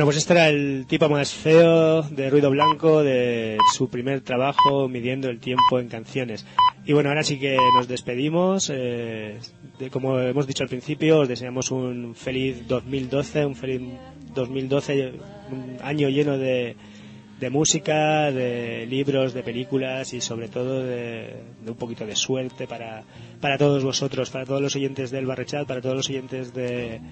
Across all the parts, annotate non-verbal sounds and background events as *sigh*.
Bueno, pues este era el tipo más feo de Ruido Blanco de su primer trabajo midiendo el tiempo en canciones. Y bueno, ahora sí que nos despedimos. Eh, como hemos dicho al principio, os deseamos un feliz 2012, un feliz 2012, un año lleno de, de música, de libros, de películas y sobre todo de, un poquito de suerte para, para todos vosotros, para todos los oyentes del Barrechat, para todos los oyentes de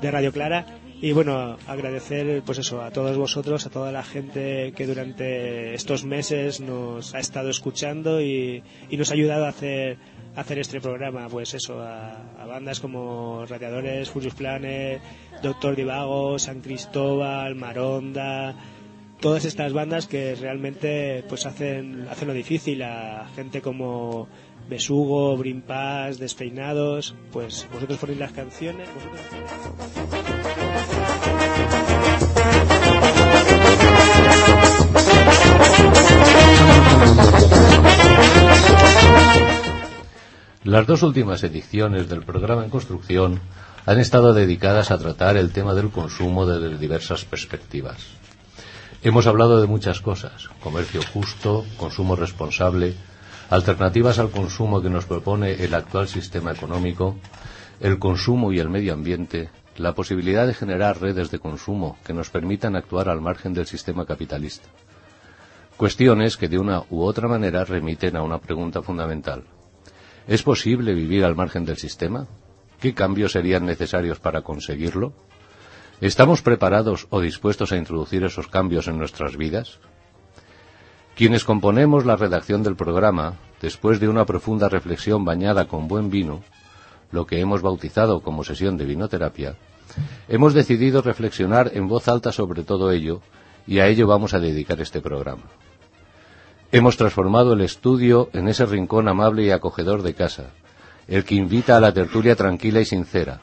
Radio Clara y bueno, agradecer pues eso a todos vosotros, a toda la gente que durante estos meses nos ha estado escuchando y, y nos ha ayudado a hacer hacer este programa, pues eso, a, bandas como Radiadores, Furious Planet, Doctor Divago, San Cristóbal, Maronda, todas estas bandas que realmente pues hacen, hacen lo difícil a gente como Besugo, Brimpas, Despeinados, pues vosotros ponéis las canciones. Las dos últimas ediciones del programa en construcción han estado dedicadas a tratar el tema del consumo desde diversas perspectivas. Hemos hablado de muchas cosas, comercio justo, consumo responsable, alternativas al consumo que nos propone el actual sistema económico, el consumo y el medio ambiente, la posibilidad de generar redes de consumo que nos permitan actuar al margen del sistema capitalista. Cuestiones que de una u otra manera remiten a una pregunta fundamental. ¿Es posible vivir al margen del sistema? ¿Qué cambios serían necesarios para conseguirlo? ¿Estamos preparados o dispuestos a introducir esos cambios en nuestras vidas? Quienes componemos la redacción del programa, después de una profunda reflexión bañada con buen vino, lo que hemos bautizado como sesión de vinoterapia, hemos decidido reflexionar en voz alta sobre todo ello y a ello vamos a dedicar este programa. Hemos transformado el estudio en ese rincón amable y acogedor de casa, el que invita a la tertulia tranquila y sincera,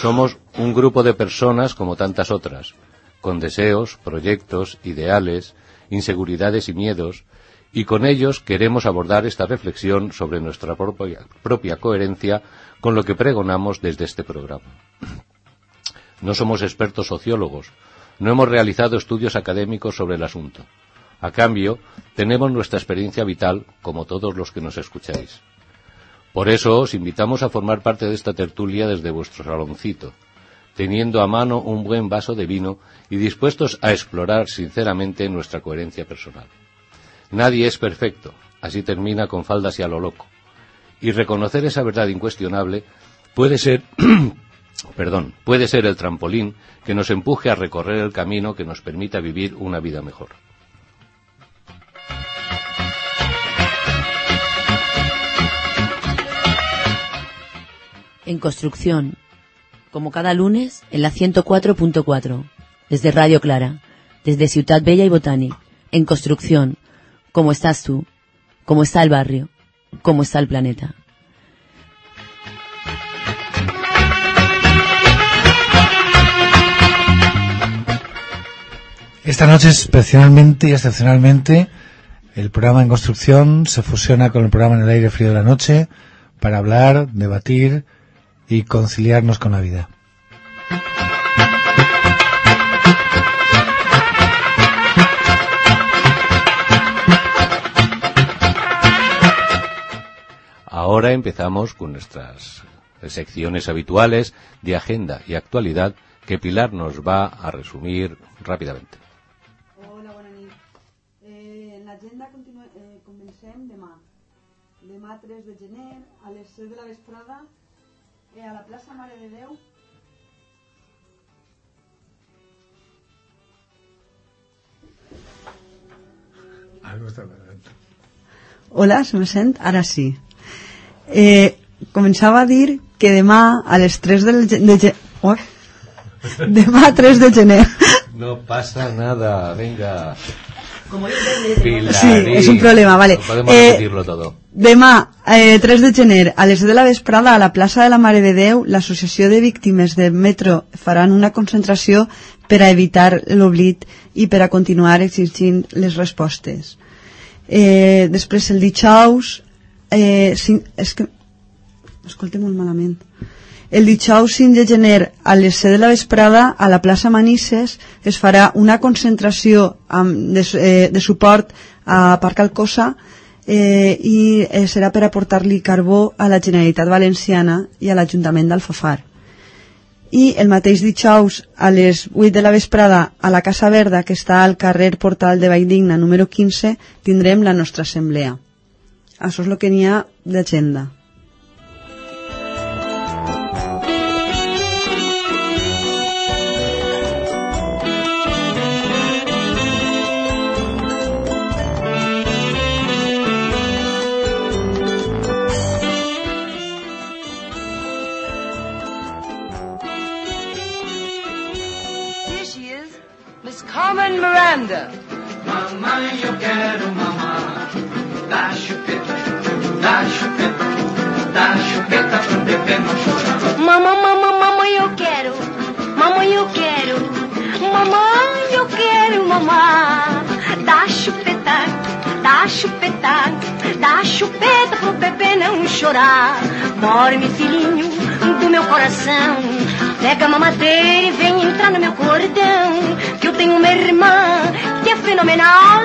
somos un grupo de personas como tantas otras, con deseos, proyectos, ideales, inseguridades y miedos, y con ellos queremos abordar esta reflexión sobre nuestra propia, coherencia con lo que pregonamos desde este programa. No somos expertos sociólogos, no hemos realizado estudios académicos sobre el asunto. A cambio, tenemos nuestra experiencia vital, como todos los que nos escucháis. Por eso os invitamos a formar parte de esta tertulia desde vuestro saloncito, teniendo a mano un buen vaso de vino y dispuestos a explorar sinceramente nuestra coherencia personal. Nadie es perfecto, así termina con faldas y a lo loco. Y reconocer esa verdad incuestionable puede ser, *clears throat* perdón, puede ser el trampolín que nos empuje a recorrer el camino que nos permita vivir una vida mejor. En construcción, como cada lunes en la 104.4, desde Radio Clara, desde Ciudad Bella y Botánic, en construcción, como estás tú, como está el barrio, como está el planeta. Esta noche especialmente y excepcionalmente el programa en construcción se fusiona con el programa en el aire frío de la noche para hablar, debatir y conciliarnos con la vida. Ahora empezamos con nuestras secciones habituales de agenda y actualidad que Pilar nos va a resumir rápidamente. Hola, buenas noches. Eh, en l'agenda eh, comencem demà. Demà 3 de gener, a les 6 de la vesprada, eh, a la plaça Mare de Déu Hola, se me sent? Ara sí. Eh, començava a dir que demà a les 3 del, de, de, oh, *laughs* demà 3 de gener no pasa nada, venga Sí, és un problema, vale. podemos eh, repetirlo todo. Demà, eh, 3 de gener, a les de la vesprada, a la plaça de la Mare de Déu, l'Associació de Víctimes del Metro faran una concentració per a evitar l'oblit i per a continuar exigint les respostes. Eh, després, el dijous, eh, és que... Escolta molt malament. El dijous 5 de gener a les 7 de la vesprada a la plaça Manises es farà una concentració amb, de, eh, de suport a Parc Alcosa eh, i eh, serà per aportar-li carbó a la Generalitat Valenciana i a l'Ajuntament d'Alfafar. I el mateix dijous a les 8 de la vesprada a la Casa Verda, que està al carrer Portal de Valldigna número 15, tindrem la nostra assemblea. Això és el que n'hi ha d'agenda. Mamá, yo quiero mamá. Da chupeta, da chupeta, da chupeta pro bebê não chorar. Mamãe, mamãe, mamãe, eu quero. Mamãe, eu quero. Mamãe, eu quero, mamãe. Dá chupeta, dá chupeta, dá chupeta pro bebê não chorar. Dorme, filhinho do meu coração. Pega a mamadeira e vem entrar no meu cordão. Que eu tenho uma irmã que é fenomenal.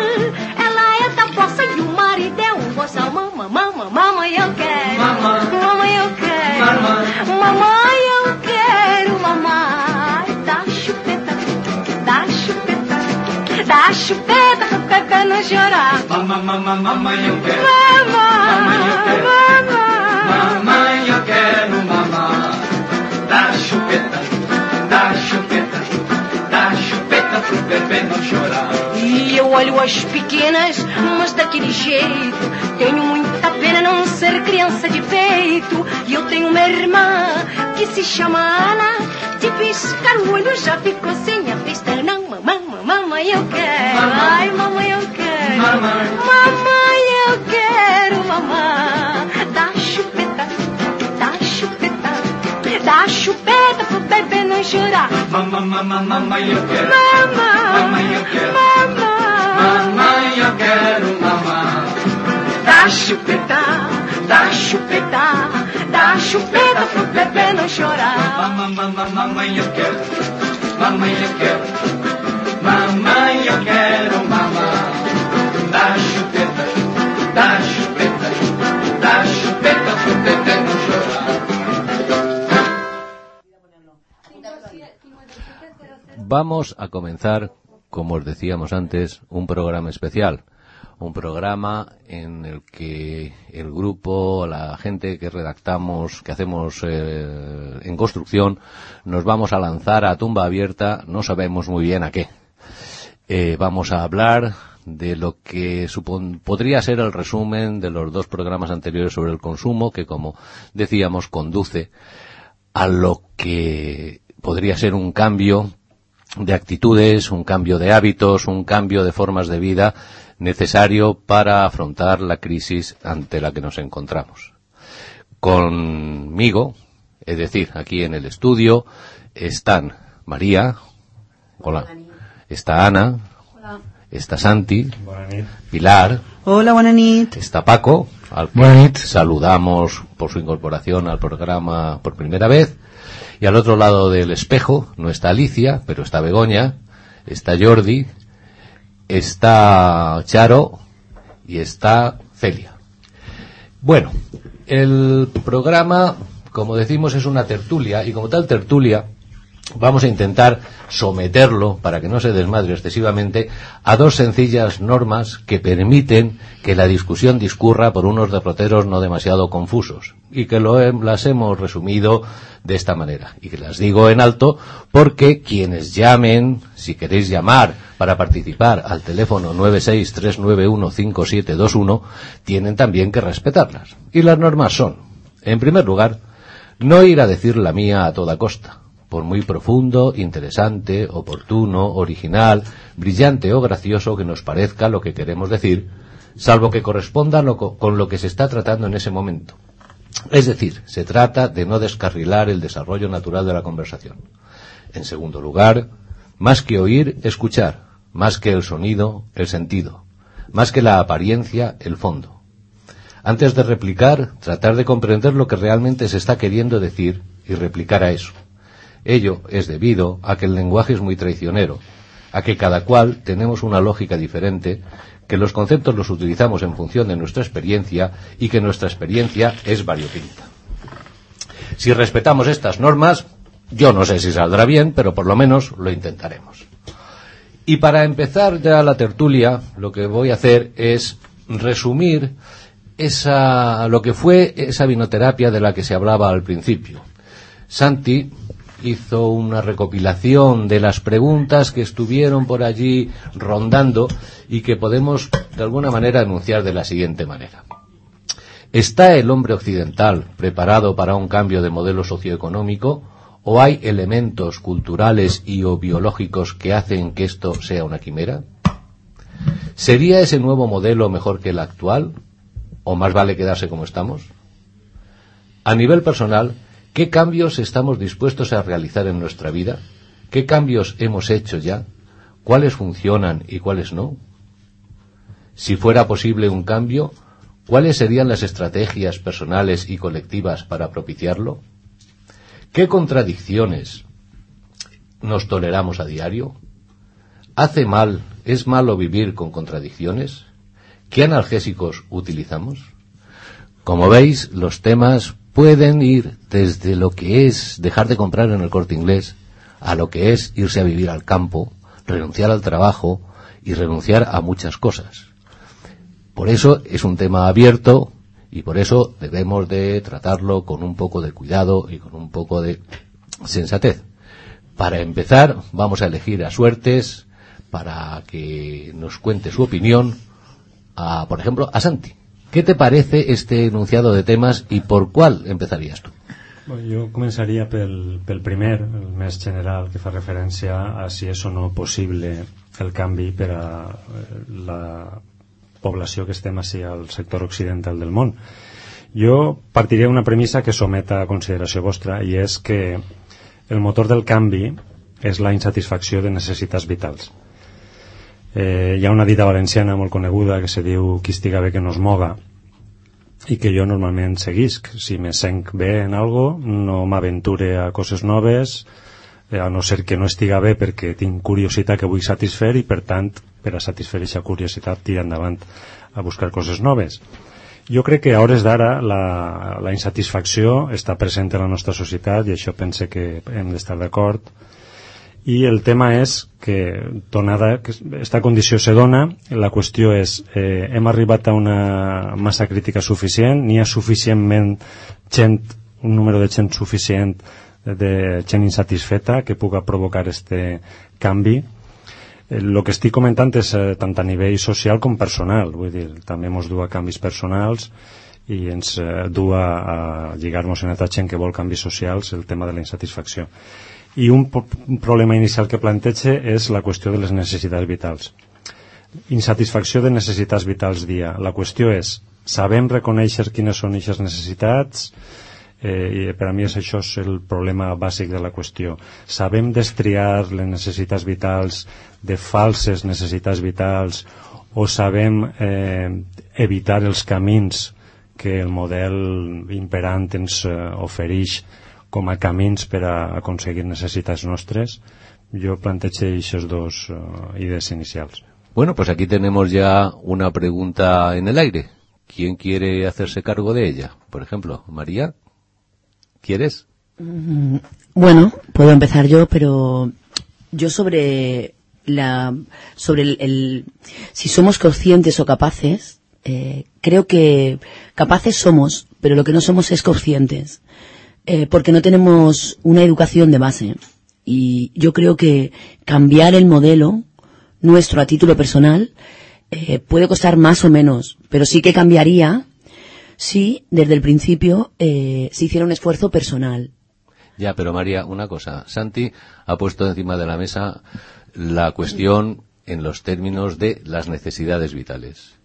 Ela é da bossa e o marido é um boçal. Mamãe, mamãe, mamãe, eu quero. Mamãe. Mamãe, eu quero. Mamãe. Mamãe, dá chupeta pro bebê não chorar. Mamãe, mamãe, mamãe, eu quero. Mamãe, eu quero. Mamãe, Mamãe, eu quero mamá. Dá chupeta, pro bebê não chorar. E eu olho as pequenas, mas daquele jeito. Tenho muita pena não ser criança de peito. E eu tenho uma irmã que se chama Ana. De piscar o olho já ficou sem a vista. Não, mamãe, mamãe, eu quero. Mamãe. Ai, mamãe, eu quero. Mamãe. Mamãe, eu quero, mamãe. Dá chupeta, dá chupeta, dá chupeta pro bebê não chorar. Mamãe, mamãe, eu quero. Mamãe, Mamãe, eu quero. mamãe. Mamãe, eu quero mamá. Dá chupeta, dá chupeta, dá chupeta pro bebê não chorar. Mamãe, mamãe, eu quero. Mamãe, eu quero. Mamãe, eu quero Vamos a comenzar, como os decíamos antes, un programa especial. Un programa en el que el grupo, la gente que redactamos, que hacemos eh, en construcción, nos vamos a lanzar a tumba abierta, no sabemos muy bien a qué. Eh, vamos a hablar de lo que supon- podría ser el resumen de los dos programas anteriores sobre el consumo, que como decíamos conduce a lo que podría ser un cambio de actitudes, un cambio de hábitos, un cambio de formas de vida necesario para afrontar la crisis ante la que nos encontramos. Conmigo, es decir, aquí en el estudio, están María, hola, está Ana, está Santi, Pilar, Hola, nit. está Paco, al que Buenas noches. saludamos por su incorporación al programa por primera vez. Y al otro lado del espejo no está Alicia, pero está Begoña, está Jordi, está Charo y está Celia. Bueno, el programa, como decimos, es una tertulia y como tal tertulia vamos a intentar someterlo, para que no se desmadre excesivamente, a dos sencillas normas que permiten que la discusión discurra por unos derroteros no demasiado confusos y que lo las hemos resumido de esta manera y que las digo en alto porque quienes llamen, si queréis llamar para participar al teléfono 963915721 tienen también que respetarlas. Y las normas son, en primer lugar, no ir a decir la mía a toda costa, por muy profundo, interesante, oportuno, original, brillante o gracioso que nos parezca lo que queremos decir, salvo que corresponda con lo que se está tratando en ese momento. Es decir, se trata de no descarrilar el desarrollo natural de la conversación. En segundo lugar, más que oír, escuchar, más que el sonido, el sentido, más que la apariencia, el fondo. Antes de replicar, tratar de comprender lo que realmente se está queriendo decir y replicara eso. Ello es debido a que el lenguaje es muy traicionero, a que cada cual tenemos una lógica diferente, que los conceptos los utilizamos en función de nuestra experiencia y que nuestra experiencia es variopinta. Si respetamos estas normas, yo no sé si saldrá bien, pero por lo menos lo intentaremos. Y para empezar ya la tertulia, lo que voy a hacer es resumir esa, lo que fue esa vinoterapia de la que se hablaba al principio. Santi hizo una recopilación de las preguntas que estuvieron por allí rondando y que podemos de alguna manera enunciar de la siguiente manera. ¿Está el hombre occidental preparado para un cambio de modelo socioeconómico o hay elementos culturales y o biológicos que hacen que esto sea una quimera? ¿Sería ese nuevo modelo mejor que el actual o más vale quedarse como estamos? A nivel personal, ¿qué cambios estamos dispuestos a realizar en nuestra vida? ¿Qué cambios hemos hecho ya? ¿Cuáles funcionan y cuáles no? Si fuera posible un cambio, ¿cuáles serían las estrategias personales y colectivas para propiciarlo? ¿Qué contradicciones nos toleramos a diario? ¿Hace mal, es malo vivir con contradicciones? ¿Qué analgésicos utilizamos? Como veis, los temas pueden ir desde lo que es dejar de comprar en el corte inglés a lo que es irse a vivir al campo, renunciar al trabajo y renunciar a muchas cosas. Por eso es un tema abierto y por eso debemos de tratarlo con un poco de cuidado y con un poco de sensatez. Para empezar, vamos a elegir a suertes para que nos cuente su opinión, a, por ejemplo, a Santi. ¿Qué te parece este enunciado de temas y por cuál empezarías tú? Bueno, jo començaria pel, pel primer, el més general, que fa referència a si és o no possible el canvi per a eh, la població que estem així al sector occidental del món. Jo partiré d'una premissa que somet a consideració vostra i és que el motor del canvi és la insatisfacció de necessitats vitals. Eh, hi ha una dita valenciana molt coneguda que se diu qui estiga bé que no es moga i que jo normalment seguisc. Si me senc bé en algo, no m'aventure a coses noves, eh, a no ser que no estiga bé perquè tinc curiositat que vull satisfer i per tant per a satisfer aquesta curiositat tirar endavant a buscar coses noves. Jo crec que a hores d'ara la, la insatisfacció està present en la nostra societat i això pense que hem d'estar d'acord i el tema és que donada que esta condició se dona la qüestió és eh, hem arribat a una massa crítica suficient n'hi ha suficientment gent un número de gent suficient de gent insatisfeta que puga provocar este canvi. El que estic comentant és eh, tant a nivell social com personal. Vull dir, també ens du a canvis personals i ens eh, du a, a lligar-nos en altra gent que vol canvis socials el tema de la insatisfacció i un, problema inicial que planteja és la qüestió de les necessitats vitals. Insatisfacció de necessitats vitals dia. La qüestió és sabem reconèixer quines són aquestes necessitats? Eh, i per a mi és això és el problema bàsic de la qüestió. Sabem destriar les necessitats vitals de falses necessitats vitals o sabem eh, evitar els camins que el model imperant ens eh, ofereix com a camins per a aconseguir necessitats nostres jo plantejo aquestes dos uh, idees inicials Bueno, pues aquí tenemos ya una pregunta en el aire. ¿Quién quiere hacerse cargo de ella? Por ejemplo, María, ¿quieres? Mm, Bueno, puedo empezar yo, pero yo sobre la sobre el, el- si somos conscientes o capaces, eh, creo que capaces somos, pero lo que no somos es conscientes, eh, porque no tenemos una educación de base. Y yo creo que cambiar el modelo nuestro a título personal eh, puede costar más o menos, pero sí que cambiaría si desde el principio eh, se hiciera un esfuerzo personal. Ya, pero María, una cosa. Santi ha puesto encima de la mesa la cuestión en los términos de las necesidades vitales.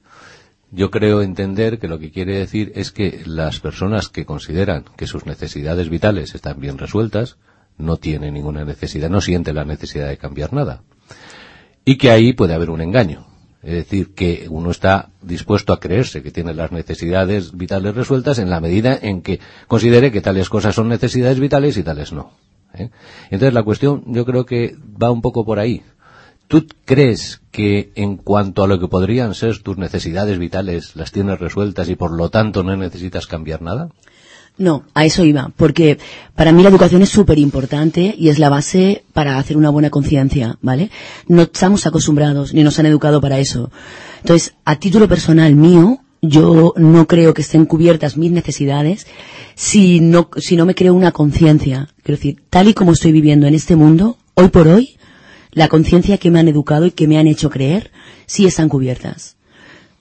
Yo creo entender que lo que quiere decir es que las personas que consideran que sus necesidades vitales están bien resueltas no tienen ninguna necesidad, no sienten la necesidad de cambiar nada. Y que ahí puede haber un engaño. Es decir, que uno está dispuesto a creerse que tiene las necesidades vitales resueltas en la medida en que considere que tales cosas son necesidades vitales y tales no. ¿eh? Entonces la cuestión yo creo que va un poco por ahí. ¿Tú crees que en cuanto a lo que podrían ser tus necesidades vitales las tienes resueltas y por lo tanto no necesitas cambiar nada? No, a eso iba, porque para mí la educación es súper importante y es la base para hacer una buena conciencia, ¿vale? No estamos acostumbrados ni nos han educado para eso. Entonces, a título personal mío, yo no creo que estén cubiertas mis necesidades si no, si no me creo una conciencia. Quiero decir, tal y como estoy viviendo en este mundo, hoy por hoy, la conciencia que me han educado y que me han hecho creer, sí están cubiertas.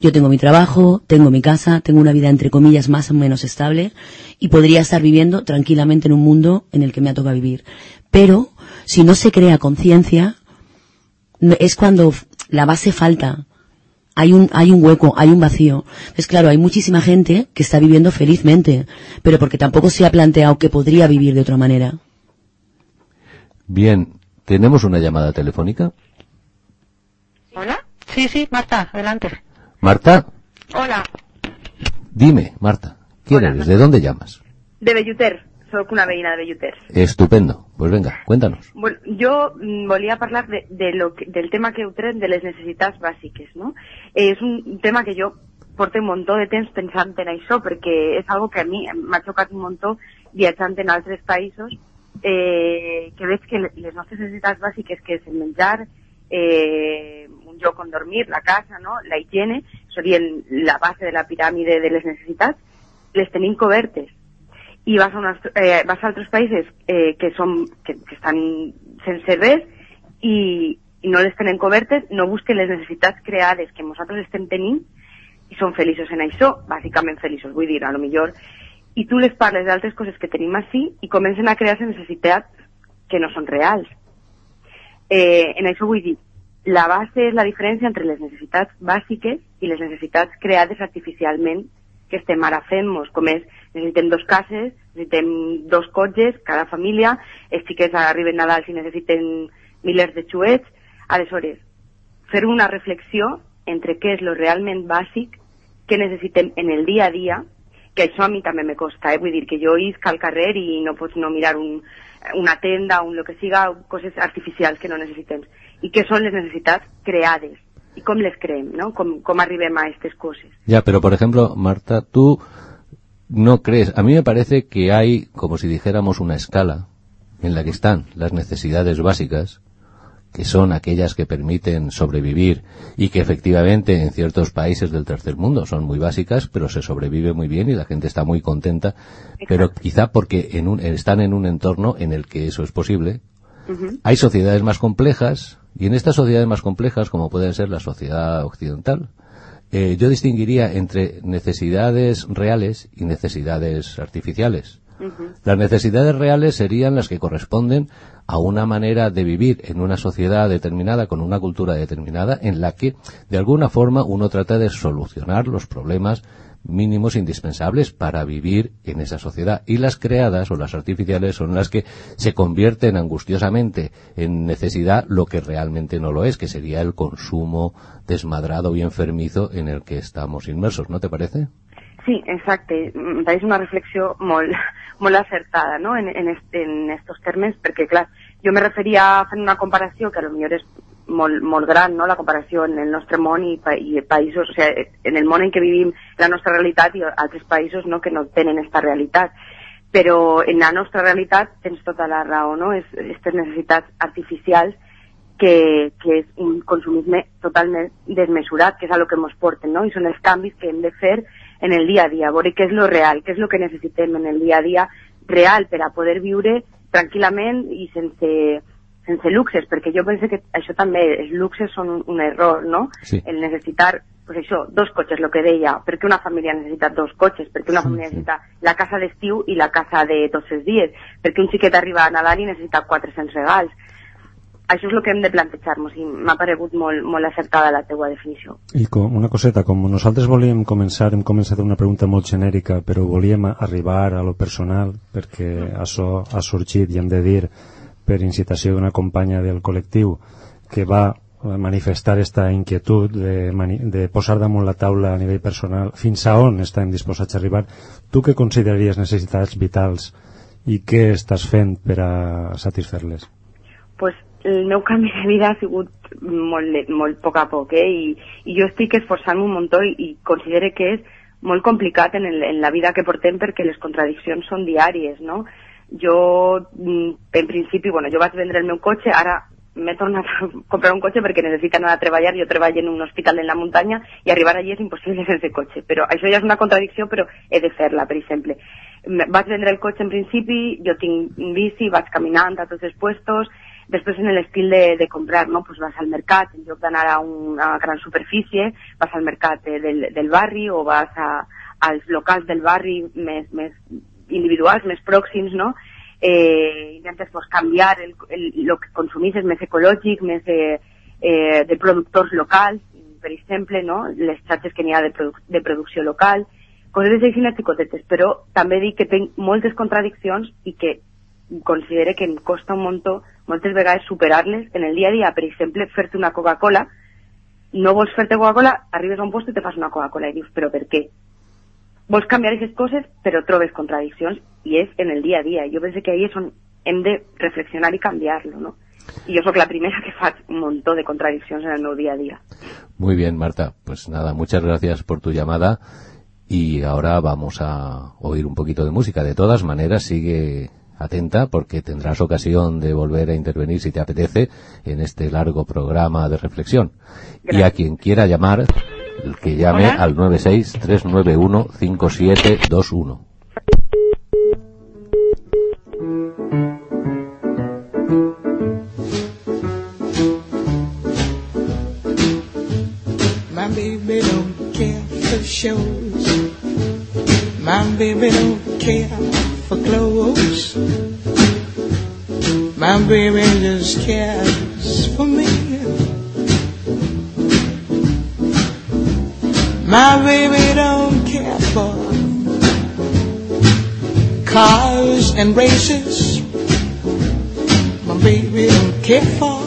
Yo tengo mi trabajo, tengo mi casa, tengo una vida entre comillas más o menos estable y podría estar viviendo tranquilamente en un mundo en el que me ha tocado vivir. Pero si no se crea conciencia, es cuando la base falta. Hay un, hay un hueco, hay un vacío. Es claro, hay muchísima gente que está viviendo felizmente, pero porque tampoco se ha planteado que podría vivir de otra manera. Bien, ¿tenemos una llamada telefónica? Hola. Sí, sí, Marta, adelante. Marta, Hola. dime, Marta, ¿quién Hola. eres? ¿De dónde llamas? De Belluter. Soc una veïna de Belluter. Estupendo. Pues venga, cuéntanos. Bueno, jo mm, volia parlar de, de lo que, del tema que heu tret de les necessitats bàsiques, no? És un tema que jo porto un muntó de temps pensant en això, perquè és algo que a mi m'ha xocat un muntó viatjant en altres països, eh, que veig que le- les nostres necessitats bàsiques, que és el menjar, eh, un lloc on dormir, la casa, no? la higiene, serien la base de la piràmide de les necessitats, les tenim cobertes i vas a, unes, eh, vas a altres països eh, que, són, que, que estan sense res i, i no les tenen cobertes, no busquen les necessitats creades que nosaltres estem tenint i són feliços en això, bàsicament feliços, vull dir, a lo millor, i tu les parles d'altres coses que tenim així i comencen a crear-se necessitats que no són reals. Eh, en això vull dir, la base és la diferència entre les necessitats bàsiques i les necessitats creades artificialment que estem ara fent-nos, com és necessitem dos cases, necessitem dos cotxes, cada família, els xiquets arriben Nadal i necessiten milers de xuets. Aleshores, fer una reflexió entre què és lo realment bàsic, què necessitem en el dia a dia, que això a mi també me costa, eh? vull dir que jo isc al carrer i no pots no mirar un, una tenda o un lo que siga, coses artificials que no necessitem. I què són les necessitats creades i com les creem, no? com, com arribem a aquestes coses. Ya, pero por ejemplo, Marta, tú no crees, a mí me parece que hay, como si dijéramos, una escala en la que están las necesidades básicas, que son aquellas que permiten sobrevivir y que efectivamente en ciertos países del tercer mundo son muy básicas, pero se sobrevive muy bien y la gente está muy contenta, pero quizá porque en un- están en un entorno en el que eso es posible. Hay sociedades más complejas y en estas sociedades más complejas, como pueden ser la sociedad occidental, eh, yo distinguiría entre necesidades reales y necesidades artificiales. Las necesidades reales serían las que corresponden a una manera de vivir en una sociedad determinada, con una cultura determinada, en la que, de alguna forma, uno trata de solucionar los problemas mínimos indispensables para vivir en esa sociedad. Y las creadas o las artificiales son las que se convierten angustiosamente en necesidad lo que realmente no lo es, que sería el consumo desmadrado y enfermizo en el que estamos inmersos. ¿No te parece? Sí, exacte. Em pareix una reflexió molt, *laughs* molt acertada no? en, en, est, en estos termes, perquè, clar, jo me referia fer una comparació que a lo millor és molt, molt gran, no? la comparació en el nostre món i, i països, o sigui, en el món en què vivim la nostra realitat i altres països no? que no tenen aquesta realitat. Però en la nostra realitat tens tota la raó, no? És aquestes necessitats artificials que, que és un consumisme totalment desmesurat, que és a lo que ens porten, no? I són els canvis que hem de fer en el dia a dia, veure què és lo real, què és lo que necessitem en el dia a dia real per a poder viure tranquil·lament i sense, sense luxes, perquè jo penso que això també, els luxes són un, error, no? Sí. El necessitar, pues això, dos cotxes, lo que deia, perquè una família necessita dos cotxes, perquè una família necessita la casa d'estiu i la casa de tots els dies, perquè un xiquet arriba a Nadal i necessita 400 regals. Això és el que hem de plantejar-nos i m'ha paregut molt, molt acertada la teua definició. I com, una coseta, com nosaltres volíem començar, hem començat una pregunta molt genèrica, però volíem arribar a lo personal, perquè això ha sorgit, i hem de dir, per incitació d'una companya del col·lectiu, que va manifestar esta inquietud de, de posar damunt la taula a nivell personal fins a on estem disposats a arribar tu què consideraries necessitats vitals i què estàs fent per a satisfer-les? pues el meu canvi de vida ha sigut molt, molt a poc a poc, eh? I, i jo estic esforçant-me un muntó i, i considere que és molt complicat en, el, en la vida que portem perquè les contradiccions són diàries, no? Jo, mm, en principi, bueno, jo vaig vendre el meu cotxe, ara m'he tornat a *laughs* comprar un cotxe perquè necessito anar a treballar, jo treballo en un hospital en la muntanya i arribar allí és impossible *laughs* sense cotxe, però això ja és una contradicció, però he de fer-la, per exemple. Vaig vendre el cotxe en principi, jo tinc bici, vaig caminant a tots els puestos, després en l'estil de, de comprar, no? pues vas al mercat, en lloc d'anar a una gran superfície, vas al mercat eh, del, del barri o vas a, als locals del barri més, més individuals, més pròxims, no? Eh, intentes pues, canviar el, el, lo que consumís és més ecològic, més de, eh, de productors locals, per exemple, no? les xarxes que n'hi ha de, produ de producció local, coses així xicotetes, però també dic que tinc moltes contradiccions i que considere que em costa un muntó moltes vegades superar-les en el dia a dia. Per exemple, fer-te una Coca-Cola, no vols fer-te Coca-Cola, arribes a un lloc i te fas una Coca-Cola i dius, però per què? Vols canviar aquestes coses, però trobes contradiccions i és en el dia a dia. Jo penso que ahí és on de reflexionar i canviar-lo, no? I jo sóc la primera que faig un muntó de contradiccions en el meu dia a dia. Muy bien, Marta. Pues nada, muchas gracias por tu llamada y ahora vamos a oír un poquito de música. De todas maneras, sigue atenta porque tendrás ocasión de volver a intervenir si te apetece en este largo programa de reflexión. Y a quien quiera llamar, el que llame Hola. al 963915721. My baby don't care for shows. My baby don't care for clothes. My baby just cares for me. My baby don't care for cars and races. My baby don't care for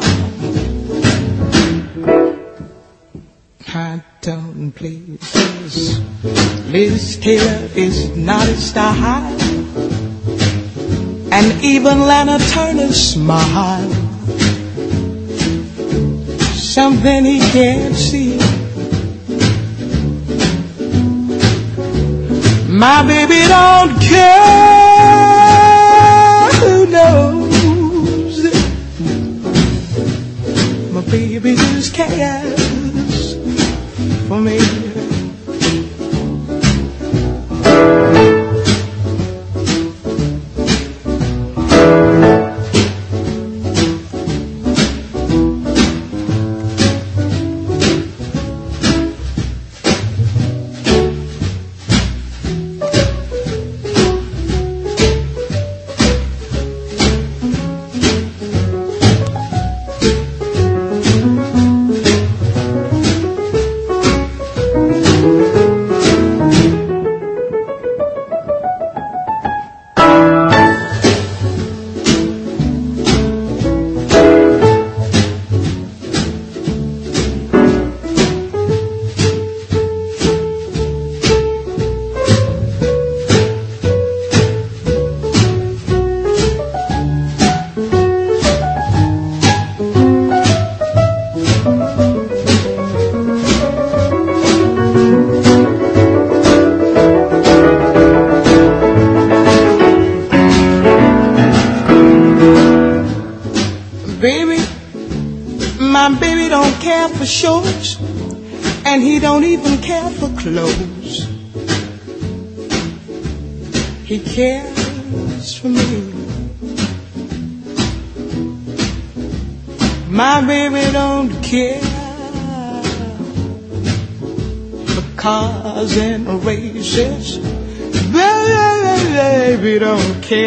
high tone places. Liz Taylor is not a star. And even Lana Turner smile. Something he can't see. My baby don't care who knows. My baby just cares for me.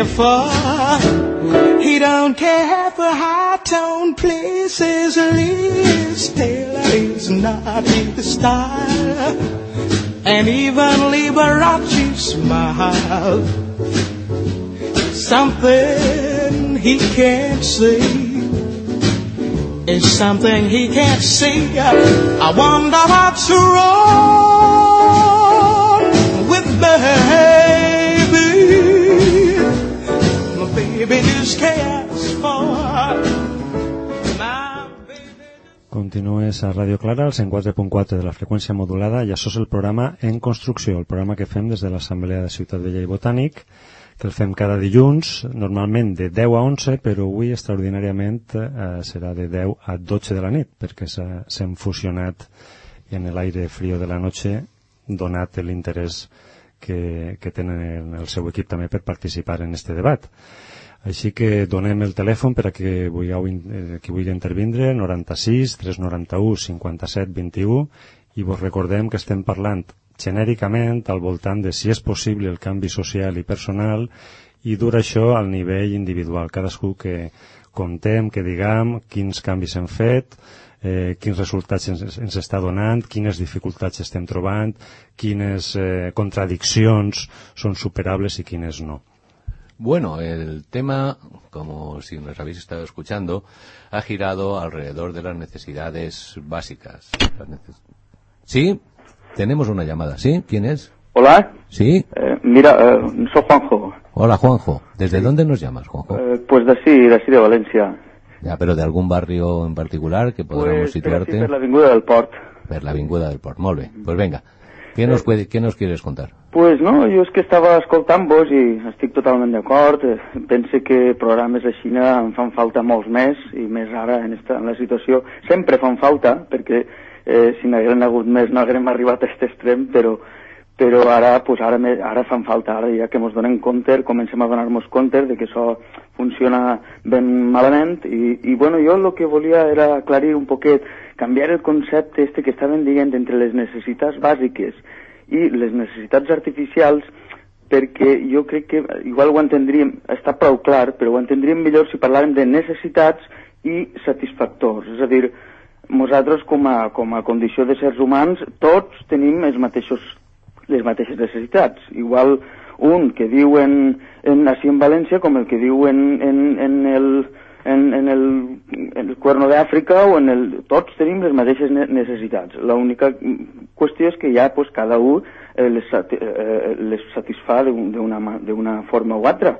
For he don't care for high tone places. Liz Taylor is not his style. And even Liberace smile. Something he can't see is something he can't see. I wonder what's wrong with baby. Continues a Ràdio Clara, al 104.4 de la freqüència modulada, i això és el programa En Construcció, el programa que fem des de l'Assemblea de Ciutat Vella i Botànic, que el fem cada dilluns, normalment de 10 a 11, però avui extraordinàriament eh, serà de 10 a 12 de la nit, perquè s'hem fusionat en l'aire frío de la noche, donat l'interès que, que tenen en el seu equip també per participar en este debat. Així que donem el telèfon per a que vulgueu, in- eh, qui vulgui intervindre, 96 391 57 21, i vos recordem que estem parlant genèricament al voltant de si és possible el canvi social i personal i dur això al nivell individual. Cadascú que contem, que diguem quins canvis hem fet, eh, quins resultats ens, ens està donant, quines dificultats estem trobant, quines eh, contradiccions són superables i quines no. Bueno, el tema, como si nos habéis estado escuchando, ha girado alrededor de las necesidades básicas. Las neces- Sí, tenemos una llamada, ¿sí? ¿Quién es? Hola, Sí. eh, mira, eh, soy Juanjo, Hola, Juanjo. ¿Desde dónde nos llamas, Juanjo? eh, pues de sí, de sí de València. Ya, pero de algún barrio en particular que podamos Pues situarte. l'Avinguda del Port. Per l'Avinguda del Port. Molt bé. Pues venga. ¿Qué nos, puede, ¿Qué nos quieres contar? Pues no, jo és que estava escoltant-vos i estic totalment d'acord. Eh, Pense que programes de Xina en fan falta molts més i més ara en, esta, en la situació. Sempre fan falta perquè eh, si n'hagueren hagut més no haguérem arribat a aquest extrem, però, però ara, pues ara, me- ara fan falta, ara ja que ens donen compte, comencem a donar-nos compte de que això funciona ben malament i, i bueno, jo el que volia era aclarir un poquet, canviar el concepte este que estaven dient entre les necessitats bàsiques i les necessitats artificials perquè jo crec que igual ho entendríem, està prou clar, però ho entendríem millor si parlàrem de necessitats i satisfactors. És a dir, nosaltres com a, com a condició de sers humans tots tenim els mateixos, les mateixes necessitats. Igual un que diu en, en així en València com el que diu en, en, en el en, en, el, en el cuerno d'Àfrica o en el... Tots tenim les mateixes ne- necessitats. L'única qüestió és que ja pues, cada un eh, les, eh, les satisfà d'una forma o altra.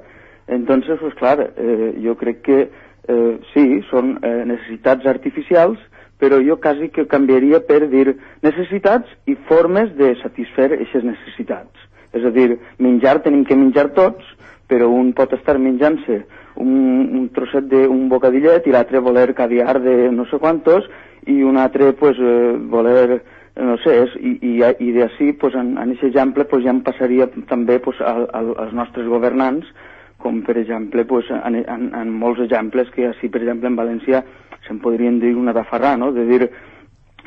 Entonces, pues clar, eh, jo crec que eh, sí, són eh, necessitats artificials, però jo quasi que canviaria per dir necessitats i formes de satisfer aquestes necessitats. És a dir, menjar tenim que menjar tots, però un pot estar menjant-se un, un trosset d'un bocadillet i l'altre voler caviar de no sé quantos i un altre pues, eh, voler eh, no sé, és, i, i, i d'ací pues, en, en aquest exemple pues, ja em passaria també pues, al, al, als nostres governants com per exemple pues, en, en, en molts exemples que així per exemple en València se'n podrien dir una tafarrà, no? de dir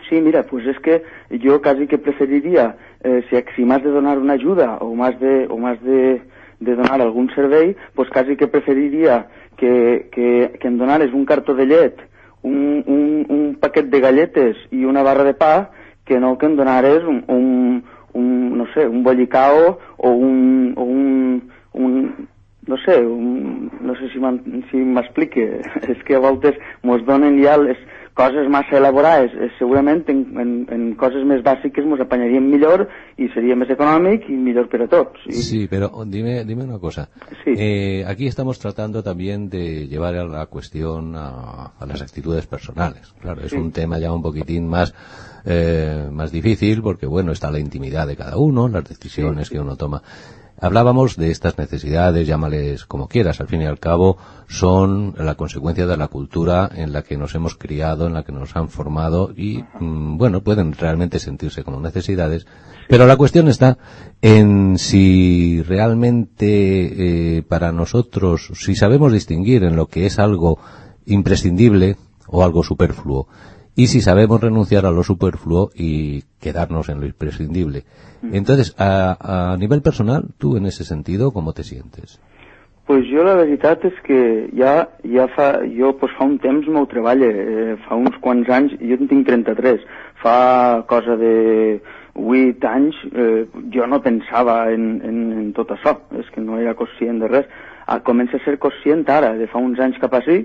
Sí, mira, pues es que yo casi que preferiría, eh, si, si más de donar una ayuda o más de, o más de, de donar algun servei, pues casi que preferiria que, que, que em donares un cartó de llet, un, un, un paquet de galletes i una barra de pa, que no que em donares un, un, un no sé, un bollicao o un, o un, un no sé, un, no sé si m'en- si m'explique, *laughs* és que a voltes mos donen ja les coses massa elaborades, eh, segurament en, en, en coses més bàsiques mos apanyaríem millor i seria més econòmic i millor per a tots. I, Sí, pero dime, dime una cosa. Sí. Eh, aquí estamos tratando también de llevar a la cuestión a, a las actitudes personales. Claro, es Sí. un tema ya un poquitín más, eh, más difícil porque, bueno, está la intimidad de cada uno, las decisiones que uno toma. Hablábamos de estas necesidades, llámales como quieras, al fin y al cabo son la consecuencia de la cultura en la que nos hemos criado, en la que nos han formado y, mm, bueno, pueden realmente sentirse como necesidades, pero la cuestión está en si realmente eh, para nosotros, si sabemos distinguir en lo que es algo imprescindible o algo superfluo, y si sabemos renunciar a lo superfluo y quedarnos en lo imprescindible. Entonces, a, a nivel personal, tú en ese sentido, ¿cómo te sientes? pues jo la veritat és que ja, ja fa, jo pues, fa un temps m'ho treballo, eh, fa uns quants anys, jo en tinc 33, fa cosa de 8 anys, eh, jo no pensava en, en, en tot això, és que no era conscient de res. Ah, comença a ser conscient ara, de fa uns anys cap així,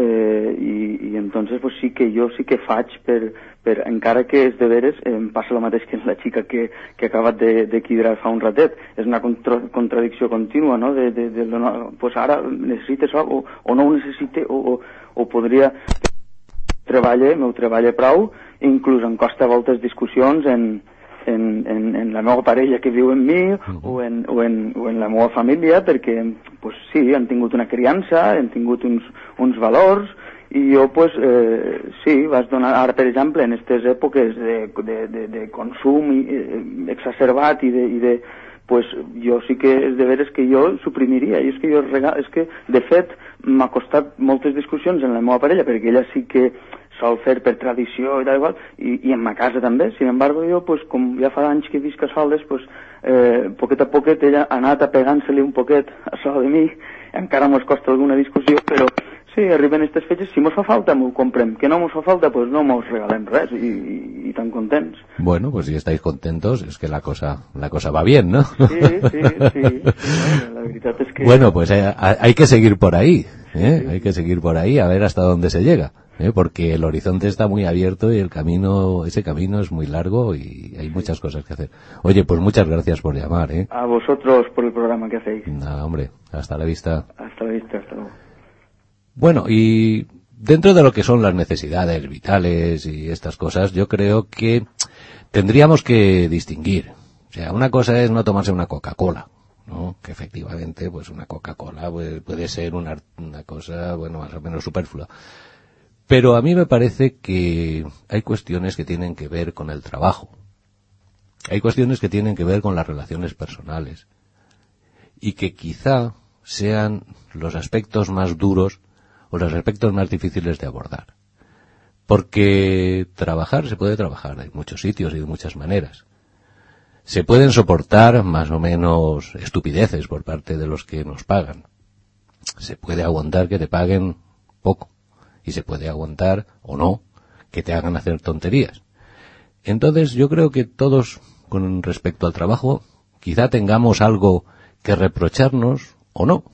eh, i, i entonces pues, sí que jo sí que faig per, per encara que és de veres, em passa el mateix que la xica que, que ha acabat de, de quidrar fa un ratet. És una contra, contradicció contínua, no? De, de, de, no pues ara necessites o, o no ho necessite o, o, o podria treballe, meu treballe prou, inclús em costa voltes discussions en, en, en, en la meva parella que viu en mi uh -huh. o, en, o, en, o en la meva família perquè pues, sí, han tingut una criança, han tingut uns, uns valors i jo pues, eh, sí, vas donar ara per exemple en aquestes èpoques de, de, de, de consum i, eh, exacerbat i de, i de pues jo sí que és de veres que jo suprimiria, i és que jo és que de fet m'ha costat moltes discussions en la meva parella perquè ella sí que sol fer per tradició i tal igual, i, i en ma casa també. Sin embargo, jo, pues, com ja fa anys que visc a soles, pues, eh, poquet a poquet ella ha anat apegant-se-li un poquet a so de mi, encara mos costa alguna discussió, però sí, arriben aquestes fetges, si mos fa falta, m'ho comprem, que no mos fa falta, pues no mos regalem res, i, i, i tan contents. Bueno, pues si estáis contentos, es que la cosa, la cosa va bien, ¿no? Sí, sí, sí. *laughs* Bueno, la veritat és que... Bueno, pues eh, hay que seguir por ahí, ¿eh? hay que seguir por ahí a ver hasta dónde se llega. ¿Eh? porque el horizonte está muy abierto y el camino, ese camino es muy largo y hay muchas cosas que hacer. Oye, pues muchas gracias por llamar, ¿eh? A vosotros por el programa que hacéis. Nada, hombre, hasta la vista. Hasta la vista, hasta luego. Bueno, y dentro de lo que son las necesidades vitales y estas cosas, yo creo que tendríamos que distinguir. O sea, una cosa es no tomarse una Coca-Cola, ¿no? Que efectivamente, pues una Coca-Cola puede, puede ser una, una cosa, bueno, más o menos superflua. Pero a mí me parece que hay cuestiones que tienen que ver con el trabajo. Hay cuestiones que tienen que ver con las relaciones personales. Y que quizá sean los aspectos más duros o los aspectos más difíciles de abordar. Porque trabajar se puede trabajar en muchos sitios y de muchas maneras. Se pueden soportar más o menos estupideces por parte de los que nos pagan. Se puede aguantar que te paguen poco y se puede aguantar o no que te hagan hacer tonterías. Entonces yo creo que todos con respecto al trabajo quizá tengamos algo que reprocharnos o no.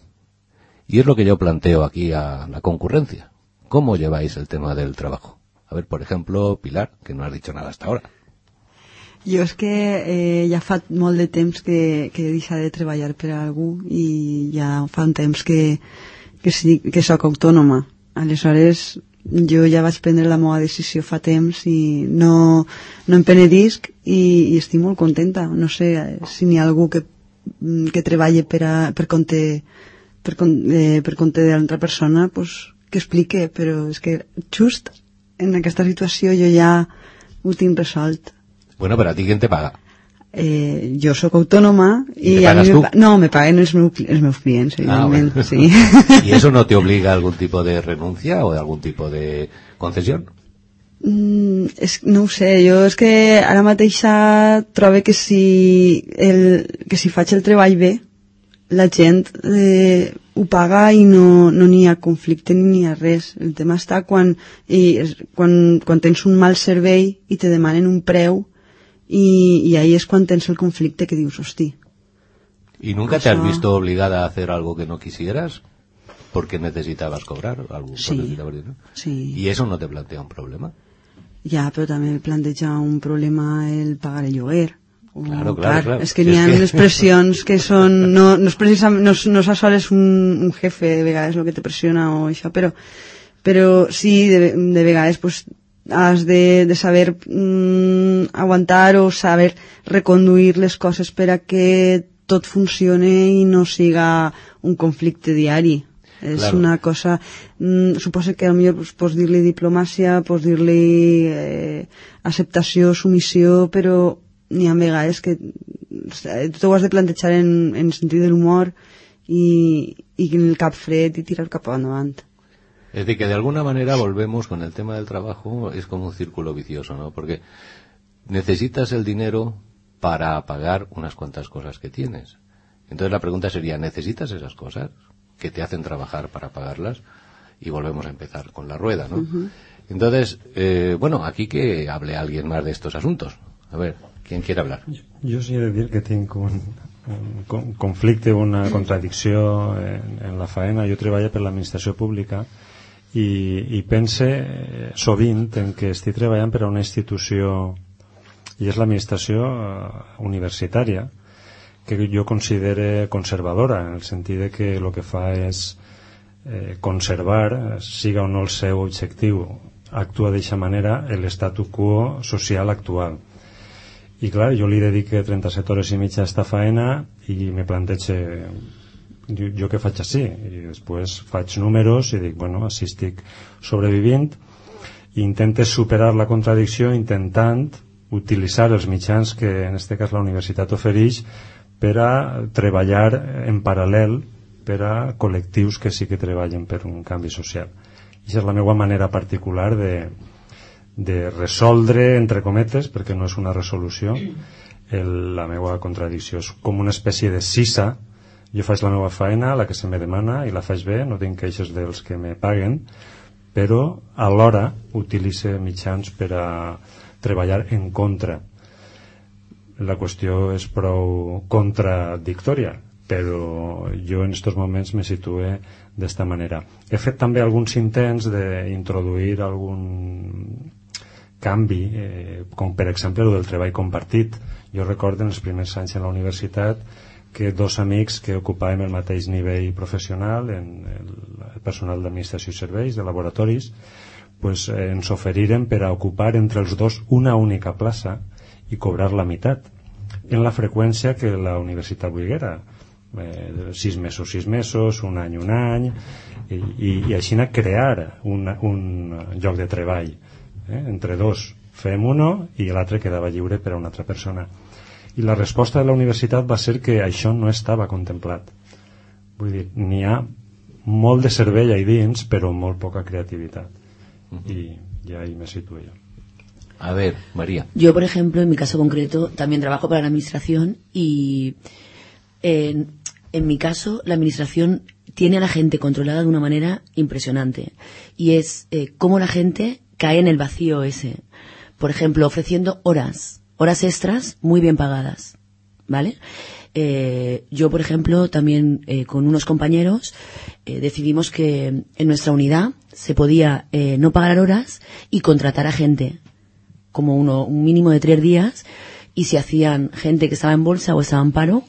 Y es lo que yo planteo aquí a la concurrencia. ¿Cómo lleváis el tema del trabajo? A ver, por ejemplo, Pilar, que no has dicho nada hasta ahora. Jo és que eh, ja fa de temps que, que de treballar per a algú i ja fa temps que, que, que sóc autònoma. Aleshores, jo ja vaig prendre la meva decisió fa temps i no, no em penedisc i, i estic molt contenta. No sé si n'hi ha algú que, que treballa per, a, per compte per, eh, per compte de l'altra persona pues, que explique, però és que just en aquesta situació jo ja ho tinc resolt. Bueno, pero a ti quién te paga? Eh, jo sóc autònoma I i, te a pagues me no, me paguen els, meus, els meus clients, Ah, bueno. sí. *laughs* ¿Y eso no te *laughs* obliga a algún tipo de renuncia o de algún tipo de concesión? Mm, és, no ho sé, jo és que ara mateixa trobo que si, el, que si faig el treball bé, la gent eh, ho paga i no no n'hi ha conflicte ni n'hi ha res. El tema està quan, i, quan, quan tens un mal servei i te demanen un preu i, i ahí és quan tens el conflicte que dius, hosti, ¿Y nunca te has visto obligada a hacer algo que no quisieras? Porque necesitabas cobrar algo. Sí. necesitabas dinero? sí. ¿Y eso no te plantea un problema? Ja, però també planteja un problema el pagar el lloguer. O, Claro, claro, claro. És que n'hi ha que- unes pressions que són... No, no és precisament... No, no és a soles un, un jefe de vegades el que te pressiona o això, però, però sí, de, de vegades pues, has de, de saber mm, aguantar o saber reconduir les coses per a que tot funcione i no siga un conflicte diari. És Claro. una cosa... Mm, suposo que potser pues, pots dir-li diplomàcia, pots dir-li eh, acceptació, submissió, però n'hi ha vegades que eh, tu t'ho has de plantejar en, en sentit de l'humor i, i en el cap fred i tirar cap endavant. Es decir, que de alguna manera volvemos con el tema del trabajo, es como un círculo vicioso, ¿no? Porque necesitas el dinero para pagar unas cuantas cosas que tienes. Entonces la pregunta sería, ¿necesitas esas cosas que te hacen trabajar para pagarlas? Y volvemos a empezar con la rueda, ¿no? Entonces, eh, bueno, aquí que hable alguien más de estos asuntos. A ver, ¿quién quiere hablar? Jo sí he de dir que tinc un, un con- conflicte, una contradicció en, en la faena. Jo treballo per l'administració pública i, i pense eh, sovint en que estic treballant per a una institució i és l'administració eh, universitària que jo considere conservadora en el sentit de que el que fa és eh, conservar, siga o no el seu objectiu, actua d'aquesta manera l'estatu quo social actual. I clar, jo li dedique 37 hores i mitja a esta faena i me planteja jo, jo què faig així? I després faig números i dic, bueno, així estic sobrevivint i intentes superar la contradicció intentant utilitzar els mitjans que en aquest cas la universitat ofereix per a treballar en paral·lel per a col·lectius que sí que treballen per un canvi social. I és la meva manera particular de, de resoldre, entre cometes, perquè no és una resolució, el, la meva contradicció. És com una espècie de sisa. Jo faig la meva feina, la que se me demana, i la faig bé, no tinc queixes dels que me paguen, però alhora utilitzo mitjans per a treballar en contra. La qüestió és prou contradictòria, però jo en aquests moments me situe d'esta manera. He fet també alguns intents d'introduir algun canvi, eh, com per exemple el del treball compartit. Jo recordo en els primers anys en la universitat que dos amics que ocupàvem el mateix nivell professional en el personal d'administració i serveis, de laboratoris, pues, eh, ens oferiren per a ocupar entre els dos una única plaça i cobrar la meitat en la freqüència que la universitat volguera eh, sis mesos, sis mesos, un any, un any, i, i, i així crear un, un lloc de treball. Eh? Entre dos fem uno i l'altre quedava lliure per a una altra persona. I la resposta de la universitat va ser que això no estava contemplat. Vull dir, n'hi ha molt de cervell ahí dins, però molt poca creativitat. -huh. I ja ahí me situo yo. A ver, María. Yo, por ejemplo, en mi caso concreto, también trabajo para la administración y en, en mi caso, la administración tiene a la gente controlada de una manera impresionante. Y es eh, cómo la gente cae en el vacío ese. Por ejemplo, ofreciendo horas, horas extras muy bien pagadas. ¿Vale? Eh, yo, por ejemplo, también eh, con unos compañeros eh, decidimos que en nuestra unidad se podía eh, no pagar horas y contratar a gente, como uno, un mínimo de tres días, y si hacían gente que estaba en bolsa o estaba en paro,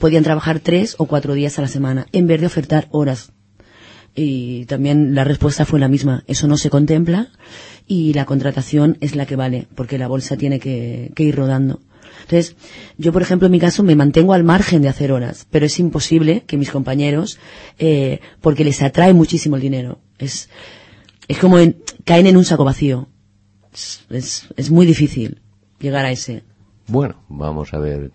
podían trabajar tres o cuatro días a la semana, en vez de ofertar horas. Y también la respuesta fue la misma. Eso no se contempla y la contratación es la que vale, porque la bolsa tiene que, que ir rodando. Entonces, yo, por ejemplo, en mi caso, me mantengo al margen de hacer horas, pero es imposible que mis compañeros, eh, porque les atrae muchísimo el dinero. Es, es como en, caen en un saco vacío. Es, es, es muy difícil llegar a ese. Bueno, vamos a ver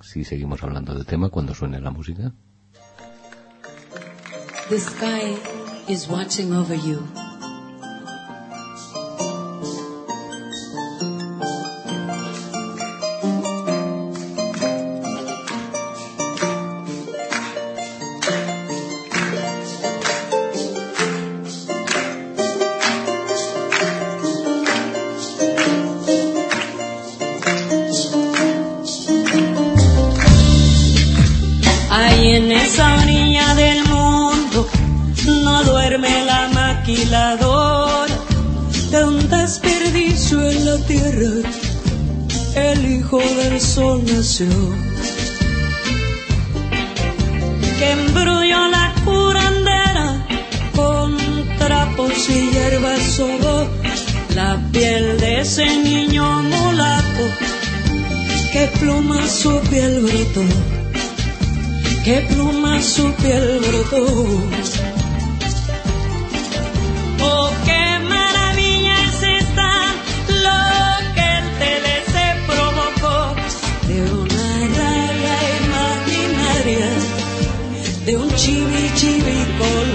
si seguimos hablando del tema cuando suene la música. The sky is watching over you. Que embrulló la curandera con trapos y hierbas sobó la piel de ese niño mulato. Que pluma su piel brotó que pluma su piel brotó. De un chivi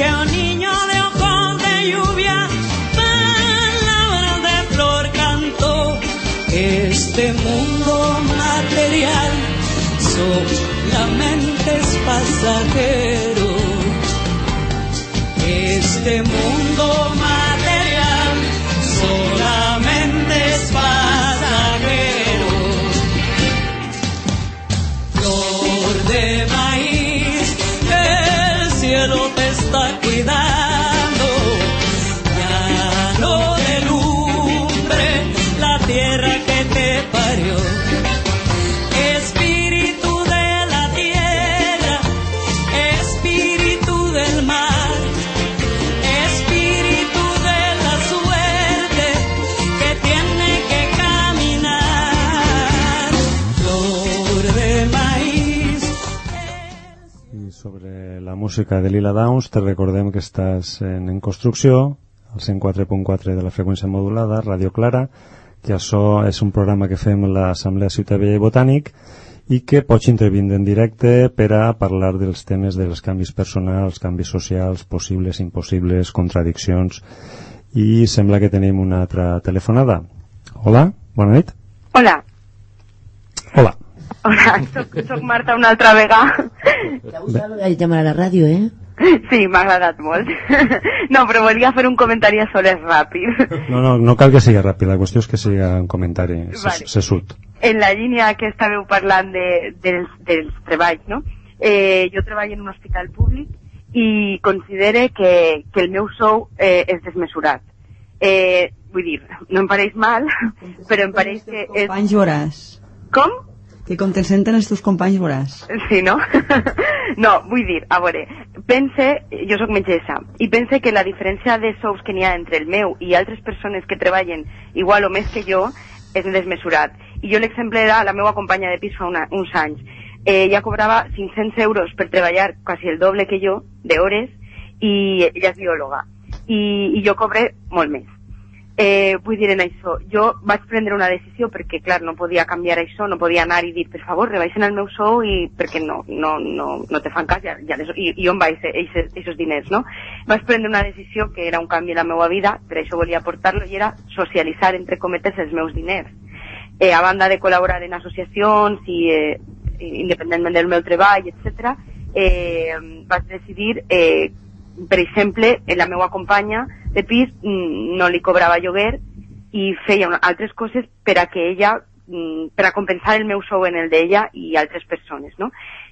Que un niño de ojos de lluvia, palabras de flor cantó. Este mundo material solamente es pasajero. Este mundo material música de Lila Downs, te recordem que estàs en, en construcció, al 104.4 de la freqüència modulada, Radio Clara, que això és un programa que fem a l'Assemblea Ciutat Vella i Botànic i que pots intervindre en directe per a parlar dels temes dels canvis personals, canvis socials, possibles, impossibles, contradiccions i sembla que tenim una altra telefonada. Hola, bona nit. Hola, Hola. Hola, soc, soc Marta una altra vegada. Hay que llamar a la radio, ¿eh? Sí, m'ha agradat molt. No, però volia fer un comentari a soles ràpid. No, no, no cal que sigui ràpid, la qüestió és que sigui un comentari Vale. vale. sesut. En la línia que estàveu parlant de, dels, dels treballs, no? Eh, jo treballo en un hospital públic i considere que, que el meu sou eh, és desmesurat. Eh, vull dir, no em pareix mal, però em pareix que és... Companys veuràs. Com? Que com te senten els teus companys veuràs. Sí, no? *laughs* no, vull dir, a veure, pense, jo sóc metgessa, i pense que la diferència de sous que n'hi ha entre el meu i altres persones que treballen igual o més que jo és desmesurat. I jo l'exemple era la meva companya de pis fa una, uns anys. Eh, ella cobrava 500 euros per treballar quasi el doble que jo, de hores, i ella és biòloga. I, i jo cobre molt més. Eh, vull dir en això, jo vaig prendre una decisió perquè, clar, no podia canviar això, no podia anar i dir, per favor, rebaixen el meu sou i perquè no, no, no, no te fan cas ja, ja les, i, i on va aquests diners, no? Vaig prendre una decisió que era un canvi en la meva vida, per això volia portar-lo, i era socialitzar, entre cometes, els meus diners. Eh, a banda de col·laborar en associacions i eh, independentment del meu treball, etc., eh, vaig decidir eh, per exemple, la meva companya de pis mm, no li cobrava lloguer i feia altres coses per a que ella, mm, per a compensar el meu sou en el d'ella i altres persones, no?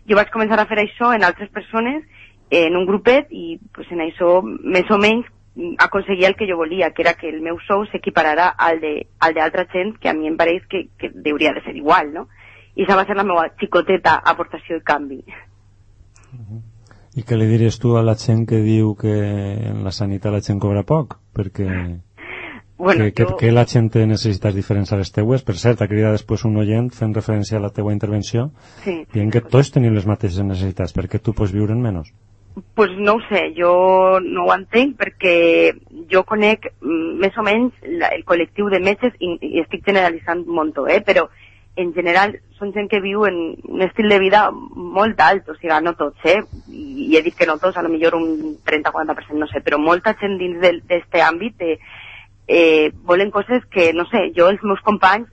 Jo vaig començar a fer això en altres persones, en un grupet, i pues, en això més o menys mm, aconseguia el que jo volia, que era que el meu sou s'equipararà al d'altra gent que a mi em pareix que, que hauria de ser igual, no? I això va ser la meva xicoteta aportació i canvi. I què li diries tu a la gent que diu que en la sanitat la gent cobra poc? Perquè Bueno, que, que, jo- que la gent té necessitats diferents a les teues. Per cert, ha cridat després un oient fent referència a la teua intervenció Sí. dient que tots tenim les mateixes necessitats, perquè tu pots viure en menys. pues no ho sé, jo no ho entenc perquè jo conec mm, més o menys la, el col·lectiu de metges i, i estic generalitzant un muntó, eh? però en general són gent que viu en un estil de vida molt alt, o sigui, no tots, eh? I he dit que no tots, a lo millor un 30-40%, no sé, però molta gent dins d'este àmbit eh, eh, volen coses que, no sé, jo els meus companys,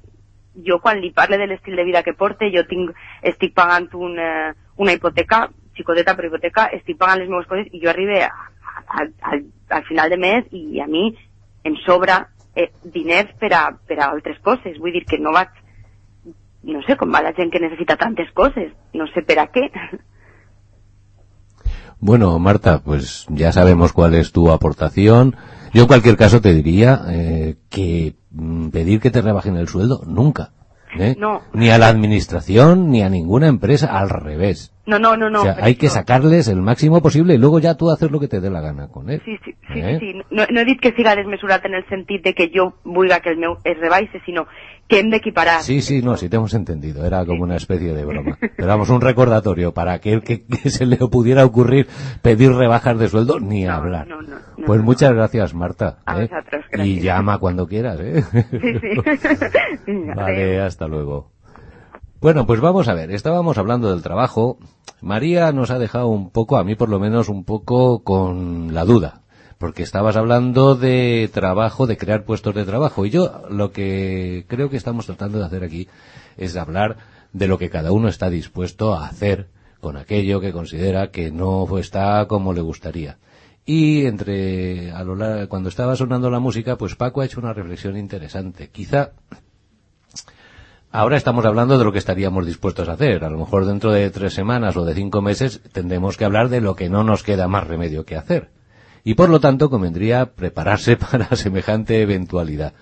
jo quan li parle de l'estil de vida que porte, jo tinc, estic pagant una, una hipoteca, xicoteta per hipoteca, estic pagant les meves coses i jo arribe al, al final de mes i a mi em sobra eh, diners per a, per a altres coses. Vull dir que no vaig, no sé com va la gent que necessita tantes coses, no sé per a què. Bueno, Marta, pues ya sabemos cuál es tu aportación. Yo en cualquier caso te diría eh, que mm, pedir que te rebajen el sueldo nunca. ¿eh? No. Ni a la administración ni a ninguna empresa, al revés. No, no, no, no. o sea, hay que sacarles el máximo posible y luego ya tú haces lo que te dé la gana con él. Sí, sí, sí, ¿eh? sí, sí. No, no he dit que siga desmesurat en el sentit de que jo vulga que el meu es rebaixe, sinó que hem d'equiparar. Sí, sí, no, sí te hemos entendido. Era como una especie de broma. Pero vamos, un recordatorio para aquel que, que se le pudiera ocurrir pedir rebajas de sueldo ni hablar. no, no, pues muchas gracias, Marta. A ¿eh? vosotros, Y llama cuando quieras, ¿eh? Sí, sí. *laughs* *laughs* Vale, hasta luego. Bueno, pues vamos a ver, estábamos hablando del trabajo. María nos ha dejado un poco, a mí por lo menos un poco con la duda, porque estabas hablando de trabajo, de crear puestos de trabajo, y yo lo que creo que estamos tratando de hacer aquí es hablar de lo que cada uno está dispuesto a hacer con aquello que considera que no está como le gustaría. Y entre a lo cuando estaba sonando la música, pues Paco ha hecho una reflexión interesante. Quizá Ahora estamos hablando de lo que estaríamos dispuestos a hacer. A lo mejor dentro de tres semanas o de cinco meses tendremos que hablar de lo que no nos queda más remedio que hacer. Y por lo tanto convendría prepararse *laughs* para semejante eventualidad.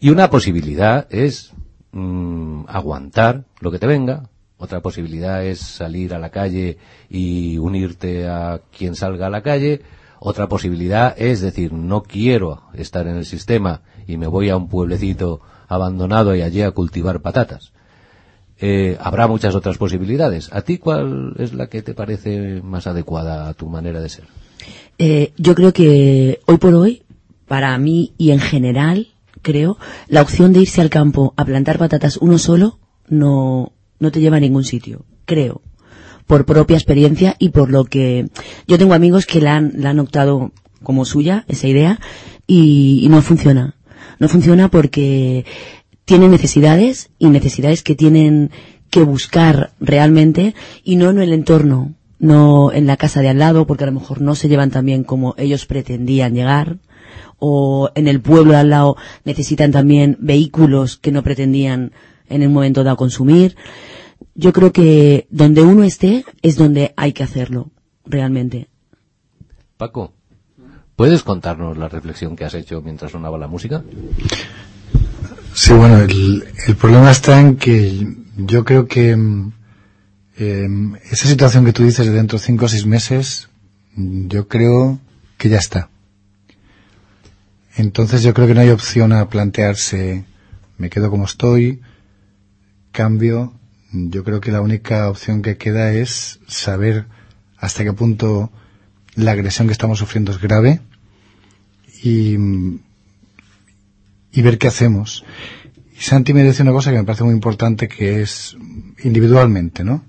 Y una posibilidad es mm, aguantar lo que te venga. Otra posibilidad es salir a la calle y unirte a quien salga a la calle. Otra posibilidad es decir, no quiero estar en el sistema y me voy a un pueblecito abandonado y allí a cultivar patatas. Eh, habrá muchas otras posibilidades. ¿A ti cuál es la que te parece más adecuada a tu manera de ser? Eh, yo creo que hoy por hoy, para mí y en general, creo, la opción de irse al campo a plantar patatas uno solo no, no te lleva a ningún sitio. Creo. Por propia experiencia y por lo que yo tengo amigos que la han, la han optado como suya, esa idea, y, y no funciona. No funciona porque tienen necesidades y necesidades que tienen que buscar realmente y no en el entorno, no en la casa de al lado, porque a lo mejor no se llevan tan bien como ellos pretendían llegar, o en el pueblo de al lado necesitan también vehículos que no pretendían en el momento dado consumir. Yo creo que donde uno esté es donde hay que hacerlo, realmente. Paco, ¿puedes contarnos la reflexión que has hecho mientras sonaba la música? Sí, bueno, el, problema está en que yo creo que mm, em, esa situación que tú dices de dentro de cinco o seis meses, mm, yo creo que ya está. Entonces yo creo que no hay opción a plantearse, me quedo como estoy, cambio. Yo creo que la única opción que queda es saber hasta qué punto la agresión que estamos sufriendo es grave y, ver qué hacemos. Y Santi me decía una cosa que me parece muy importante que es individualmente, ¿no?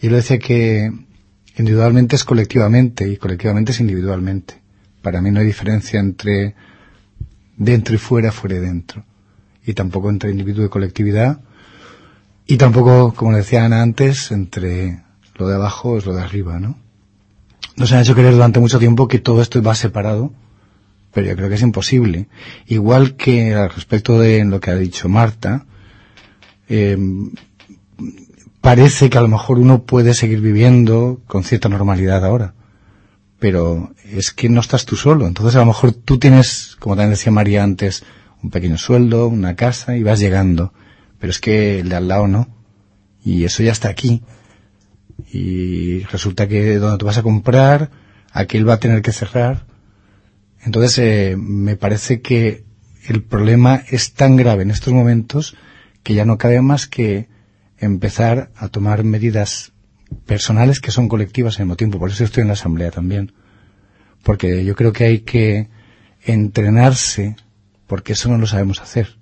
Y él decía que individualmente es colectivamente y colectivamente es individualmente. Para mí no hay diferencia entre dentro y fuera, fuera y dentro. Y tampoco entre individuo y colectividad. Y tampoco, como le decía Ana antes, entre lo de abajo es lo de arriba, ¿no? Nos han hecho creer durante mucho tiempo que todo esto va separado, pero yo creo que es imposible. Igual que al respecto de lo que ha dicho Marta, eh, parece que a lo mejor uno puede seguir viviendo con cierta normalidad ahora, pero es que no estás tú solo. Entonces a lo mejor tú tienes, como también decía María antes, un pequeño sueldo, una casa y vas llegando, pero es que el de al lado no. Y eso ya está aquí. Y resulta que donde tú vas a comprar, aquel va a tener que cerrar. Entonces, eh, me parece que el problema es tan grave en estos momentos que ya no cabe más que empezar a tomar medidas personales que son colectivas al mismo tiempo. Por eso estoy en la asamblea también. Porque yo creo que hay que entrenarse, porque eso no lo sabemos hacer.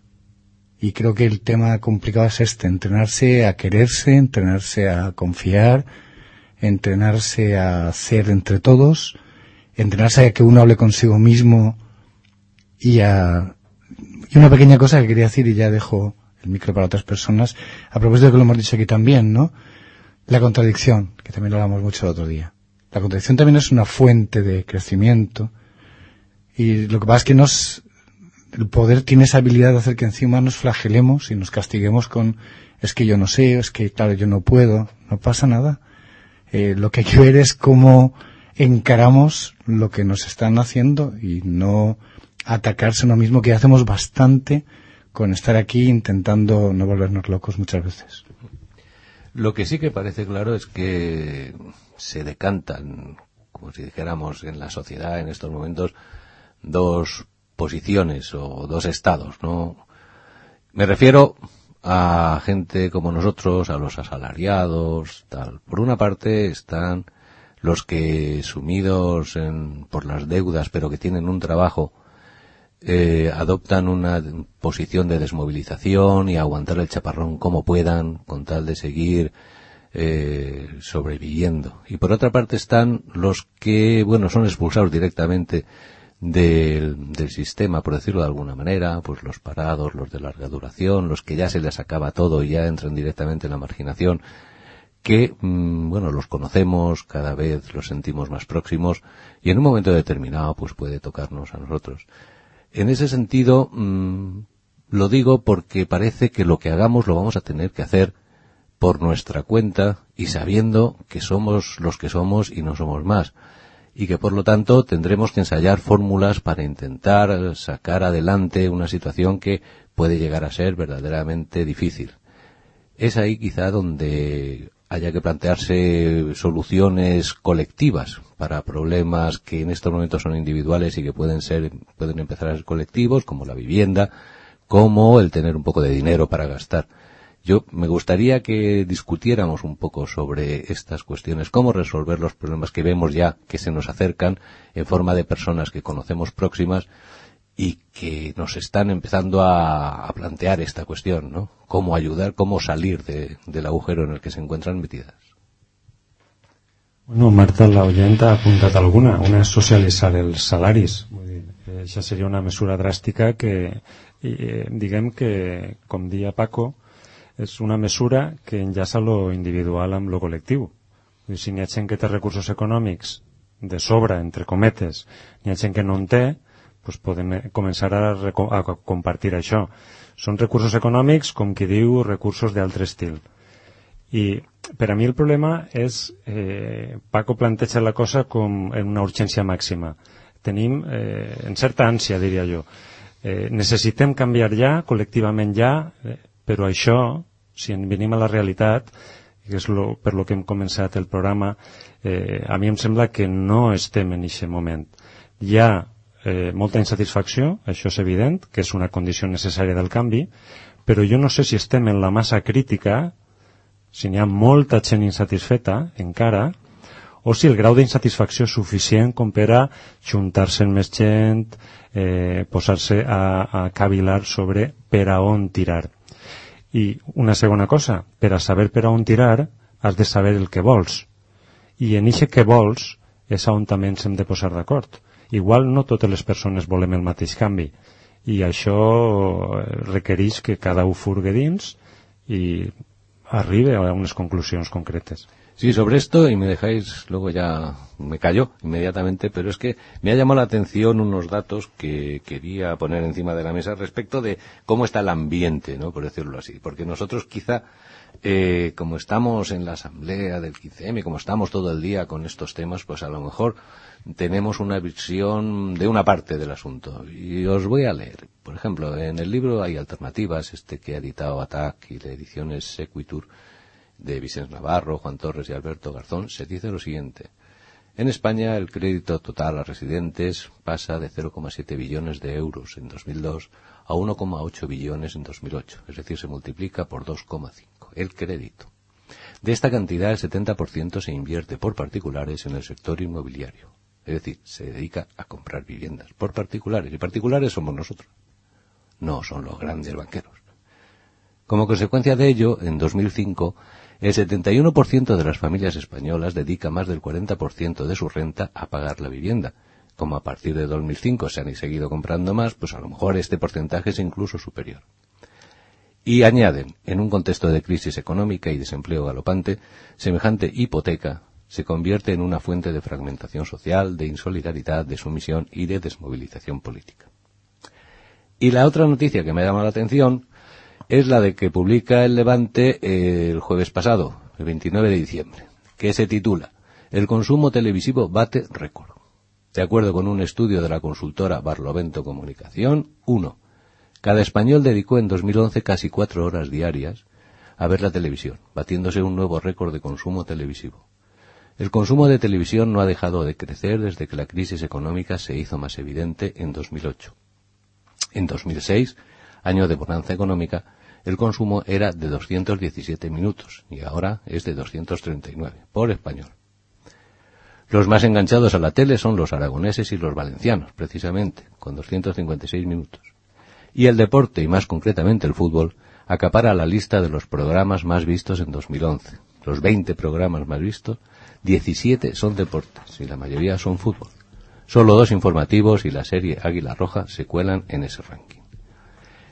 Y creo que el tema complicado es este, entrenarse a quererse, entrenarse a confiar, entrenarse a hacer entre todos, entrenarse a que uno hable consigo mismo y a... Y una pequeña cosa que quería decir y ya dejo el micro para otras personas, a propósito de que lo hemos dicho aquí también, ¿no? La contradicción, que también lo hablamos mucho el otro día. La contradicción también es una fuente de crecimiento y lo que pasa es que nos, el poder tiene esa habilidad de hacer que encima nos flagelemos y nos castiguemos con es que yo no sé, es que claro yo no puedo, no pasa nada. Eh, lo que hay que ver es cómo encaramos lo que nos están haciendo y no atacarse uno mismo, que hacemos bastante con estar aquí intentando no volvernos locos muchas veces. Lo que sí que parece claro es que se decantan, como si dijéramos en la sociedad en estos momentos, dos posiciones o dos estados, ¿no? Me refiero a gente como nosotros, a los asalariados, tal. Por una parte están los que sumidos en, por las deudas, pero que tienen un trabajo, eh, adoptan una posición de desmovilización y aguantar el chaparrón como puedan, con tal de seguir eh, sobreviviendo. Y por otra parte están los que, bueno, son expulsados directamente del, del, sistema, por decirlo de alguna manera, pues los parados, los de larga duración, los que ya se les acaba todo y ya entran directamente en la marginación, que, mmm, bueno, los conocemos, cada vez los sentimos más próximos y en un momento determinado pues puede tocarnos a nosotros. En ese sentido, mmm, lo digo porque parece que lo que hagamos lo vamos a tener que hacer por nuestra cuenta y sabiendo que somos los que somos y no somos más y que por lo tanto tendremos que ensayar fórmulas para intentar sacar adelante una situación que puede llegar a ser verdaderamente difícil. Es ahí quizá donde haya que plantearse soluciones colectivas para problemas que en estos momentos son individuales y que pueden ser pueden empezar a ser colectivos como la vivienda, como el tener un poco de dinero para gastar. Yo me gustaría que discutiéramos un poco sobre estas cuestiones, cómo resolver los problemas que vemos ya que se nos acercan en forma de personas que conocemos próximas y que nos están empezando a, plantear esta cuestión, ¿no? Cómo ayudar, cómo salir de, del agujero en el que se encuentran metidas. Bueno, Marta, la oyenta ha alguna. Una és socialitzar els salaris. Vull dir, això seria una mesura dràstica que, eh, diguem que, com dia Paco, és una mesura que enllaça lo individual amb lo col·lectiu. I si n'hi ha gent que té recursos econòmics de sobre, entre cometes, n'hi ha gent que no en té, pues podem començar a, a compartir això. Són recursos econòmics, com qui diu, recursos d'altre estil. I per a mi el problema és, eh, Paco planteja la cosa com en una urgència màxima. Tenim, eh, en certa ànsia, diria jo. Eh, necessitem canviar ja, col·lectivament ja, eh, però això, si en venim a la realitat, que és lo, per lo que hem començat el programa, eh, a mi em sembla que no estem en aquest moment. Hi ha eh, molta insatisfacció, això és evident, que és una condició necessària del canvi, però jo no sé si estem en la massa crítica, si n'hi ha molta gent insatisfeta encara, o si el grau d'insatisfacció és suficient com per a juntar-se amb més gent, eh, posar-se a, a cavilar sobre per a on tirar. I una segona cosa, per a saber per a on tirar, has de saber el que vols. I en eixe que vols és on també ens hem de posar d'acord. Igual no totes les persones volem el mateix canvi i això requereix que cada un furgue dins i arribe a unes conclusions concretes. Sí, sobre esto, y me dejáis, luego ya me callo inmediatamente, pero es que me ha llamado la atención unos datos que quería poner encima de la mesa respecto de cómo está el ambiente, ¿no? Por decirlo así. Porque nosotros quizá, eh, como estamos en la asamblea del 15M, como estamos todo el día con estos temas, pues a lo mejor tenemos una visión de una parte del asunto. Y os voy a leer. Por ejemplo, en el libro hay alternativas, este que ha editado ATAC y la edición es Sequitur, de Vicente Navarro, Juan Torres y Alberto Garzón, se dice lo siguiente. En España el crédito total a residentes pasa de 0,7 billones de euros en 2002 a 1,8 billones en 2008, es decir, se multiplica por 2,5 el crédito. De esta cantidad el 70% se invierte por particulares en el sector inmobiliario, es decir, se dedica a comprar viviendas por particulares y particulares somos nosotros, no son los grandes banqueros. Como consecuencia de ello, en 2005, el 71% de las familias españolas dedica más del 40% de su renta a pagar la vivienda. Como a partir de 2005 se han seguido comprando más, pues a lo mejor este porcentaje es incluso superior. Y añaden, en un contexto de crisis económica y desempleo galopante, semejante hipoteca se convierte en una fuente de fragmentación social, de insolidaridad, de sumisión y de desmovilización política. Y la otra noticia que me llama la atención es la de que publica el Levante eh, el jueves pasado, el 29 de diciembre, que se titula El consumo televisivo bate récord. De acuerdo con un estudio de la consultora Barlovento Comunicación, 1. Cada español dedicó en 2011 casi cuatro horas diarias a ver la televisión, batiéndose un nuevo récord de consumo televisivo. El consumo de televisión no ha dejado de crecer desde que la crisis económica se hizo más evidente en 2008. En 2006, año de bonanza económica, el consumo era de 217 minutos y ahora es de 239 por español. Los más enganchados a la tele son los aragoneses y los valencianos, precisamente, con 256 minutos. Y el deporte, y más concretamente el fútbol, acapara la lista de los programas más vistos en 2011. Los 20 programas más vistos, 17 son deportes y la mayoría son fútbol. Solo dos informativos y la serie Águila Roja se cuelan en ese ranking.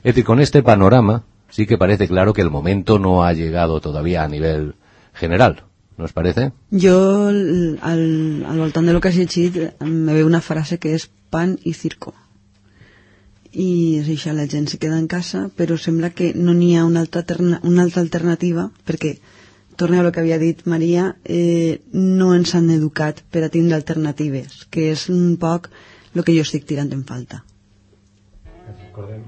Es decir, con este panorama sí que parece claro que el momento no ha llegado todavía a nivel general. ¿No os parece? Jo, al, al, voltant de has llegit, me ve una frase que és pan i circo. I és això, se queda en casa, però sembla que no n'hi ha una altra, una alternativa, perquè, torne a lo que havia dit Maria, eh, no ens han educat per a tindre alternatives, que és un poc el que jo estic tirant en falta. Recordem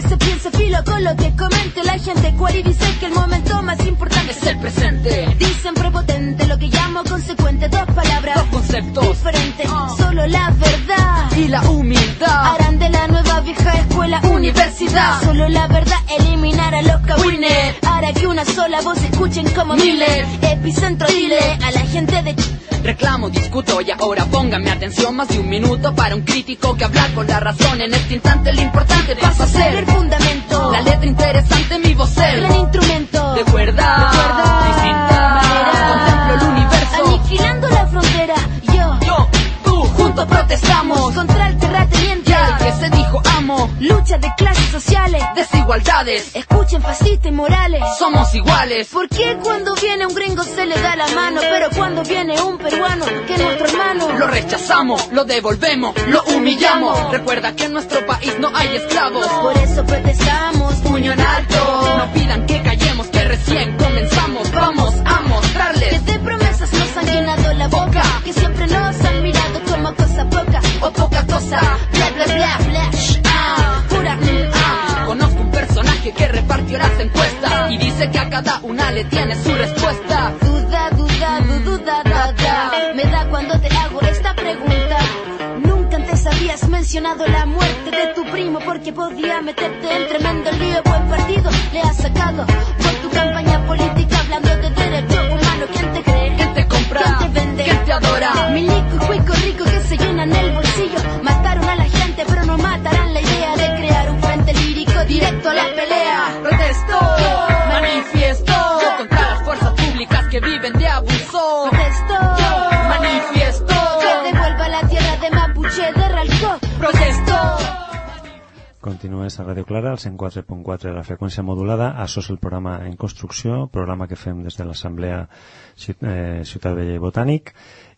que se piensa, filo con lo que comente la gente. Cual y dice que el momento más importante es el presente. Dicen prepotente, lo que llamo consecuente. Dos palabras, dos conceptos diferentes. Solo la verdad y la humildad harán de la nueva vieja escuela universidad. Solo la verdad eliminar a los cabines. Hará que una sola voz escuchen como miles. Epicentro dile a la gente de Reclamo, discuto y ahora póngame atención más de un minuto para un crítico que habla con la razón. En este instante lo importante pasa a ser el fundamento. La letra interesante, mi voz el instrumento. De cuerda, distinta manera. Contemplo protestamos contra el terrateniente. Que se dijo amo. Lucha de clases sociales. Desigualdades. Escuchen fascistas y morales. Somos iguales. ¿Por qué cuando viene un gringo se le da la mano? Pero cuando viene un peruano, que es nuestro hermano. Lo rechazamos, lo devolvemos, lo humillamos. Recuerda que en nuestro país no hay esclavos. Por eso protestamos, puño en alto. No pidan que callemos, que recién comenzamos. Vamos a mostrarles que de promesas nos han llenado la boca. Que siempre nos han mirado cosa poca o poca cosa. Bla, bla, bla, bla. Ah, pura, ah. Conozco un personaje que repartió las encuestas y dice que a cada una le tiene su respuesta. Duda, duda, du, duda, da, da. Me da cuando te hago esta pregunta. Nunca antes habías mencionado la muerte de tu primo porque podía meterte en tremendo lío. Buen partido le has sacado por tu campaña política hablando de derecho humano. ¿Quién te cree? ¿Quién te compra? ¿Quién te vende? ¿Quién te adora? Milico Protesto. Continues a Radio Clara, al 104.4 de la freqüència modulada. Això és el programa En Construcció, programa que fem des de l'Assemblea eh, Ciutat Vella i Botànic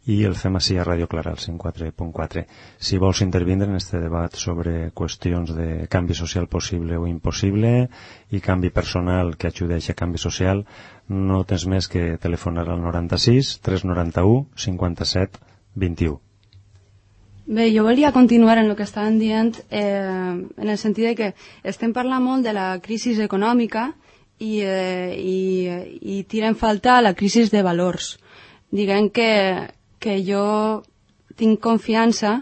i el fem així a Radio Clara, al 104.4. Si vols intervindre en este debat sobre qüestions de canvi social possible o impossible i canvi personal que ajudeix a canvi social, no tens més que telefonar al 96 391 57 21. Bé, jo volia continuar en el que estaven dient eh, en el sentit de que estem parlant molt de la crisi econòmica i, eh, i, i tira en falta la crisi de valors. Diguem que, que jo tinc confiança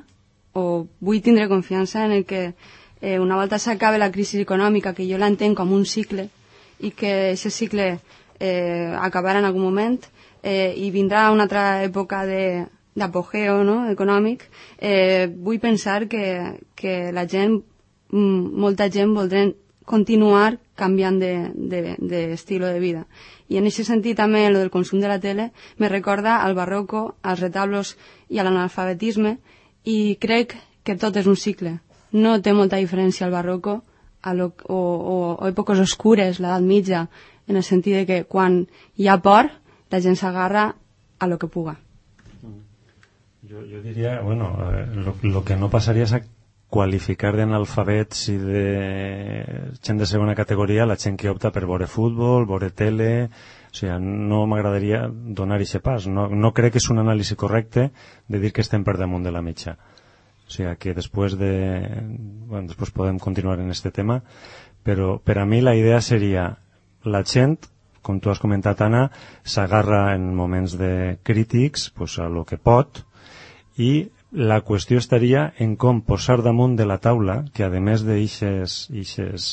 o vull tindre confiança en el que eh, una volta s'acabe la crisi econòmica, que jo l'entenc com un cicle i que aquest cicle eh, acabarà en algun moment eh, i vindrà una altra època de d'apogeo no? econòmic, eh, vull pensar que, que la gent, mm, molta gent voldrà continuar canviant d'estil de, de, de vida. I en aquest sentit també el del consum de la tele me recorda al barroco, als retablos i a l'analfabetisme i crec que tot és un cicle. No té molta diferència el barroco a lo, o, o, o èpoques oscures, l'edat mitja, en el sentit de que quan hi ha por, la gent s'agarra a lo que puga. Jo, jo diria, bueno, eh, lo, lo que no passaria és a qualificar d'analfabets i de gent de segona categoria la gent que opta per veure futbol, veure tele... O sigui, no m'agradaria donar aquest pas. No, no crec que és un anàlisi correcte de dir que estem per damunt de la mitja. O sigui, que després de... Bueno, després podem continuar en este tema, però per a mi la idea seria la gent, com tu has comentat, Anna, s'agarra en moments de crítics pues, a lo que pot i la qüestió estaria en com posar damunt de la taula que a més d'eixes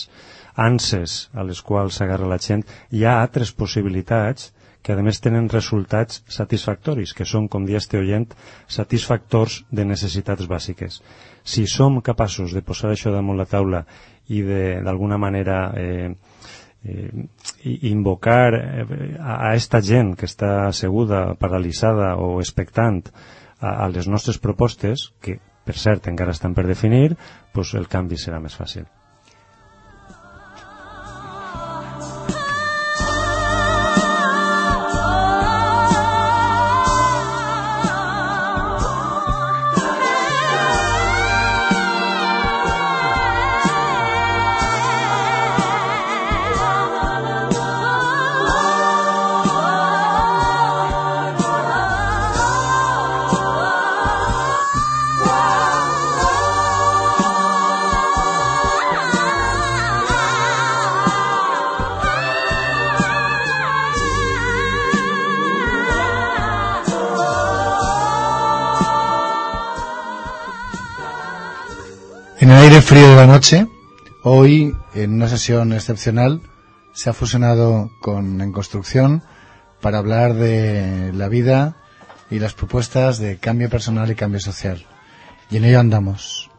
anses a les quals s'agarra la gent hi ha altres possibilitats que a més tenen resultats satisfactoris, que són, com dia este oient, satisfactors de necessitats bàsiques. Si som capaços de posar això damunt la taula i d'alguna manera eh, eh, invocar eh, a, a esta gent que està asseguda, paralitzada o expectant a, a les nostres propostes, que per cert encara estan per definir, pues el canvi serà més fàcil. Frío de la noche, hoy, en una sesión excepcional, se ha fusionado con En Construcción para hablar de la vida y las propuestas de cambio personal y cambio social. Y en ello andamos.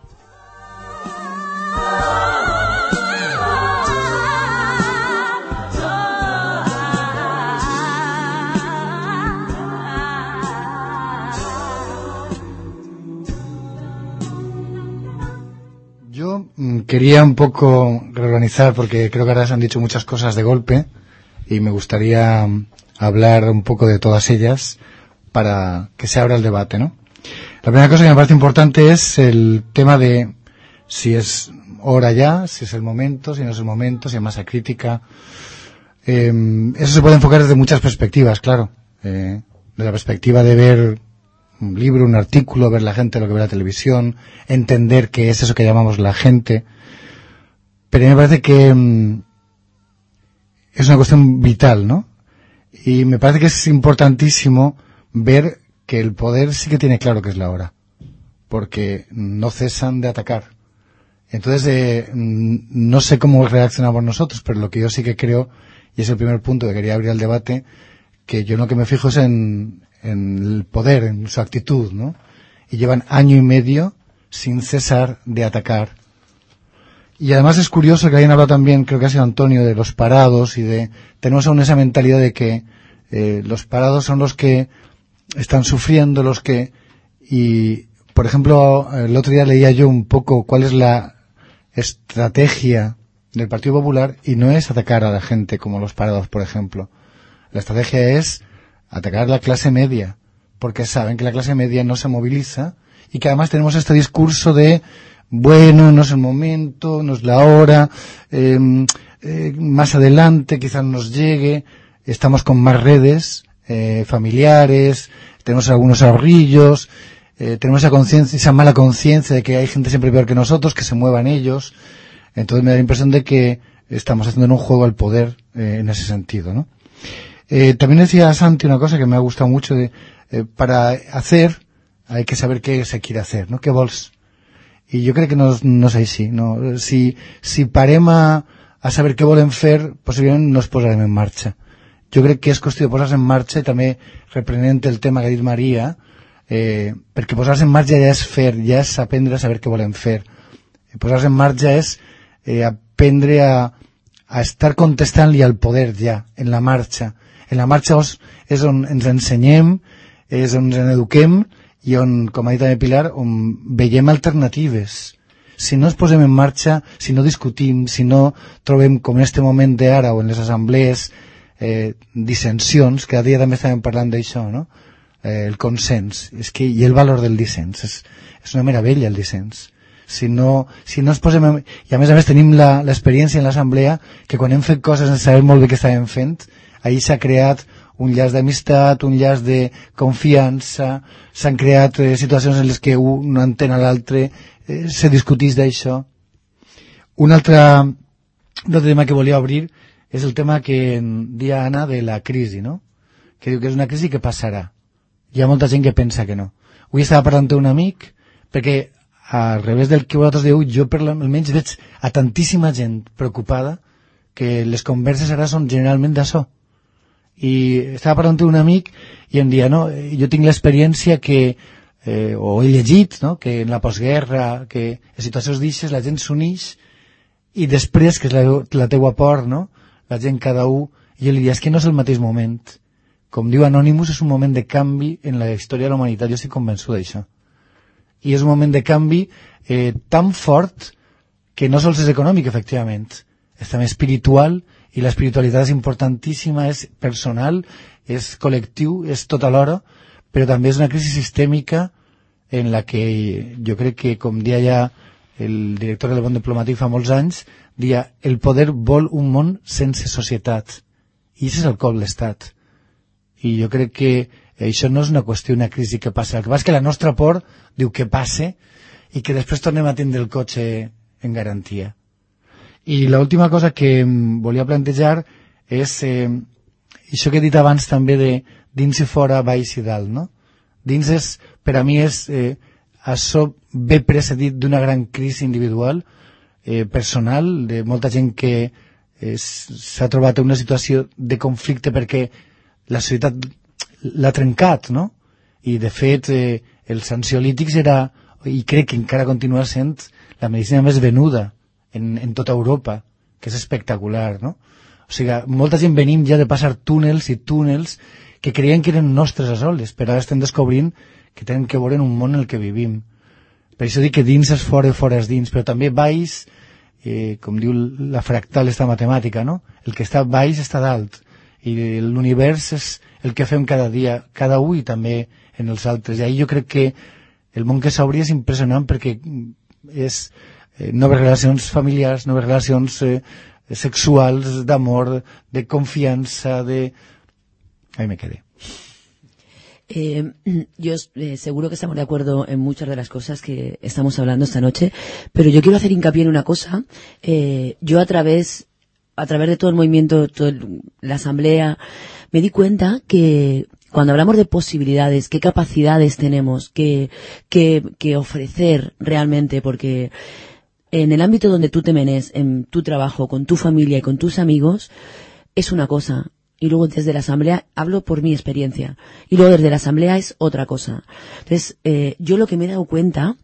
Quería un poco reorganizar porque creo que ahora se han dicho muchas cosas de golpe y me gustaría mm, hablar un poco de todas ellas para que se abra el debate, ¿no? La primera cosa que me parece importante es el tema de si es hora ya, si es el momento, si no es el momento, si hay masa crítica. Eh, eso se puede enfocar desde muchas perspectivas, claro. Eh, de la perspectiva de ver un libro, un artículo, ver la gente lo que ve la televisión, entender qué es eso que llamamos la gente. Pero me parece que mm, es una cuestión vital, ¿no? Y me parece que es importantísimo ver que el poder sí que tiene claro que es la hora, porque no cesan de atacar. Entonces, eh, mm, no sé cómo reaccionamos nosotros, pero lo que yo sí que creo, y es el primer punto que quería abrir el debate, que yo lo que me fijo es en, en el poder, en su actitud, ¿no? Y llevan año y medio sin cesar de atacar. Y además es curioso que alguien habla también, creo que ha sido Antonio, de los parados y de, tenemos aún esa mentalidad de que eh, los parados son los que están sufriendo, los que, y por ejemplo, el otro día leía yo un poco cuál es la estrategia del Partido Popular y no es atacar a la gente como los parados, por ejemplo. La estrategia es atacar la clase media, porque saben que la clase media no se moviliza y que además tenemos este discurso de, bueno, no es el momento, no es la hora, eh, eh, más adelante quizás nos llegue, estamos con más redes eh, familiares, tenemos algunos ahorrillos, eh, tenemos esa conciencia, esa mala conciencia de que hay gente siempre peor que nosotros, que se muevan ellos. Entonces me da la impresión de que estamos haciendo un juego al poder eh, en ese sentido, ¿no? Eh, también decía Santi una cosa que me ha gustado mucho de, eh, para hacer hay que saber qué se quiere hacer, no? Què vols? I jo crec que no, no és així. No? Si, si parem a, saber què volem fer, possiblement no es posarem en marxa. Jo crec que és qüestió de en marxa i també reprenent el tema que ha dit Maria, eh, perquè posar-se en marxa ja és fer, ja és aprendre a saber què volem fer. Posar-se en marxa és eh, aprendre a, a estar contestant-li al poder ja, en la marxa. En la marxa és, on ens ensenyem, és on ens eduquem i on, com ha dit també Pilar, on veiem alternatives. Si no ens posem en marxa, si no discutim, si no trobem, com en este moment d'ara o en les assemblees, eh, dissensions, cada dia també estàvem parlant d'això, no? Eh, el consens, és que, i el valor del dissens, és, és una meravella el dissens. Si no, si no ens posem... En, I a més a més tenim l'experiència en l'assemblea que quan hem fet coses sense saber molt bé què estàvem fent, ahir s'ha creat un llaç d'amistat, un llaç de confiança, s'han creat eh, situacions en les que un entén a l'altre, eh, se discutís d'això. Un altre, un altre tema que volia obrir és el tema que dia Anna de la crisi, no? Que diu que és una crisi que passarà. Hi ha molta gent que pensa que no. Avui estava parlant amb un amic, perquè al revés del que vosaltres diu, jo per almenys veig a tantíssima gent preocupada que les converses ara són generalment d'això i estava parlant amb un amic i em dia, no, jo tinc l'experiència que, eh, o he llegit, no, que en la postguerra, que en situacions d'ixes la gent s'unix i després, que és la, la teua por, no, la gent cada un, i jo li dia, és que no és el mateix moment. Com diu Anonymous, és un moment de canvi en la història de la humanitat, jo estic convençut d'això. I és un moment de canvi eh, tan fort que no sols és econòmic, efectivament, és també espiritual i l'espiritualitat és importantíssima, és personal, és col·lectiu, és tot alhora, però també és una crisi sistèmica en la que jo crec que, com dia ja el director del Bon Diplomàtic fa molts anys, dia, el poder vol un món sense societat. I això és el cop l'Estat. I jo crec que això no és una qüestió, una crisi que passa. El que passa és que la nostra por diu que passe i que després tornem a tindre el cotxe en garantia. I l'última cosa que volia plantejar és eh, això que he dit abans també de dins i fora, baix i dalt, no? Dins és, per a mi és, eh, això ve precedit d'una gran crisi individual, eh, personal, de molta gent que eh, s'ha trobat en una situació de conflicte perquè la societat l'ha trencat, no? I, de fet, eh, els ansiolítics era, i crec que encara continua sent, la medicina més venuda en, en tota Europa, que és espectacular, no? O sigui, molta gent venim ja de passar túnels i túnels que creien que eren nostres a soles, però ara estem descobrint que tenen que veure en un món en el que vivim. Per això dic que dins és fora i fora és dins, però també baix, eh, com diu la fractal esta matemàtica, no? El que està baix està dalt. I l'univers és el que fem cada dia, cada un i també en els altres. I ahir jo crec que el món que s'obria és impressionant perquè és eh, noves relacions familiars, noves relacions eh, sexuals, d'amor, de confianza, de... Ahí me quedé. Eh, *clears throat* yo eh, seguro que estamos de acuerdo en muchas de las cosas que estamos hablando esta noche, pero yo quiero hacer hincapié en una cosa. Eh, yo a través, a través de todo el movimiento, toda la asamblea, me di cuenta que cuando hablamos de posibilidades, qué capacidades tenemos, qué, qué, qué ofrecer realmente, porque en el ámbito donde tú te menes, en tu trabajo, con tu familia y con tus amigos, es una cosa. Y luego desde la asamblea, hablo por mi experiencia. Y luego desde la asamblea es otra cosa. Entonces, eh, yo lo que me he dado cuenta,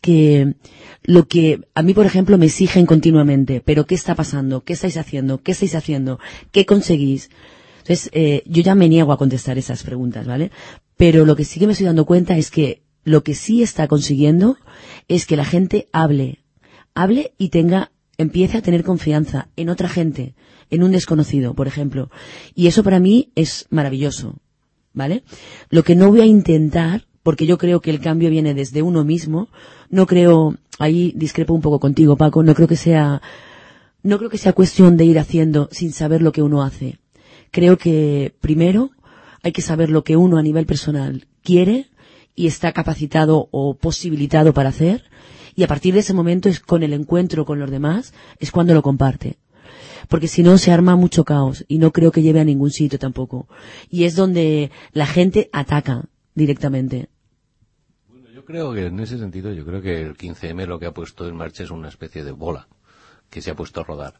que lo que a mí, por ejemplo, me exigen continuamente, pero ¿qué está pasando? ¿Qué estáis haciendo? ¿Qué estáis haciendo? ¿Qué conseguís? Entonces, eh, yo ya me niego a contestar esas preguntas, ¿vale? Pero lo que sí que me estoy dando cuenta es que lo que sí está consiguiendo es que la gente hable, hable y tenga, empiece a tener confianza en otra gente, en un desconocido, por ejemplo. Y eso para mí es maravilloso, ¿vale? Lo que no voy a intentar, porque yo creo que el cambio viene desde uno mismo, no creo, ahí discrepo un poco contigo, Paco, no creo que sea, no creo que sea cuestión de ir haciendo sin saber lo que uno hace. Creo que primero hay que saber lo que uno a nivel personal quiere y está capacitado o posibilitado para hacer y a partir de ese momento es con el encuentro con los demás, es cuando lo comparte. Porque si no se arma mucho caos y no creo que lleve a ningún sitio tampoco. Y es donde la gente ataca directamente. creo que en ese sentido, yo creo que el 15M lo que ha puesto en marcha es una especie de bola que se ha puesto a rodar.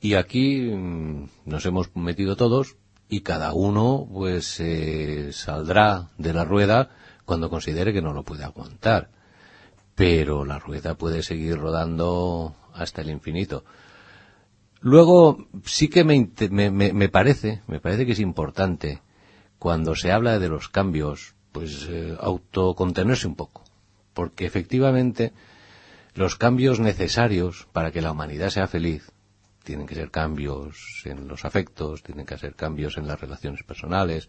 Y aquí mm, nos hemos metido todos y cada uno pues eh, saldrá de la rueda cuando considere que no lo puede aguantar. Pero la rueda puede seguir rodando hasta el infinito. Luego sí que me, me- me parece, me parece que es importante cuando se habla de los cambios, pues eh, autocontenerse un poco, porque efectivamente los cambios necesarios para que la humanidad sea feliz tienen que ser cambios en los afectos, tienen que ser cambios en las relaciones personales,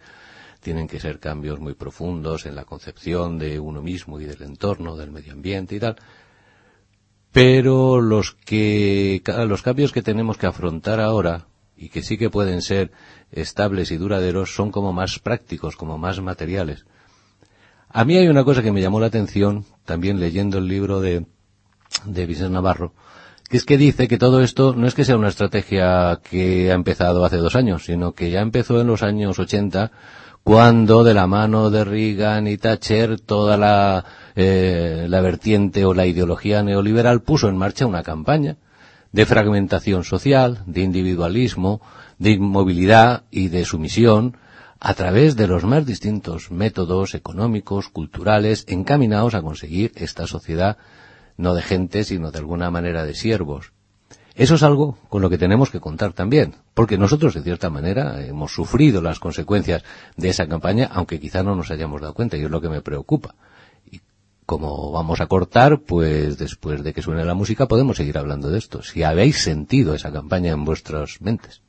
tienen que ser cambios muy profundos en la concepción de uno mismo y del entorno, del medio ambiente y tal. Pero los que los cambios que tenemos que afrontar ahora y que sí que pueden ser estables y duraderos son como más prácticos, como más materiales. A mí hay una cosa que me llamó la atención también leyendo el libro de de Vicente Navarro, que es que dice que todo esto no es que sea una estrategia que ha empezado hace dos años, sino que ya empezó en los años 80, cuando de la mano de Reagan y Thatcher toda la, eh, la vertiente o la ideología neoliberal puso en marcha una campaña de fragmentación social, de individualismo, de inmovilidad y de sumisión a través de los más distintos métodos económicos, culturales, encaminados a conseguir esta sociedad no de gente, sino de alguna manera de siervos. Eso es algo con lo que tenemos que contar también, porque nosotros, de cierta manera, hemos sufrido las consecuencias de esa campaña, aunque quizá no nos hayamos dado cuenta, y es lo que me preocupa. Y como vamos a cortar, pues después de que suene la música podemos seguir hablando de esto. Si habéis sentido esa campaña en vuestras mentes.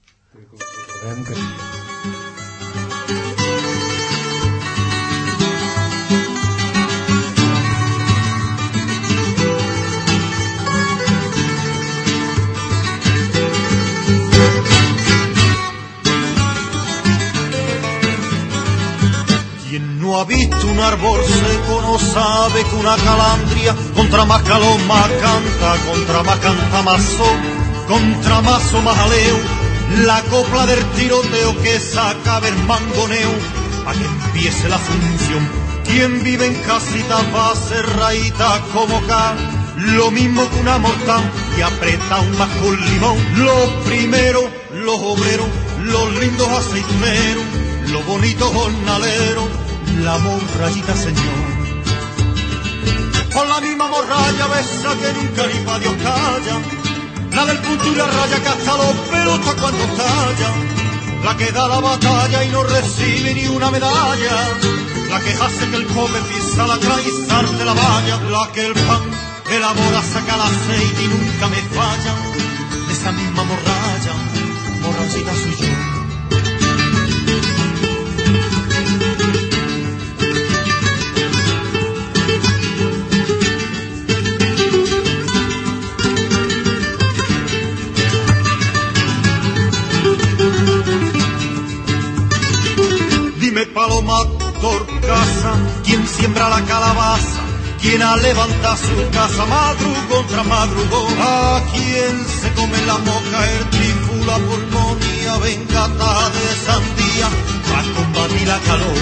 No ha visto un árbol seco no sabe que una calandria contra más canta, contra más canta sol, contra más o más jaleo, la copla del tiroteo que saca el mangoneo, a que empiece la función. Quien vive en casita va cerradita como acá, lo mismo que una mortal y aprieta un más con limón. Los primeros, los obreros, los lindos aceituneros, los bonitos jornaleros, la morrayita señor. Con la misma morralla besa que nunca ni pa' Dios calla, la del punto raya que hasta los pelos cuando talla, la que da la batalla y no recibe ni una medalla, la que hace que el joven pisa la traizar de la valla, la que el pan elabora saca el aceite y nunca me falla, esa misma morralla, morrayita soy yo. Paloma torcasa, ¿quién siembra la calabaza? ¿Quién a levanta su casa madrugo contra madrugo? ¿A quién se come la moca, el tifus, la pulmonía, vengata de sandía para combatir la calor?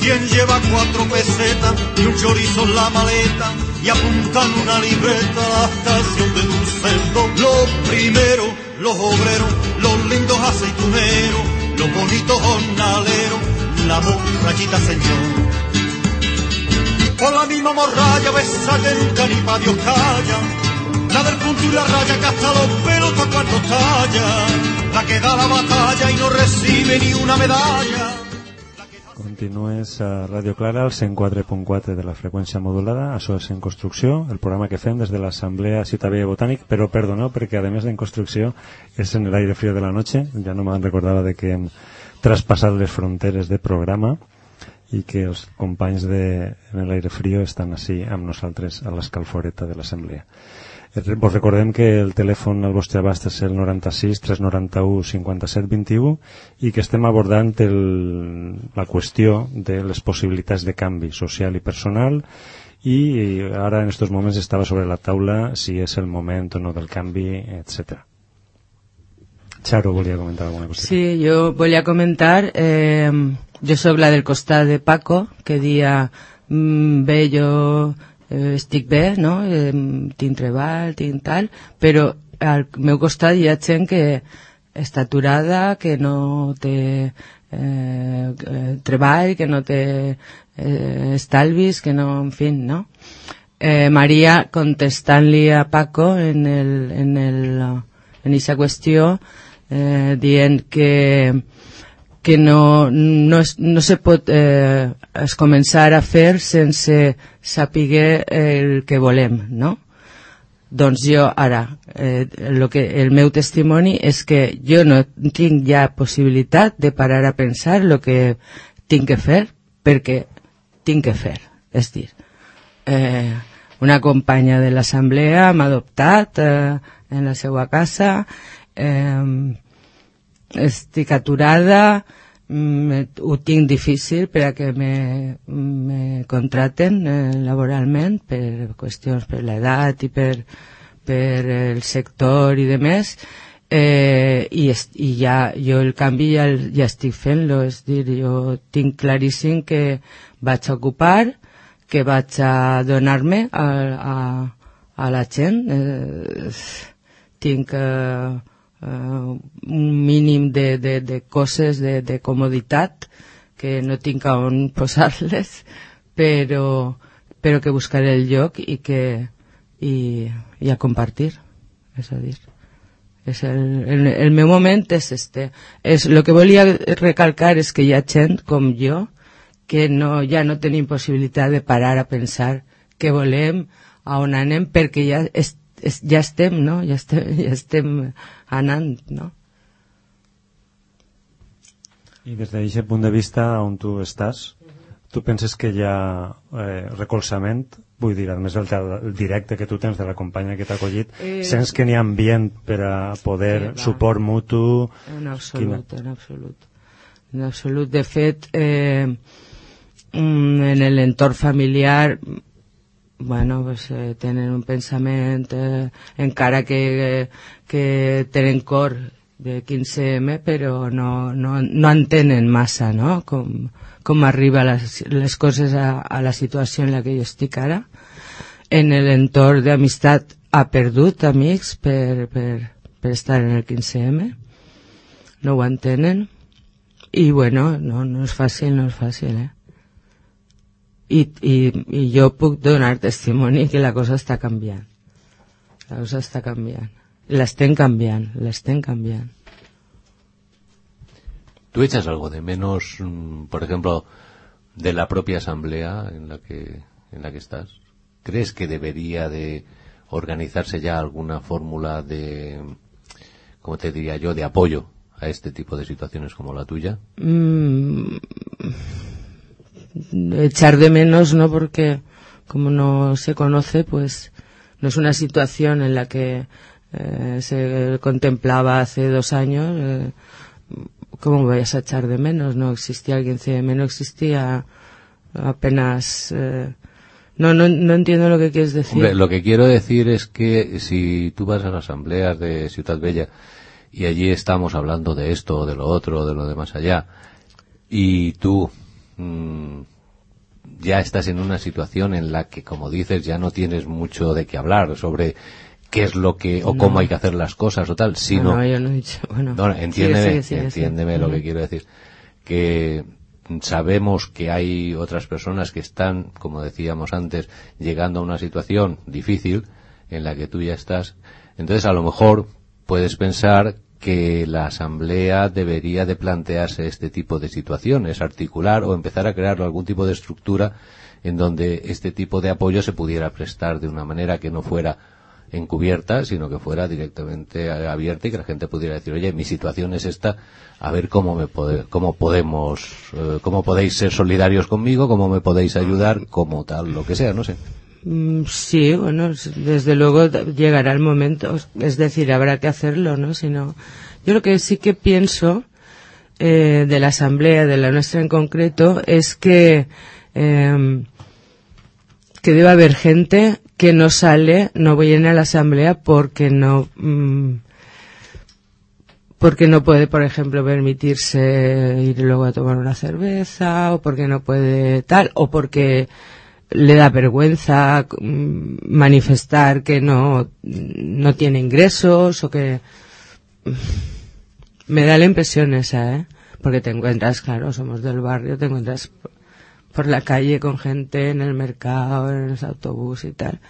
¿Quién lleva cuatro pesetas y un chorizo en la maleta y apunta en una libreta a la estación de Dulcedo? Los primeros, los obreros, los lindos aceituneros, los bonitos jornaleros, la morrayita señor. Con la misma a Radio Clara, al 104.4 de la freqüència modulada, això és En Construcció, el programa que fem des de l'Assemblea i Botànic, però perdoneu perquè a més d'en Construcció és en el aire frío de la noche, ja no me'n recordava de que traspassat les fronteres de programa i que els companys de en l'aire frío estan així amb nosaltres a l'escalforeta de l'Assemblea. Eh, Vos recordem que el telèfon al vostre abast és el 96 391 57 21 i que estem abordant el, la qüestió de les possibilitats de canvi social i personal i ara en aquests moments estava sobre la taula si és el moment o no del canvi, etc. Charo volia comentar alguna cosa. Sí, yo voy a comentar, eh, yo soy la del costat de Paco, que día mm, bé, jo eh, estic bé, no? Eh, tinc treball, tinc tal, però al meu costat hi ha gent que està aturada, que no té eh, eh, treball, que no té eh, estalvis, que no, en fi, no? Eh, Maria contestant-li a Paco en el, en el, en aquesta qüestió, eh, dient que que no, no, es, no se pot eh, es començar a fer sense saber el que volem, no? Doncs jo ara, eh, lo que, el meu testimoni és que jo no tinc ja possibilitat de parar a pensar el que tinc que fer perquè tinc que fer. És dir, eh, una companya de l'assemblea m'ha adoptat eh, en la seva casa, eh, estic aturada, mm, ho tinc difícil per a que me, me contraten eh, laboralment per qüestions per l'edat i per, per el sector i de més eh, i, est, i ja, jo el canvi ja, el- ja estic fent-lo és dir, jo tinc claríssim que vaig a ocupar que vaig a donar-me a, a, a la gent. Eh, tinc eh, eh, un mínim de, de, de coses de, de comoditat que no tinc a on posar-les però, però que buscaré el lloc i que i, i a compartir. És a dir és el, el, el meu moment és este. És, el que volia recalcar és que hi ha gent com jo que no, ja no tenim possibilitat de parar a pensar què volem, a on anem, perquè ja, es, es, ja estem, no? Ja estem, *laughs* ja estem anant, no? I des d'aquest punt de vista on tu estàs, tu penses que hi ha eh, recolzament? Vull dir, a més del, del directe que tu tens de la companya que t'ha acollit, Eh, sents que n'hi ha ambient per a poder, Eh, va. suport mutu... En absolut, en absolut. En absolut. De fet, eh, mm, en l'entorn familiar, bueno, pues, eh, tenen un pensament, eh, encara que, que tenen cor de 15M, però no, no, no entenen massa, no?, com, com arriba les, les coses a, a la situació en la que jo estic ara. En l'entorn d'amistat ha perdut amics per, per, per estar en el 15M, no ho entenen, i bueno, no, no és fàcil, no és fàcil, eh? I, i, i jo puc donar testimoni que la cosa està canviant. La cosa està canviant. L'estem canviant, l'estem canviant. ¿Tú echas algo de menos, mm, por ejemplo, de la propia asamblea en la que en la que estás? ¿Crees que debería de organizarse ya alguna fórmula de, cómo te diría yo, de apoyo a este tipo de situaciones como la tuya? Mm, echar de menos, ¿no? Porque como no se conoce, pues no es una situación en la que eh, se contemplaba hace dos años. eh, ¿Cómo vayas a echar de menos? No existía el 15M, no existía apenas... eh, no, no, no entiendo lo que quieres decir. Lo que quiero decir es que si tú vas a las asambleas de Ciudad Bella y allí estamos hablando de esto de lo otro de lo de más allá y tú mm, ya estás en una situación en la que, como dices, ya no tienes mucho de qué hablar sobre qué es lo que o No. cómo hay que hacer las cosas o tal, sino No, yo no he dicho... Bueno, no, entiéndeme, sigue, sigue, sigue. entiéndeme lo que quiero decir. Que sabemos que hay otras personas que están, como decíamos antes, llegando a una situación difícil en la que tú ya estás. Entonces, a lo mejor puedes pensar que la asamblea debería de plantearse este tipo de situaciones, articular o empezar a crear algún tipo de estructura en donde este tipo de apoyo se pudiera prestar de una manera que no fuera encubierta, sino que fuera directamente abierta y que la gente pudiera decir, oye, mi situación es esta, a ver cómo me pode- cómo podemos, eh, cómo podéis ser solidarios conmigo, cómo me podéis ayudar, como tal, lo que sea, no sé. Mm, Sí, bueno, desde luego llegará el momento, es decir, habrá que hacerlo, ¿no? Si no- yo lo que sí que pienso eh, de la asamblea, de la nuestra en concreto, es que eh, que debe haber gente que no sale, no viene a la asamblea porque no mm, porque no puede, por ejemplo, permitirse ir luego a tomar una cerveza, o porque no puede tal, o porque le da vergüenza mm, manifestar que no, no tiene ingresos o que... Me da la impresión esa, ¿eh? Porque te encuentras, claro, somos del barrio, te encuentras por la calle con gente en el mercado, en el autobús y tal.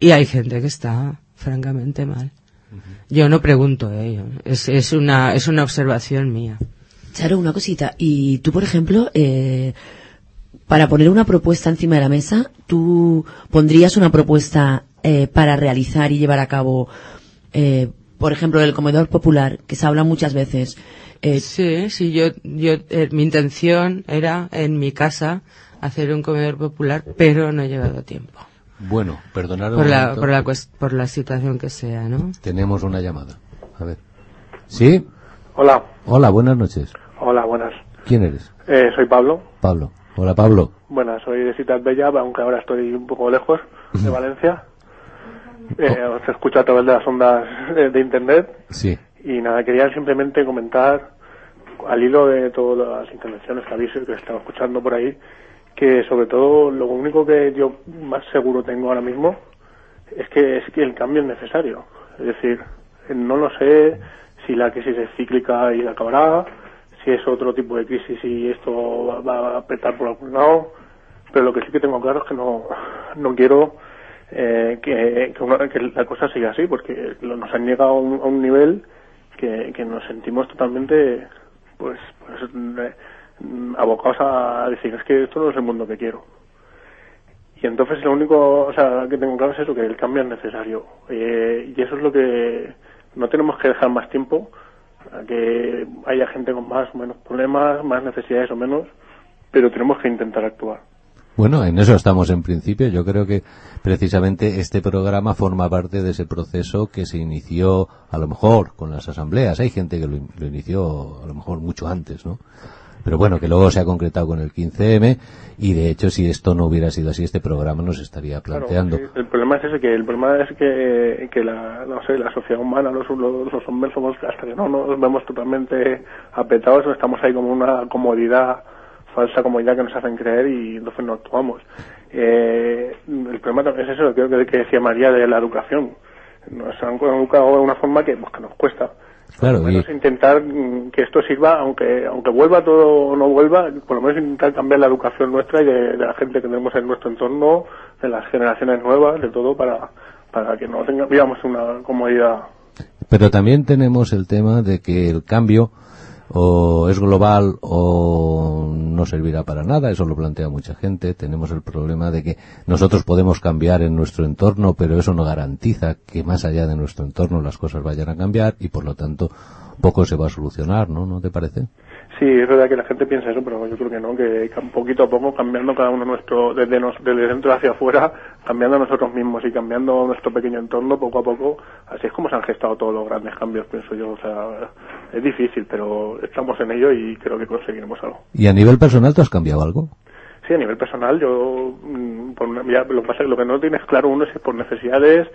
Y hay gente que está francamente mal. Yo no pregunto ello, es, es, una, es una observación mía. Charo, una cosita. Y tú, por ejemplo, eh, para poner una propuesta encima de la mesa, tú pondrías una propuesta eh, para realizar y llevar a cabo, eh, por ejemplo, el comedor popular, que se habla muchas veces. Eh, Sí, sí, yo, yo, eh, mi intención era en mi casa hacer un comedor popular, pero no he llevado tiempo. Bueno, perdonad un Por la, por, la, por la situación que sea, ¿no? Tenemos una llamada. A ver. ¿Sí? Hola, Hola, buenas noches. hola, buenas. ¿Quién eres? Eh, soy Pablo. Pablo. Hola, Pablo. Bueno, soy de Ciudad Bella, aunque ahora estoy un poco lejos de Valencia. Eh, os escucho a través de las ondas eh, de internet Sí. y nada, quería simplemente comentar al hilo de todas las intervenciones que habéis que estado escuchando por ahí que sobre todo lo único que yo más seguro tengo ahora mismo es que es que el cambio es necesario. Es decir, no lo sé si la crisis es cíclica y acabará, si es otro tipo de crisis y esto va, a apretar por algún lado, pero lo que sí que tengo claro es que no, no quiero eh, que, una- que la cosa siga así, porque nos han llegado a un, nivel que, nos sentimos totalmente pues, pues eh, abocados a decir es que esto no es el mundo que quiero. Y entonces lo único o sea, que tengo claro es eso, que el cambio es necesario. Eh, y eso es lo que no tenemos que dejar más tiempo a que haya gente con más o menos problemas, más necesidades o menos, pero tenemos que intentar actuar. Bueno, en eso estamos en principio. Yo creo que precisamente este programa forma parte de ese proceso que se inició a lo mejor con las asambleas. Hay gente que lo, lo inició a lo mejor mucho antes, ¿no? Pero bueno, que luego se ha concretado con el 15M y de hecho si esto no hubiera sido así, este programa nos estaría planteando. Claro, sí, el problema es ese, que el problema es que, que la, no sé, la sociedad humana, los, los, los hombres somos, hasta que no nos vemos totalmente apretados, estamos ahí como una comodidad, falsa comodidad que nos hacen creer y entonces no actuamos. Eh, el problema también es eso, creo que, que decía María de la educación. Nos han educado de una forma que, pues, que nos cuesta. Claro, Por lo y, menos intentar mm, que esto sirva, aunque aunque vuelva todo o no vuelva, por lo menos intentar cambiar la educación nuestra y de, de la gente que tenemos en nuestro entorno, de las generaciones nuevas, de todo, para, para que no tengamos una comodidad. pero también tenemos el tema de que el cambio o es global o no servirá para nada, eso lo plantea mucha gente. Tenemos el problema de que nosotros podemos cambiar en nuestro entorno, pero eso no garantiza que más allá de nuestro entorno las cosas vayan a cambiar y por lo tanto poco se va a solucionar, ¿no? ¿No te parece? Sí, es verdad que la gente piensa eso, pero yo creo que no, que poquito a poco cambiando cada uno nuestro, desde, nos, desde dentro hacia afuera, cambiando nosotros mismos y cambiando nuestro pequeño entorno poco a poco, así es como se han gestado todos los grandes cambios, pienso yo. O sea, es difícil, pero estamos en ello y creo que conseguiremos algo. Y a nivel personal, ¿tú has cambiado algo? Sí, a nivel personal, yo, mm, por una- ya, lo, que pasa es que lo que no tienes claro uno es por necesidades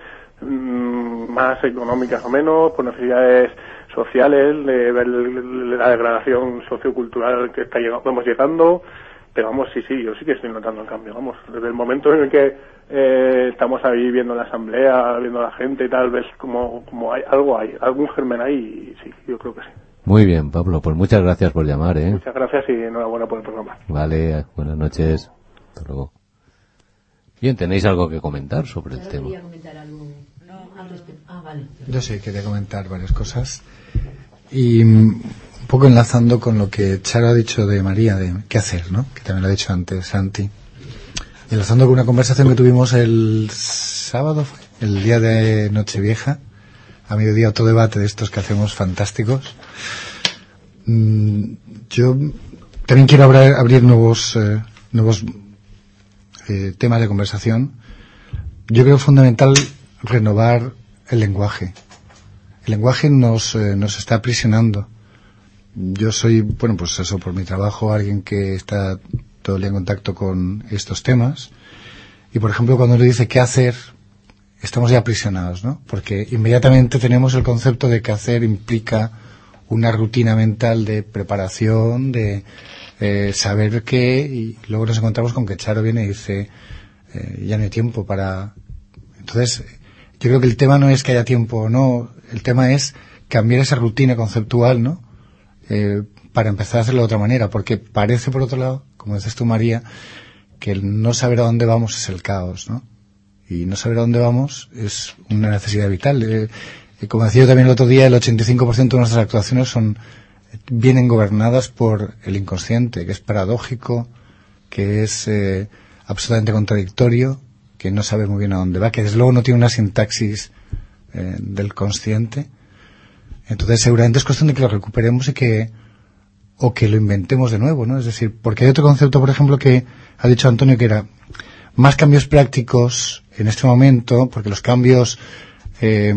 mm, más económicas o menos, por necesidades sociales, de ver la degradación sociocultural que está llegando, vamos llegando, pero vamos, sí, sí, yo sí que estoy notando el cambio, vamos, desde el momento en el que eh, estamos ahí viendo la asamblea, viendo a la gente y tal, ves como, como hay algo hay, algún germen ahí, y sí, yo creo que sí. Muy bien, Pablo, pues muchas gracias por llamar, ¿eh? Muchas gracias y enhorabuena por el programa. Vale, buenas noches. Hasta luego. Bien, ¿tenéis algo que comentar sobre el tema? Ah, vale. Yo sí quería comentar varias cosas. Y mm, un poco enlazando con lo que Charo ha dicho de María, de qué hacer, ¿no? Que también lo ha dicho antes Santi. Enlazando con una conversación que tuvimos el sábado, el día de Nochevieja, a mediodía otro debate de estos que hacemos fantásticos. Mm, Yo también quiero abrir, abrir nuevos, eh, nuevos eh, temas de conversación. Yo creo fundamental renovar el lenguaje. El lenguaje nos, eh, nos está aprisionando. Yo soy, bueno, pues eso, por mi trabajo, alguien que está todo el día en contacto con estos temas. Y, por ejemplo, cuando uno dice qué hacer, estamos ya aprisionados, ¿no? Porque inmediatamente tenemos el concepto de que hacer implica una rutina mental de preparación, de eh, saber qué, y luego nos encontramos con que Charo viene y dice, eh, ya no hay tiempo para... Entonces, yo creo que el tema no es que haya tiempo o no, el tema es cambiar esa rutina conceptual, ¿no? Eh, para empezar a hacerlo de otra manera, porque parece, por otro lado, como dices tú, María, que el no saber a dónde vamos es el caos, ¿no? Y no saber a dónde vamos es una necesidad vital. Eh, eh, como decía yo también el otro día, el 85% de nuestras actuaciones son vienen gobernadas por el inconsciente, que es paradójico, que es eh, absolutamente contradictorio, que no sabe muy bien a dónde va, que desde luego no tiene una sintaxis eh, del consciente. Entonces seguramente es cuestión de que lo recuperemos y que o que lo inventemos de nuevo, ¿no? Es decir, porque hay otro concepto, por ejemplo, que ha dicho Antonio que era más cambios prácticos en este momento, porque los cambios eh,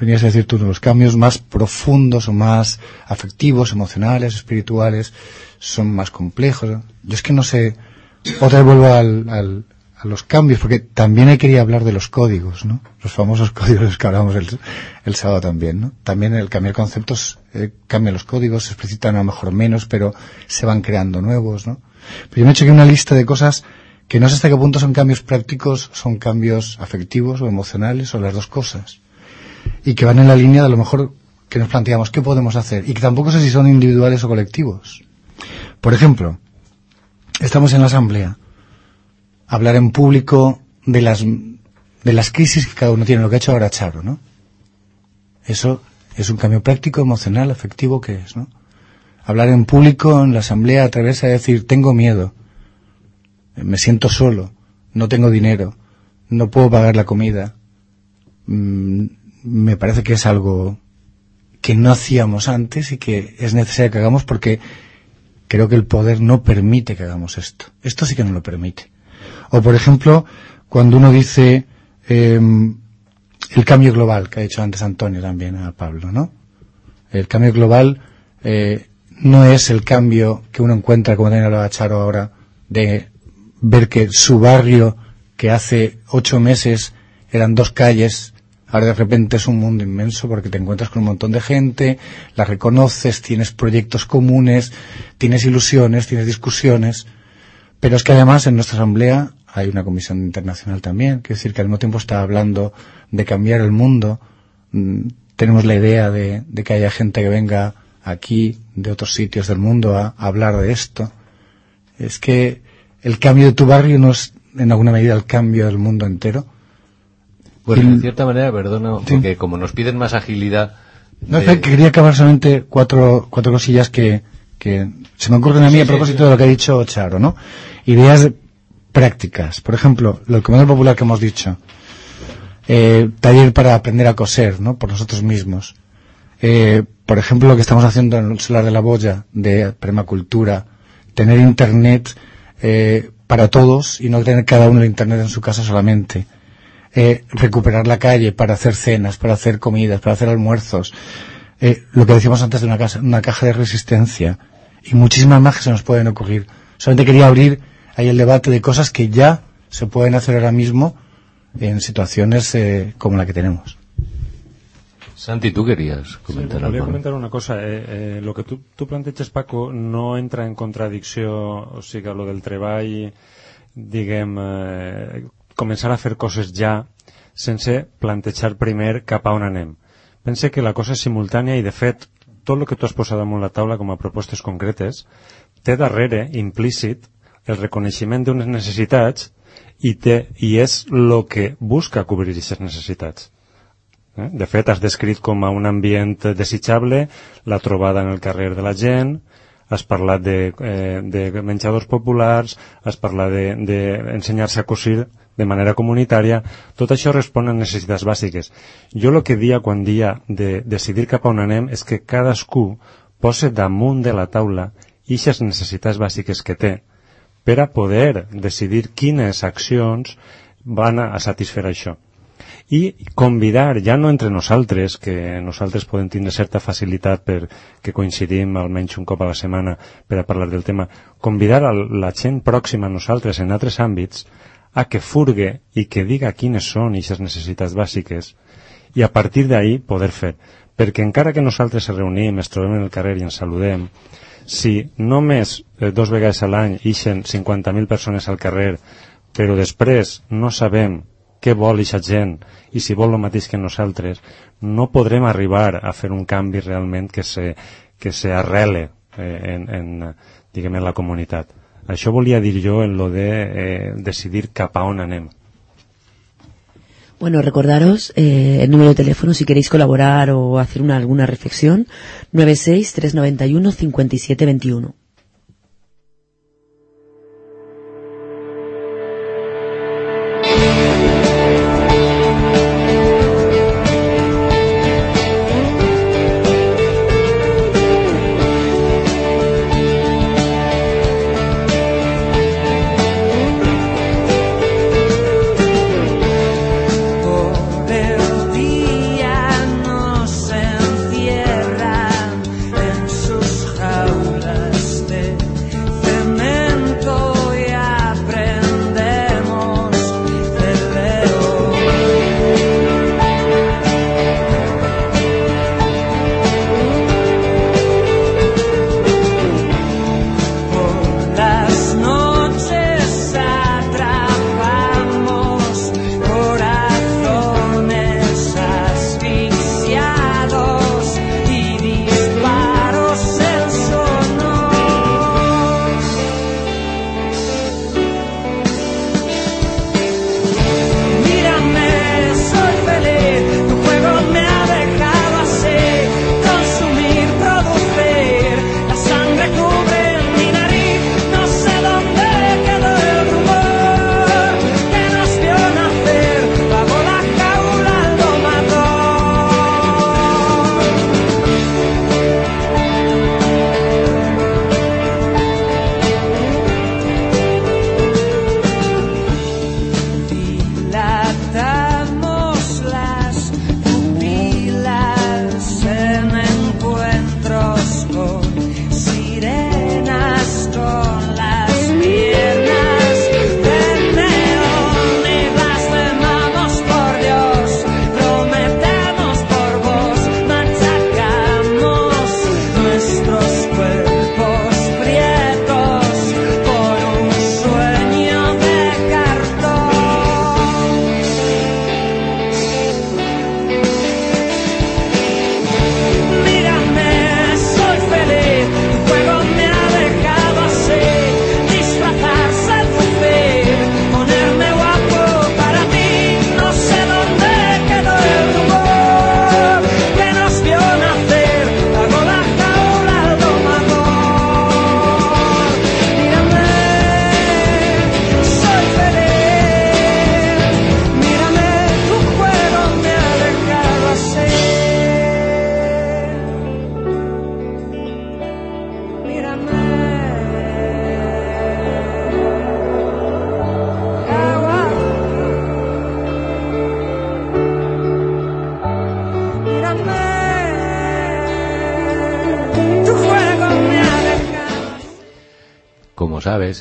venías a decir tú, los cambios más profundos o más afectivos, emocionales, espirituales, son más complejos. Yo es que no sé, otra vez vuelvo al, al- los cambios, porque también ahí quería hablar de los códigos, ¿no? Los famosos *laughs* códigos que hablamos el, el sábado también, ¿no? También el cambiar conceptos, eh, cambia los códigos, se explicitan a lo mejor menos, pero se van creando nuevos, ¿no? Pero yo me he hecho aquí una lista de cosas que no sé hasta qué punto son cambios prácticos, son cambios afectivos o emocionales o las dos cosas y que van en la línea de a lo mejor que nos planteamos qué podemos hacer y que tampoco sé si son individuales o colectivos. Por ejemplo, estamos en la asamblea, hablar en público de las de las crisis que cada uno tiene, lo que ha hecho ahora Charo, ¿no? Eso es un cambio práctico, emocional, afectivo que es, ¿no? Hablar en público en la asamblea atreverse a decir tengo miedo, me siento solo, no tengo dinero, no puedo pagar la comida, mm, me parece que es algo que no hacíamos antes y que es necesario que hagamos porque creo que el poder no permite que hagamos esto. Esto sí que no lo permite. O, por ejemplo, cuando uno dice em, el cambio global, que ha dicho antes Antonio también a Pablo, ¿no? El cambio global eh, no es el cambio que uno encuentra, como también hablaba Charo ahora, de ver que su barrio, que hace ocho meses eran dos calles, ahora de repente es un mundo inmenso porque te encuentras con un montón de gente, la reconoces, tienes proyectos comunes, tienes ilusiones, tienes discusiones, pero es que además en nuestra asamblea hay una comisión internacional también, quiere decir que al mismo tiempo está hablando de cambiar el mundo, Mm, tenemos la idea de, de que haya gente que venga aquí de otros sitios del mundo a, a hablar de esto. Es que el cambio de tu barrio no es en alguna medida el cambio del mundo entero. Pues Y- en cierta manera, perdona, porque como nos piden más agilidad... No, de- quería acabar solamente cuatro, cuatro cosillas que, que se me ocurren a mí Sí, a propósito sí. de lo que ha dicho Charo, ¿no? Ideas prácticas. Por ejemplo, lo comedor popular que hemos dicho. Eh, taller para aprender a coser, ¿no? Por nosotros mismos. Eh, por ejemplo, lo que estamos haciendo en el solar de la boya de permacultura. Tener internet eh, para todos y no tener cada uno el internet en su casa solamente. Eh, recuperar la calle para hacer cenas, para hacer comidas, para hacer almuerzos. Eh, lo que decíamos antes de una, casa, una caja de resistencia. Y muchísimas más que se nos pueden ocurrir. Solamente quería abrir ahí el debate de cosas que ya se pueden hacer ahora mismo en situaciones eh, como la que tenemos. Santi, tú querías comentar Sí, algo. comentar una cosa. Eh, eh, lo que tu, tu planteges, Paco, no entra en contradicció, o sigui, lo del treball, diguem, eh, començar a fer coses ja sense plantejar primer cap a on anem. Pense que la cosa és simultània i, de fet, tot el que tu has posat damunt la taula com a propostes concretes té darrere, implícit, el reconeixement d'unes necessitats i, té, i és el que busca cobrir aquestes necessitats. Eh? De fet, has descrit com a un ambient desitjable la trobada en el carrer de la gent, has parlat de, eh, de menjadors populars, has parlat d'ensenyar-se de, a cosir de manera comunitària, tot això respon a necessitats bàsiques. Jo el que dia quan dia de decidir cap a on anem és que cadascú posa damunt de la taula ixes necessitats bàsiques que té per a poder decidir quines accions van a, satisfer això i convidar, ja no entre nosaltres, que nosaltres podem tindre certa facilitat per que coincidim almenys un cop a la setmana per a parlar del tema, convidar a la gent pròxima a nosaltres en altres àmbits a que furgue i que diga quines són aquestes necessitats bàsiques i a partir d'ahí poder fer. Perquè encara que nosaltres ens reunim, ens trobem en el carrer i ens saludem, si només eh, dos vegades a l'any ixen 50.000 persones al carrer però després no sabem què vol aquesta gent i si vol el mateix que nosaltres, no podrem arribar a fer un canvi realment que se, que se arrele eh, en, en, diguem, en la comunitat. Això volia dir jo en lo de eh, decidir cap a on anem. Bueno, recordaros eh, el número de teléfono si queréis colaborar o hacer una, alguna reflexión, 96391 5721.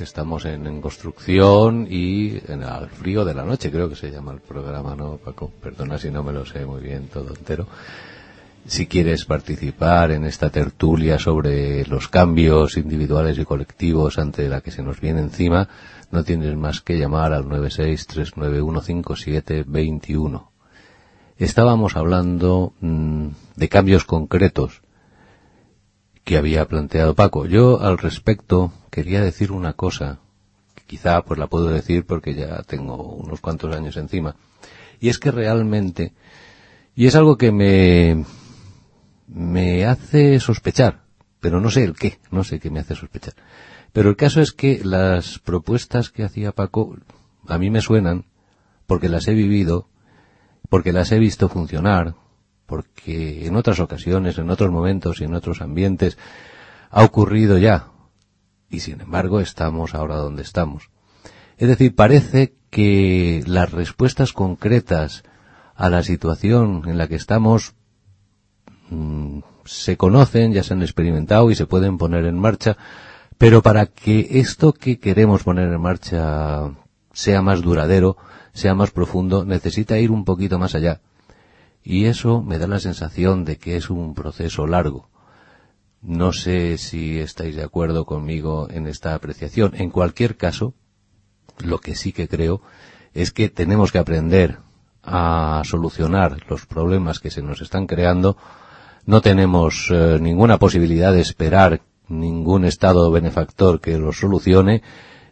Estamos en, en construcción y en al frío de la noche, creo que se llama el programa, ¿no, Paco? Perdona si no me lo sé muy bien todo entero. Si quieres participar en esta tertulia sobre los cambios individuales y colectivos ante la que se nos viene encima, no tienes más que llamar al 963915721. Estábamos hablando mm, de cambios concretos que había planteado Paco. Yo al respecto quería decir una cosa, que quizá pues la puedo decir porque ya tengo unos cuantos años encima, y es que realmente, y es algo que me, me hace sospechar, pero no sé el qué, no sé qué me hace sospechar. Pero el caso es que las propuestas que hacía Paco a mí me suenan porque las he vivido, porque las he visto funcionar, porque en otras ocasiones, en otros momentos y en otros ambientes ha ocurrido ya. Y sin embargo estamos ahora donde estamos. Es decir, parece que las respuestas concretas a la situación en la que estamos mm, se conocen, ya se han experimentado y se pueden poner en marcha, pero para que esto que queremos poner en marcha sea más duradero, sea más profundo, necesita ir un poquito más allá. Y eso me da la sensación de que es un proceso largo. No sé si estáis de acuerdo conmigo en esta apreciación. En cualquier caso, Lo que sí que creo es que tenemos que aprender a solucionar los problemas que se nos están creando. No tenemos eh, ninguna posibilidad de esperar ningún Estado benefactor que los solucione,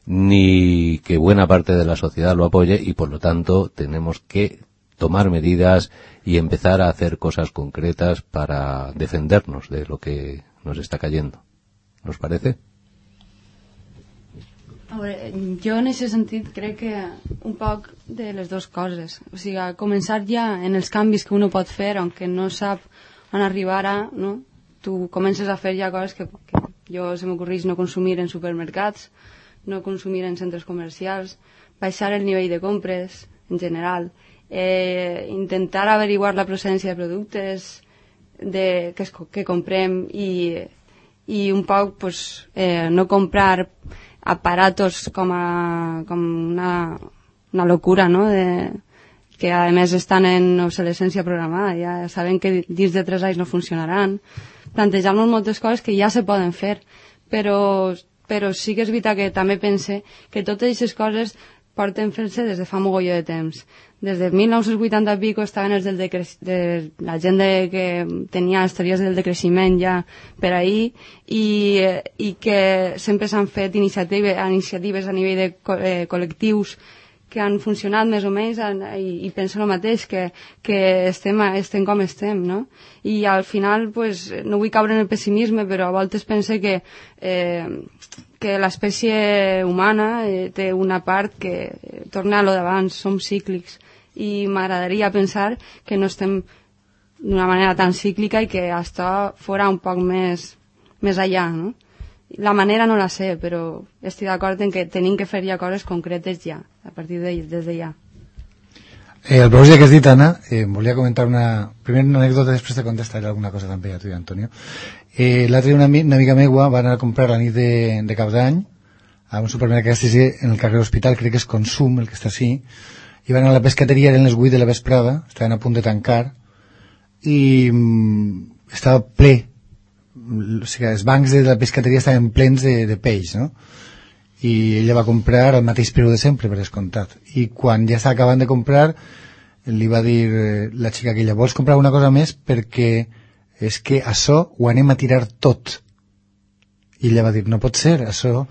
ni que buena parte de la sociedad lo apoye y por lo tanto tenemos que tomar medidas y empezar a hacer cosas concretas para defendernos de lo que nos està cayendo. ¿Nos parece? Veure, jo en aquest sentit crec que un poc de les dues coses. O sigui, començar ja en els canvis que uno pot fer, aunque no sap on arribarà, no? tu comences a fer ja coses que, que jo se m'ocorreix no consumir en supermercats, no consumir en centres comercials, baixar el nivell de compres en general, eh, intentar averiguar la procedència de productes de, que, es, que comprem i, i un poc pues, eh, no comprar aparatos com, a, com una, una locura, no? De, que a més estan en obsolescència programada, ja sabem que dins de tres anys no funcionaran. Plantejar-nos moltes coses que ja se poden fer, però, però sí que és veritat que també pense que totes aquestes coses porten fent-se des de fa mogolló de temps. Des de 1980 i pico estaven els del de la gent de, que tenia les teories del decreixement ja per ahir i, i que sempre s'han fet iniciatives, iniciatives a nivell de co eh, col·lectius que han funcionat més o menys en, i, i penso el mateix, que, que estem, estem com estem, no? I al final, pues, no vull caure en el pessimisme, però a voltes pense que, eh, que l'espècie humana eh, té una part que eh, torna a lo d'abans, som cíclics, i m'agradaria pensar que no estem d'una manera tan cíclica i que això fora un poc més, més allà, no? La manera no la sé, però estic d'acord en que tenim que fer ja coses concretes ja, a partir de, des de. Eh, el propòsit que has dit, Anna, eh, volia comentar una... Primer una anècdota, després te contestaré alguna cosa també a tu i Antonio. Eh, L'altre dia una, una amiga meua va anar a comprar la nit de, de cap d'any a un supermercat que està en el carrer Hospital, crec que és Consum, el que està així, i van a la pescateria, eren les 8 de la vesprada, estaven a punt de tancar, i mm, estava ple, o sigui, els bancs de la pescateria estaven plens de, de peix, no? I ella va comprar al mateix preu de sempre, per descomptat. I quan ja acabant de comprar, li va dir eh, la xica aquella, vols comprar una cosa més perquè és que això ho anem a tirar tot. I ella va dir, no pot ser, això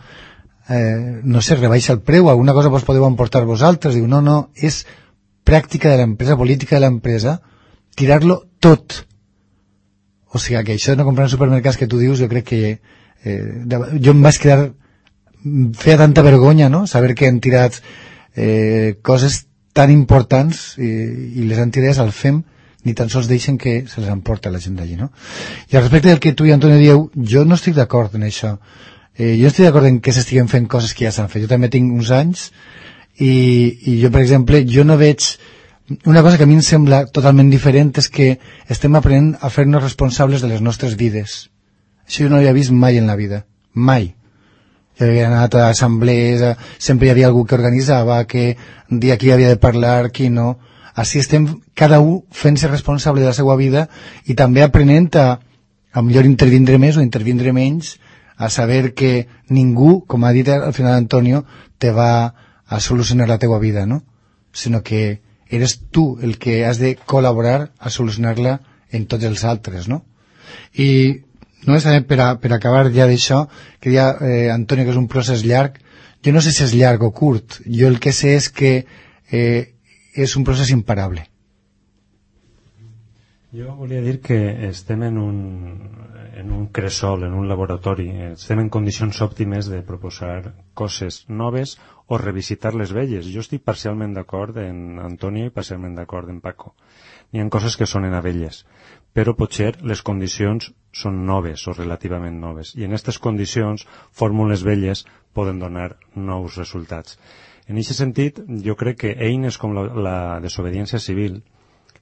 eh, no sé, rebaixa el preu, alguna cosa vos podeu emportar vosaltres. Diu, no, no, és pràctica de l'empresa, política de l'empresa, tirar-lo tot. O sigui que això de no comprar en supermercats que tu dius, jo crec que eh, jo em vaig quedar feia tanta vergonya, no?, saber que han tirat eh, coses tan importants i, i les han tirat al FEM ni tan sols deixen que se les emporta la gent d'allí, no? I al respecte del que tu i Antonio dieu, jo no estic d'acord en això. Eh, jo estic d'acord en que s'estiguen fent coses que ja s'han fet. Jo també tinc uns anys i, i jo, per exemple, jo no veig... Una cosa que a mi em sembla totalment diferent és que estem aprenent a fer-nos responsables de les nostres vides. Això jo no havia vist mai en la vida. Mai. Jo havia anat a assemblees, sempre hi havia algú que organitzava, que dia qui havia de parlar, qui no. Així estem cada un fent-se responsable de la seva vida i també aprenent a, a millor intervindre més o intervindre menys a saber que ningú, com ha dit al final Antonio, te va a solucionar la teua vida, no? Sinó que eres tu el que has de col·laborar a solucionar-la en tots els altres, no? I només també per, a, per acabar ja d'això, que deia eh, Antonio que és un procés llarg, jo no sé si és llarg o curt, jo el que sé és que eh, és un procés imparable. Jo volia dir que estem en un, en un cresol, en un laboratori. Estem en condicions òptimes de proposar coses noves o revisitar les velles. Jo estic parcialment d'acord en Antonio i parcialment d'acord en Paco. N'hi ha coses que són en velles, però potser les condicions són noves o relativament noves. I en aquestes condicions, fórmules velles poden donar nous resultats. En aquest sentit, jo crec que eines com la, la desobediència civil,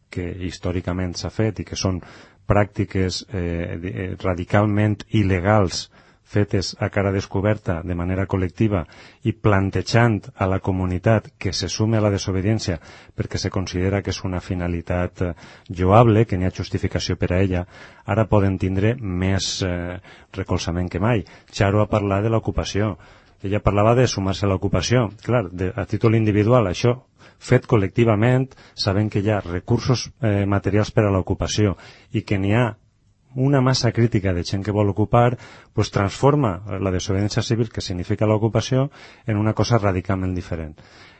que històricament s'ha fet i que són pràctiques eh, eh, radicalment il·legals fetes a cara descoberta de manera col·lectiva i plantejant a la comunitat que se sume a la desobediència perquè se considera que és una finalitat eh, lloable, que n'hi ha justificació per a ella, ara poden tindre més eh, recolzament que mai. Xaro ha parlat de l'ocupació. Ella parlava de sumar-se a l'ocupació. Clar, de, a títol individual, això fet col·lectivament, sabent que hi ha recursos eh, materials per a l'ocupació i que n'hi ha una massa crítica de gent que vol ocupar, pues transforma la desobediència civil, que significa l'ocupació, en una cosa radicalment diferent.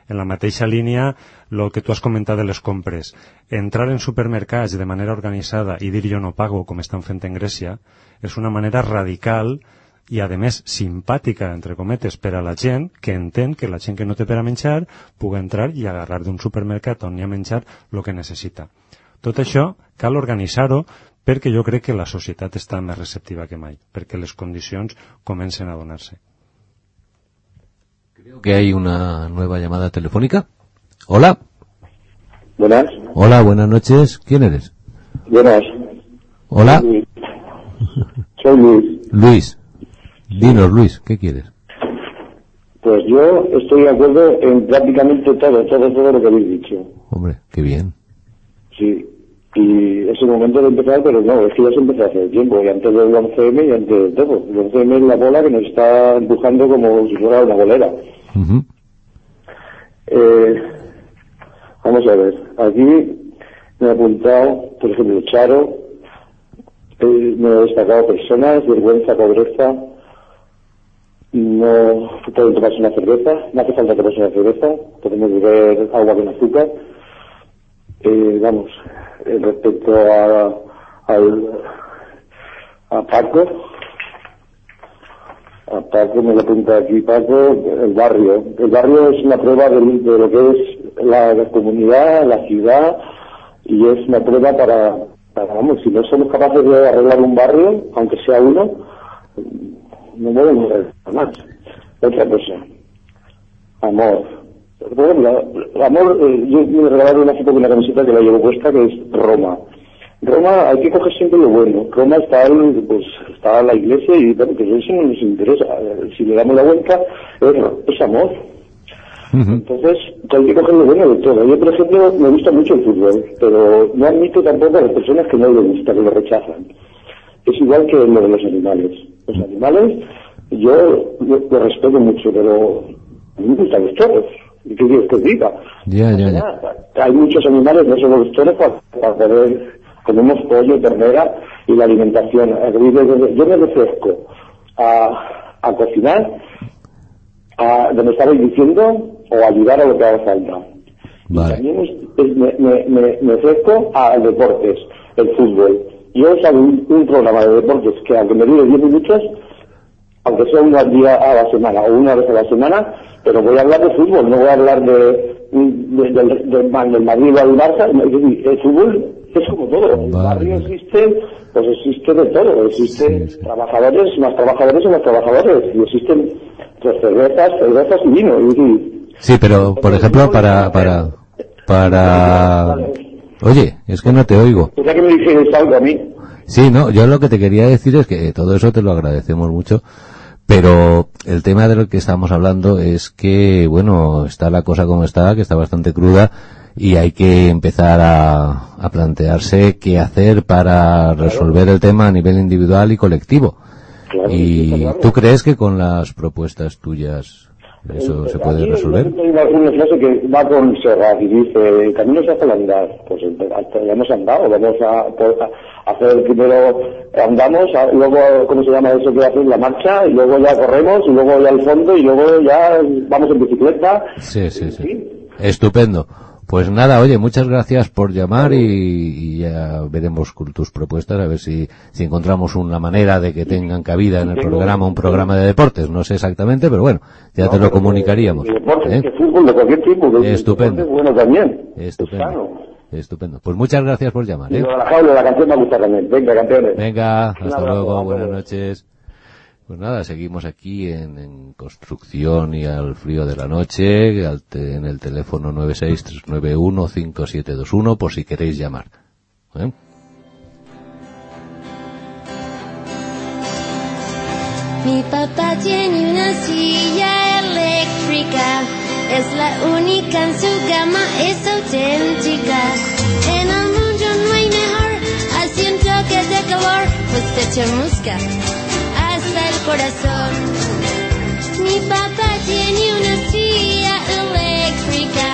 En la mateixa línia, el que tu has comentat de les compres. Entrar en supermercats de manera organitzada i dir jo no pago, com estan fent en Grècia, és una manera radical i, a més, simpàtica, entre cometes, per a la gent que entén que la gent que no té per a menjar pugui entrar i agarrar d'un supermercat on hi ha menjar el que necessita. Tot això cal organitzar-ho perquè jo crec que la societat està més receptiva que mai, perquè les condicions comencen a donar-se. Creo que hay una nueva llamada telefónica. Hola. Buenas. Hola, buenas noches. ¿Quién eres? Buenas. Hola. Soy Luis. *laughs* Luis. Dinos, Luis, ¿qué quieres? Pues yo estoy de acuerdo en prácticamente todo, todo, todo lo que habéis dicho. Hombre, qué bien. Sí. Y es el momento de empezar, pero no, es que ya se empezó hace tiempo, y antes del 11M y antes de todo. El 11M es la bola que nos está empujando como si fuera una bolera. Eh, vamos a ver, aquí me he apuntado, por ejemplo, Charo, eh, me he destacado personas, vergüenza, pobreza, no pueden tomarse una cerveza, no hace falta tomarse una cerveza, podemos beber agua con azúcar. Eh, vamos, eh, respecto a, al, a Paco, a Paco me lo apunta aquí Paco, el barrio. El barrio es una prueba de, lo que es la, la comunidad, la ciudad, y es una prueba para, para, vamos, si no somos capaces de arreglar un barrio, aunque sea uno, no podemos más. Otra cosa, amor. Por ejemplo, amor, eh, yo me regalaron hace poco una camiseta que la llevo puesta que es Roma. Roma hay que coger siempre lo bueno. Roma está, el- pues, está la iglesia y bueno, pues eso no nos interesa. Eh, Si le damos la vuelta, es, es amor. Entonces, hay que coger lo bueno de todo. Yo, por ejemplo, me gusta mucho el fútbol, pero no admito tampoco a las personas que no les gusta, que lo rechazan. Es igual que lo de los animales. Los animales, yo lo, respeto mucho, pero a mí me gustan los toros. ¿Y qué quieres que diga? Ya, ya, ya. Hay muchos animales, no solo los toros, para, para poder, comemos pollo, ternera y la alimentación. Yo me refresco a, a cocinar, a, donde estabais diciendo, o ayudar a lo que haga falta. Y también es- es- me, me, me, me ofrezco a deportes, el fútbol. Yo hago un, un programa de deportes que aunque me dure 10 minutos, aunque sea una día a la semana o una vez a la semana, pero voy a hablar de fútbol, no voy a hablar de, de- del- del, Ma- del Madrid o del Barça. El fútbol es como todo. El barrio existe, pues existe de todo. Existen trabajadores, más trabajadores y más trabajadores. Y existen pues, cervezas, cervezas y vino. Sí, pero, por ejemplo, para, para, para... Oye, es que no te oigo. ya que me dijerais algo a mí, Sí, no, yo lo que te quería decir es que todo eso te lo agradecemos mucho, pero el tema de lo que estamos hablando es que, bueno, está la cosa como está, que está bastante cruda, y hay que empezar a, a plantearse qué hacer para resolver el tema a nivel individual y colectivo. ¿Y tú crees que con las propuestas tuyas eso se puede Aquí resolver? Hay una, una frase que va con Serrat y dice, camino hace al andar. Pues hasta ya hemos andado, vamos a, pues, a hacer primero, andamos, a- luego, ¿cómo se llama eso que haces? La marcha, y luego ya corremos, y luego ya al fondo, y luego ya vamos en bicicleta. Sí, sí, sí. Estupendo. Pues nada, oye, muchas gracias por llamar y, y ya veremos con tus propuestas a ver si, si encontramos una manera de que tengan cabida en el programa un programa de deportes. No sé exactamente, pero bueno, ya te lo comunicaríamos. De deportes, ¿eh? de fútbol, de cualquier tipo. que Estupendo. deporte es bueno también. Estupendo. Estupendo. Pues muchas gracias por llamar. Y ¿eh? lo de la jaula, la canción me gusta también. Venga, campeones. Venga, hasta luego, buenas noches. Pues nada, seguimos aquí en, en construcción y al frío de la noche, al te- en el teléfono 963915721 por si queréis llamar. ¿eh? Mi papá tiene una silla eléctrica, es la única en su gama, es auténtica. En el mundo no hay mejor, así un toque de calor, pues te chamusca hasta el corazón. Mi papá tiene una silla eléctrica,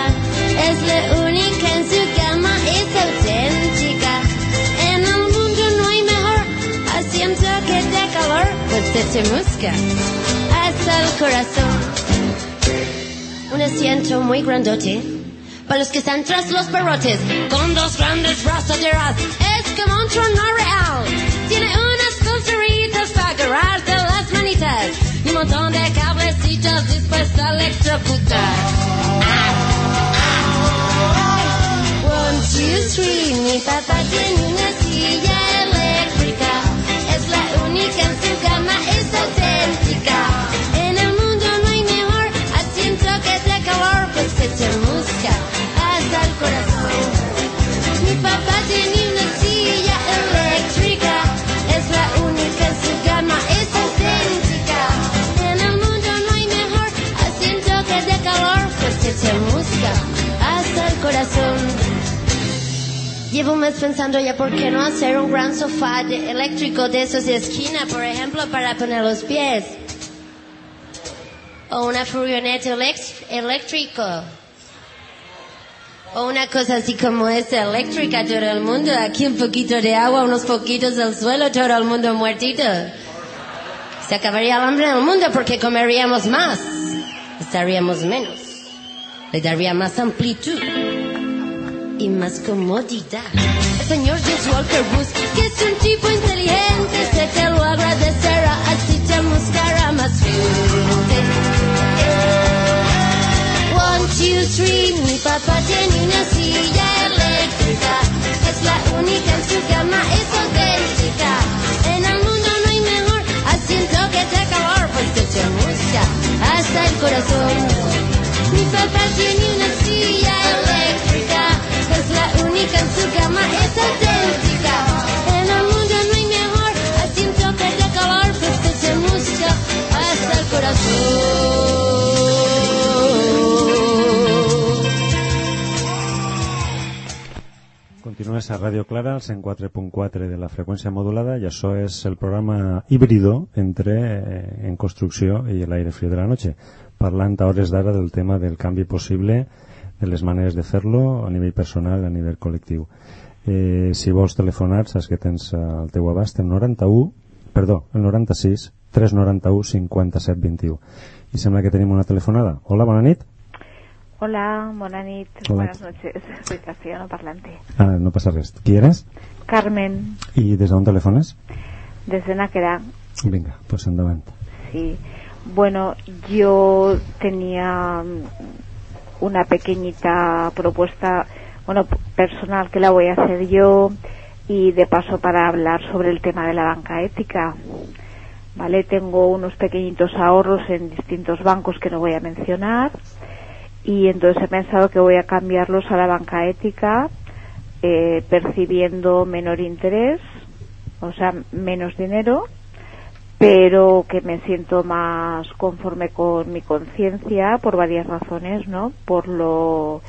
es la única en su cama, es auténtica. En el mundo no hay mejor asiento que de calor, pues se te musca hasta el corazón. Un asiento muy grandote para los que están tras los perrotes, con dos grandes brazaderas, es como un trono real. Tiene unas pulseritas para las manitas y un montón de a electrocutar. One, two, three, mi papá tiene una Llevo un mes pensando ya por qué no hacer un gran sofá de- eléctrico de esos de esquina, por ejemplo, para poner los pies. O una furgoneta eléctrico. O una cosa así como esta, eléctrica todo el mundo. Aquí un poquito de agua, unos poquitos del suelo, todo el mundo muertito. Se acabaría el hambre en el mundo porque comeríamos más. Estaríamos menos. Le daría más amplitud y más comodidad. El señor James Walker Booth, que es un tipo inteligente, sé que lo agradecerá, así te buscará más fuerte. One, two, three, mi papá tiene una silla eléctrica, es la única en su cama, es auténtica. En el mundo no hay mejor asiento que te calor, pues que te busca hasta el corazón. Mi papá tiene una silla eléctrica, única en su cama, es auténtica. En el mundo no hay mejor asiento que de calor, pues que se busca hasta el corazón. Continues a Ràdio Clara, al 104.4 de la freqüència modulada, i això és el programa híbrido entre eh, En Construcció i l'Aire Frío de la Noche, parlant a hores d'ara del tema del canvi possible, de les maneres de fer-lo a nivell personal, a nivell col·lectiu. Eh, si vols telefonar, saps que tens al teu abast el 91, perdó, el 96 391 57 21. I sembla que tenim una telefonada. Hola, bona nit. Hola, bona nit, Hola. buenas noches. Soy castellano parlante. Ah, no passa res. Qui eres? Carmen, I des d'on telefones? desde Náquera. Vinga, pues endavant. Sí. Bueno, yo tenía una pequeñita propuesta, bueno, personal que la voy a hacer yo y de paso para hablar sobre el tema de la banca ética. Vale, tengo unos pequeñitos ahorros en distintos bancos que no voy a mencionar y entonces he pensado que voy a cambiarlos a la banca ética eh, percibiendo menor interés, o sea, menos dinero, pero que me siento más conforme con mi conciencia por varias razones, ¿no? Por lo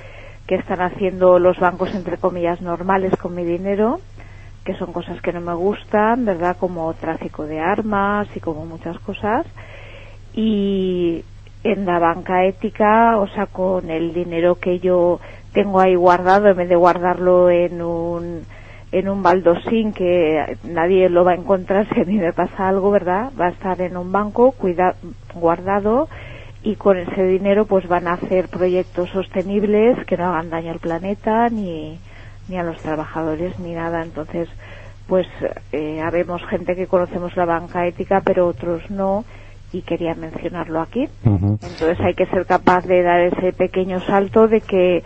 que están haciendo los bancos, entre comillas, normales con mi dinero, que son cosas que no me gustan, ¿verdad? Como tráfico de armas y como muchas cosas. Y en la banca ética, o sea, con el dinero que yo tengo ahí guardado, en vez de guardarlo en un en un baldosín que nadie lo va a encontrar *laughs* si a mí me pasa algo, ¿verdad? Va a estar en un banco cuida guardado y con ese dinero pues van a hacer proyectos sostenibles que no hagan daño al planeta ni, ni a los trabajadores ni nada. Entonces, pues eh, habemos gente que conocemos la banca ética pero otros no y quería mencionarlo aquí. Entonces hay que ser capaz de dar ese pequeño salto de que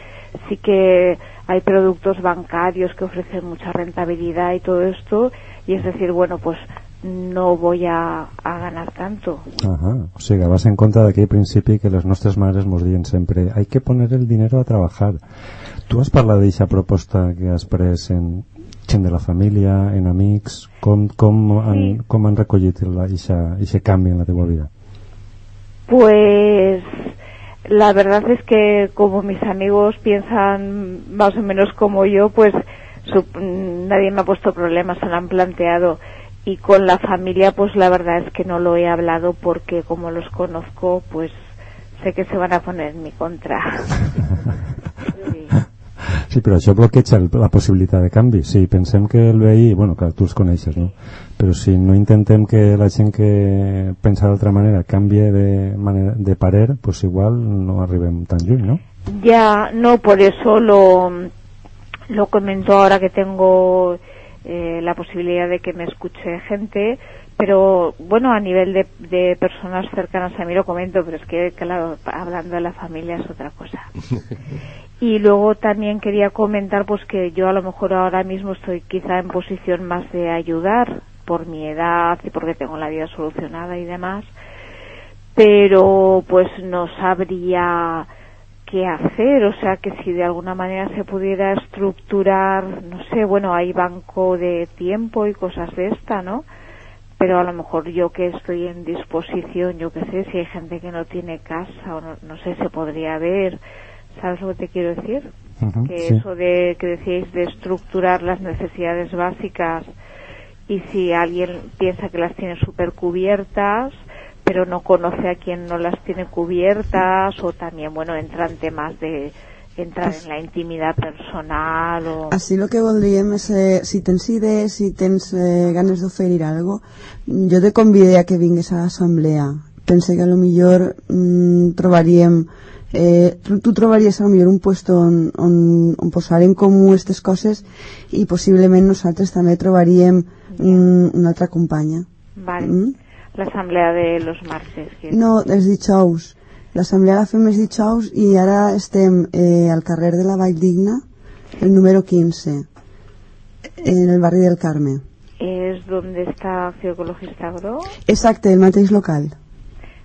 sí que hay productos bancarios que ofrecen mucha rentabilidad y todo esto y es decir, bueno, pues no voy a, a ganar tanto. Ajá. O vas en contra d'aquell principi que les nostres mares mos diuen sempre hay que poner el dinero a trabajar. Tu has parlat d'eixa proposta que has pres en gent de la família, en amics, com, com, han, Sí. com han recollit aquest canvi en la teva vida? Pues la verdad es que como mis amigos piensan más o menos como yo, pues su- nadie me ha puesto problemas, se lo han planteado. y con la familia pues la verdad es que no lo he hablado porque como los conozco pues sé que se van a poner en mi contra. *laughs* Sí, però això bloqueja la possibilitat de canvi. Si pensem que el veí, bueno, que tu els coneixes, no? Però si no intentem que la gent que pensa d'altra manera canvie de, manera, de parer, pues igual no arribem tan lluny, no? Ya, no, por eso lo, lo comento ahora que tengo eh, la posibilidad de que me escuche gente, pero bueno, a nivel de, de personas cercanas a mí lo comento, pero es que, claro, hablando de la familia es otra cosa. *laughs* Y luego también quería comentar pues que yo a lo mejor ahora mismo estoy quizá en posición más de ayudar por mi edad y porque tengo la vida solucionada y demás, pero pues no sabría qué hacer, o sea que si de alguna manera se pudiera estructurar, no sé, bueno, hay banco de tiempo y cosas de esta, ¿no? Pero a lo mejor yo que estoy en disposición, yo qué sé, si hay gente que no tiene casa o no, no sé, se podría ver, ¿sabes lo que te quiero decir? Que sí. eso de que decíais de estructurar las necesidades básicas y si alguien piensa que las tiene súper cubiertas pero no conoce a quien no las tiene cubiertas o también bueno entran temas de entrar en la intimidad personal o Així el que voldríem és, eh, si tens idees, si tens eh, ganes d'oferir algo, jo te convidé a que vingues a l'assemblea. Pense que a lo millor mm, trobaríem eh, tu, trobaries millor un puesto on, on, on posar en comú aquestes coses i possiblement nosaltres també trobaríem mm, una altra companya. vale Mm? la asamblea de los martes que- No, els dijous. L'assemblea la fem els dijous i ara estem eh, al carrer de la Vall Digna, el número 15, en el barri del Carme. es donde está Acción Ecologista Agro Exacte, el mateix local.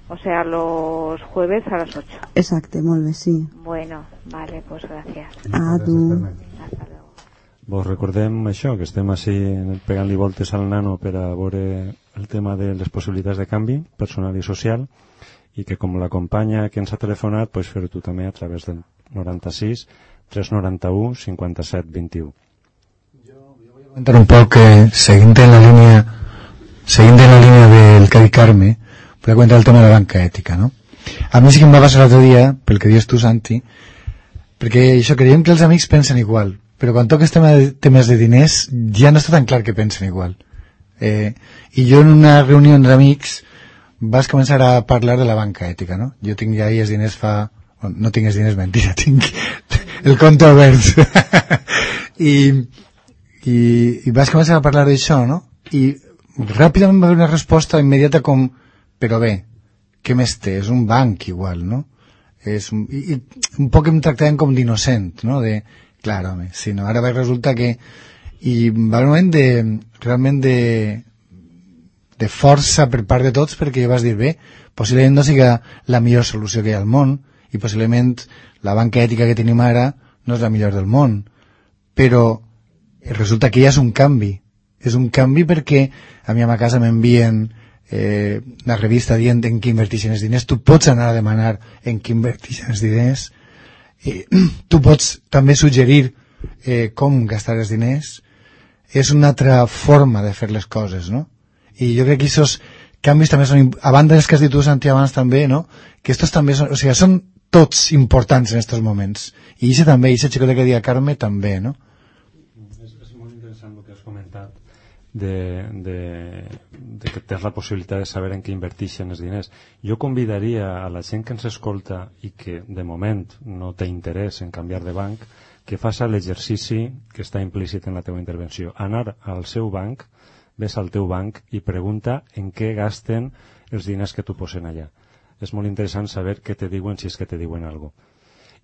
O sea los jueves a las 8 Exacte, molt bé, sí. bueno vale pues gracias. A tu. Vos recordem això, que estem així pegant-li voltes al nano per a veure el tema de les possibilitats de canvi personal i social i que com l'acompanya que ens ha telefonat pues fer-ho tu també a través del 96 391 57 21 comentar un poc que seguint en la línia seguint en la línia del que ha dit Carme comentar el tema de la banca ètica no? a mi sí que em va passar l'altre dia pel que dius tu Santi perquè això creiem que els amics pensen igual però quan toques tema de, temes de diners ja no està tan clar que pensen igual eh, i jo en una reunió d'amics vas començar a parlar de la banca ètica no? jo tinc ja els diners fa no tinc els diners, *laughs* mentira tinc el compte obert *laughs* i i, i vas començar a parlar d'això, no? I ràpidament va haver una resposta immediata com, però bé, què més té? És un banc igual, no? És un, i, i un poc em tractaven com d'innocent, no? De, clar, home, si no, ara resulta que... I va un moment de, realment de, de força per part de tots perquè vas dir, bé, possiblement no siga la millor solució que hi ha al món i possiblement la banca ètica que tenim ara no és la millor del món però resulta que ja és un canvi és un canvi perquè a mi a ma casa m'envien eh, una revista dient en què inverteixen els diners tu pots anar a demanar en què inverteixen els diners eh, *clears throat* tu pots també suggerir eh, com gastar els diners és una altra forma de fer les coses no? i jo crec que aquests canvis també són, a banda dels que has dit tu Santi abans també, no? que estos també són, o sigui, són tots importants en aquests moments i això també, i aquest que deia Carme també, no? És, és molt interessant el que has comentat de, de, de que tens la possibilitat de saber en què inverteixen els diners. Jo convidaria a la gent que ens escolta i que de moment no té interès en canviar de banc que faça l'exercici que està implícit en la teva intervenció. Anar al seu banc, ves al teu banc i pregunta en què gasten els diners que tu posen allà. És molt interessant saber què te diuen si és que te diuen alguna cosa.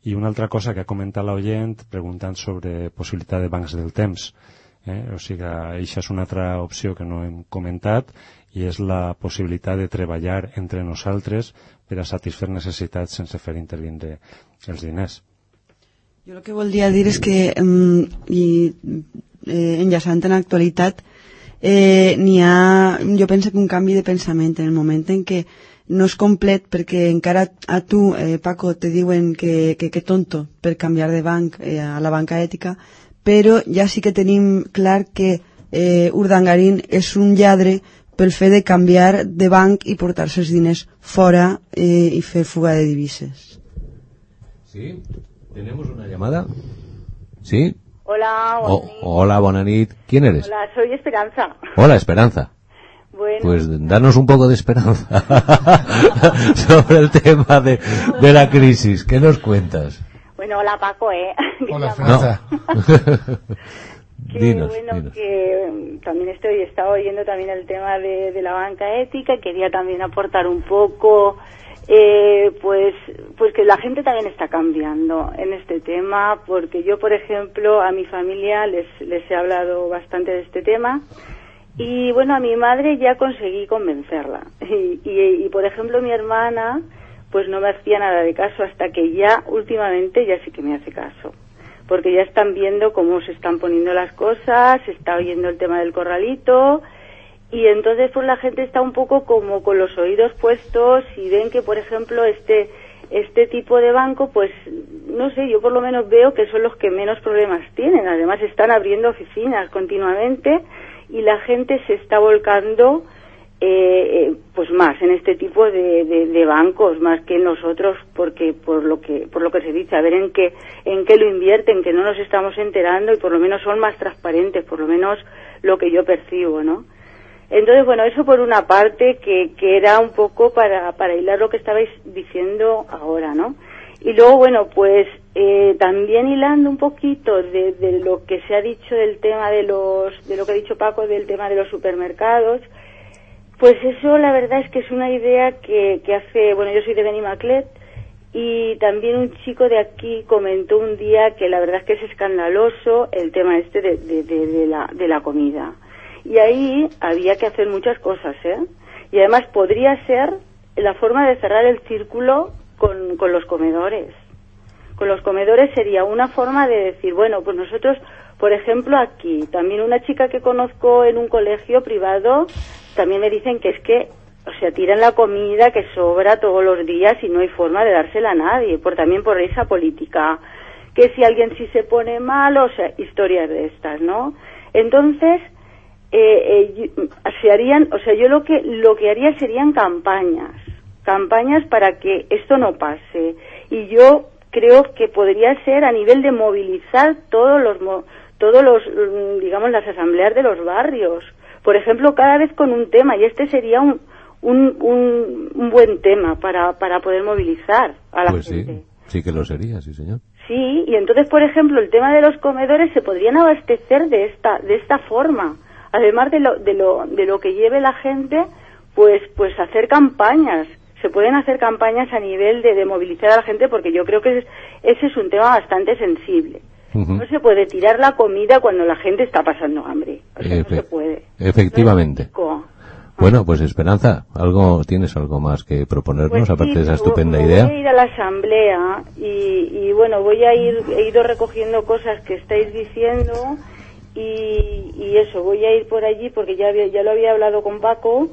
I una altra cosa que ha comentat l'oient preguntant sobre possibilitat de bancs del temps. Eh? O sigui, això és una altra opció que no hem comentat i és la possibilitat de treballar entre nosaltres per a satisfer necessitats sense fer intervindre els diners. Jo el que voldria dir és que, mm, i eh, enllaçant en l'actualitat, eh, n'hi ha, jo penso que un canvi de pensament en el moment en què no és complet perquè encara a tu, eh, Paco, te diuen que, que, que tonto per canviar de banc eh, a la banca ètica, però ja sí que tenim clar que eh, Urdangarín és un lladre pel fet de canviar de banc i portar-se els diners fora eh, i fer fuga de divises. Sí, tenemos una llamada. ¿Sí? Hola, O- hola, Bonanit. ¿Quién eres? hola, soy Esperanza. Hola, Esperanza. Bueno, Pues danos un poco de esperanza *laughs* sobre el tema de, de la crisis. ¿Qué nos cuentas? Bueno, hola Paco, ¿eh? *laughs* Hola, No. *laughs* Que dinos, bueno, dinos. que mm, también estoy, estaba oyendo también el tema de, de la banca ética, quería también aportar un poco, eh, pues, pues que la gente también está cambiando en este tema, porque yo, por ejemplo, a mi familia les, les he hablado bastante de este tema, y bueno, a mi madre ya conseguí convencerla. *laughs* Y, y, y, por ejemplo, mi hermana, pues no me hacía nada de caso hasta que ya últimamente ya sí que me hace caso. Porque ya están viendo cómo se están poniendo las cosas, se está oyendo el tema del corralito y entonces pues la gente está un poco como con los oídos puestos y ven que por ejemplo este este tipo de banco pues no sé yo por lo menos veo que son los que menos problemas tienen además están abriendo oficinas continuamente y la gente se está volcando eh, eh, pues más en este tipo de, bancos más que nosotros porque por lo que por lo que se dice a ver en qué en qué lo invierten que no nos estamos enterando y por lo menos son más transparentes por lo menos lo que yo percibo no entonces bueno eso por una parte que, que era un poco para para hilar lo que estabais diciendo ahora no y luego bueno pues eh, también hilando un poquito de lo que se ha dicho del tema de los de lo que ha dicho Paco del tema de los supermercados pues eso la verdad es que es una idea que, que hace, bueno, yo soy de Benimaclet y también un chico de aquí comentó un día que la verdad es que es escandaloso el tema este de, la, de la comida. Y ahí había que hacer muchas cosas, ¿eh? Y además podría ser la forma de cerrar el círculo con, con los comedores. Con los comedores sería una forma de decir, bueno, pues nosotros, por ejemplo, aquí, también una chica que conozco en un colegio privado, también me dicen que es que, o sea, tiran la comida que sobra todos los días y no hay forma de dársela a nadie, por también por esa política. Que si alguien sí se pone mal, o sea, historias de estas, ¿no? Entonces, eh, eh, se harían, o sea, yo lo que lo que haría serían campañas, campañas para que esto no pase. Y yo creo que podría ser a nivel de movilizar todos los todos los mm, digamos las asambleas de los barrios, por ejemplo, cada vez con un tema y este sería un un, un, un buen tema para para poder movilizar a la Pues gente. sí, sí que lo sería, sí señor. Sí, y entonces, por ejemplo, el tema de los comedores se podrían abastecer de esta de esta forma. Además de lo de lo de lo que lleve la gente, pues pues hacer campañas. Se pueden hacer campañas a nivel de, de movilizar a la gente porque yo creo que es- ese es un tema bastante sensible. No se puede tirar la comida cuando la gente está pasando hambre. O sea, no Efe- se puede. Efectivamente. Bueno, pues Esperanza, algo tienes algo más que proponernos Pues aparte de esa estupenda voy idea. a ir a la asamblea y, y, bueno, voy a ir, he ido recogiendo cosas que estáis diciendo y, y eso, voy a ir por allí porque ya, había- ya lo había hablado con Paco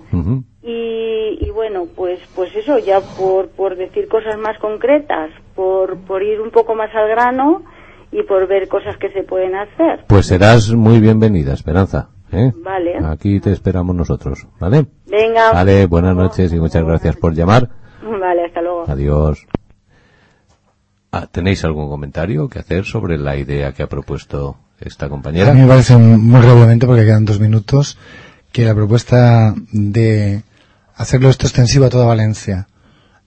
y, y bueno, pues, pues eso, ya por, por decir cosas más concretas, por, por ir un poco más al grano y por ver cosas que se pueden hacer. Pues serás muy bienvenida, Esperanza. ¿eh? Vale. Aquí te esperamos nosotros, ¿vale? Venga. Vale, buenas noches y muchas gracias por llamar. Vale, hasta luego. Adiós. Ah, ¿Tenéis algún comentario que hacer sobre la idea que ha propuesto esta compañera? A mí me parece muy relevante porque quedan dos minutos que la propuesta de hacerlo esto extensivo a toda Valencia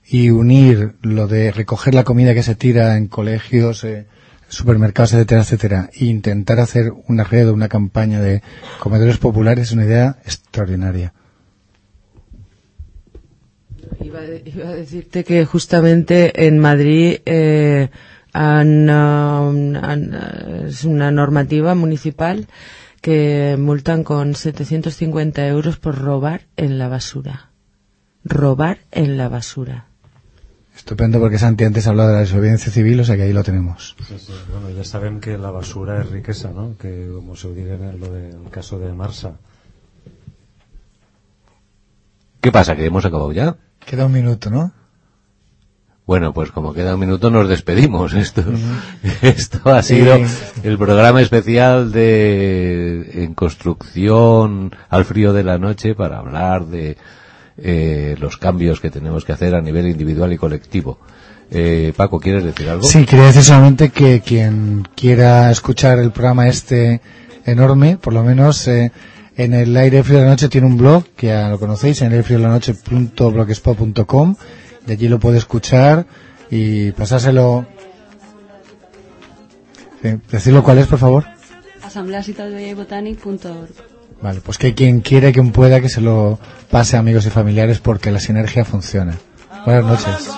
y unir lo de recoger la comida que se tira en colegios, eh, supermercados, etcétera, etcétera, e intentar hacer una red o una campaña de comedores populares es una idea extraordinaria. Iba, a- decirte que justamente en Madrid eh, um, es una normativa municipal que multan con 750 euros por robar en la basura. Robar en la basura. Estupendo porque Santi antes ha hablado de la desobediencia civil, o sea que ahí lo tenemos. Sí, sí. Bueno, ya saben que la basura es riqueza, ¿no? Que como se diga en el, lo del caso de Marsa. ¿Qué pasa? ¿Que hemos acabado ya? Queda un minuto, ¿no? Bueno, pues como queda un minuto nos despedimos. *laughs* Esto, esto ha sido el programa especial de en construcción al frío de la noche para hablar de eh, los cambios que tenemos que hacer a nivel individual y colectivo. Eh, Paco, ¿quieres decir algo? Sí, quería decir solamente que quien quiera escuchar el programa este enorme, por lo menos eh, en el aire frío de la noche tiene un blog, que ya lo conocéis, en airefriodelaNoche.blogspot.com, de allí lo puede escuchar y pasárselo. Sí, decirlo cuál es, por favor. Vale, pues que quien quiere, quien pueda, que se lo pase a amigos y familiares porque la sinergia funciona. Buenas noches.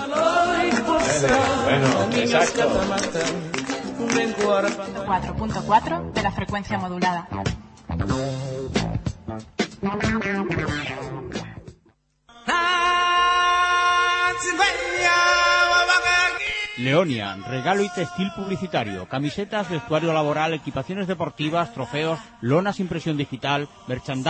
Bueno, exacto. 4.4 de la frecuencia modulada. Leonia, regalo y textil publicitario, camisetas, vestuario laboral, equipaciones deportivas, trofeos, lonas impresión digital, merchandising.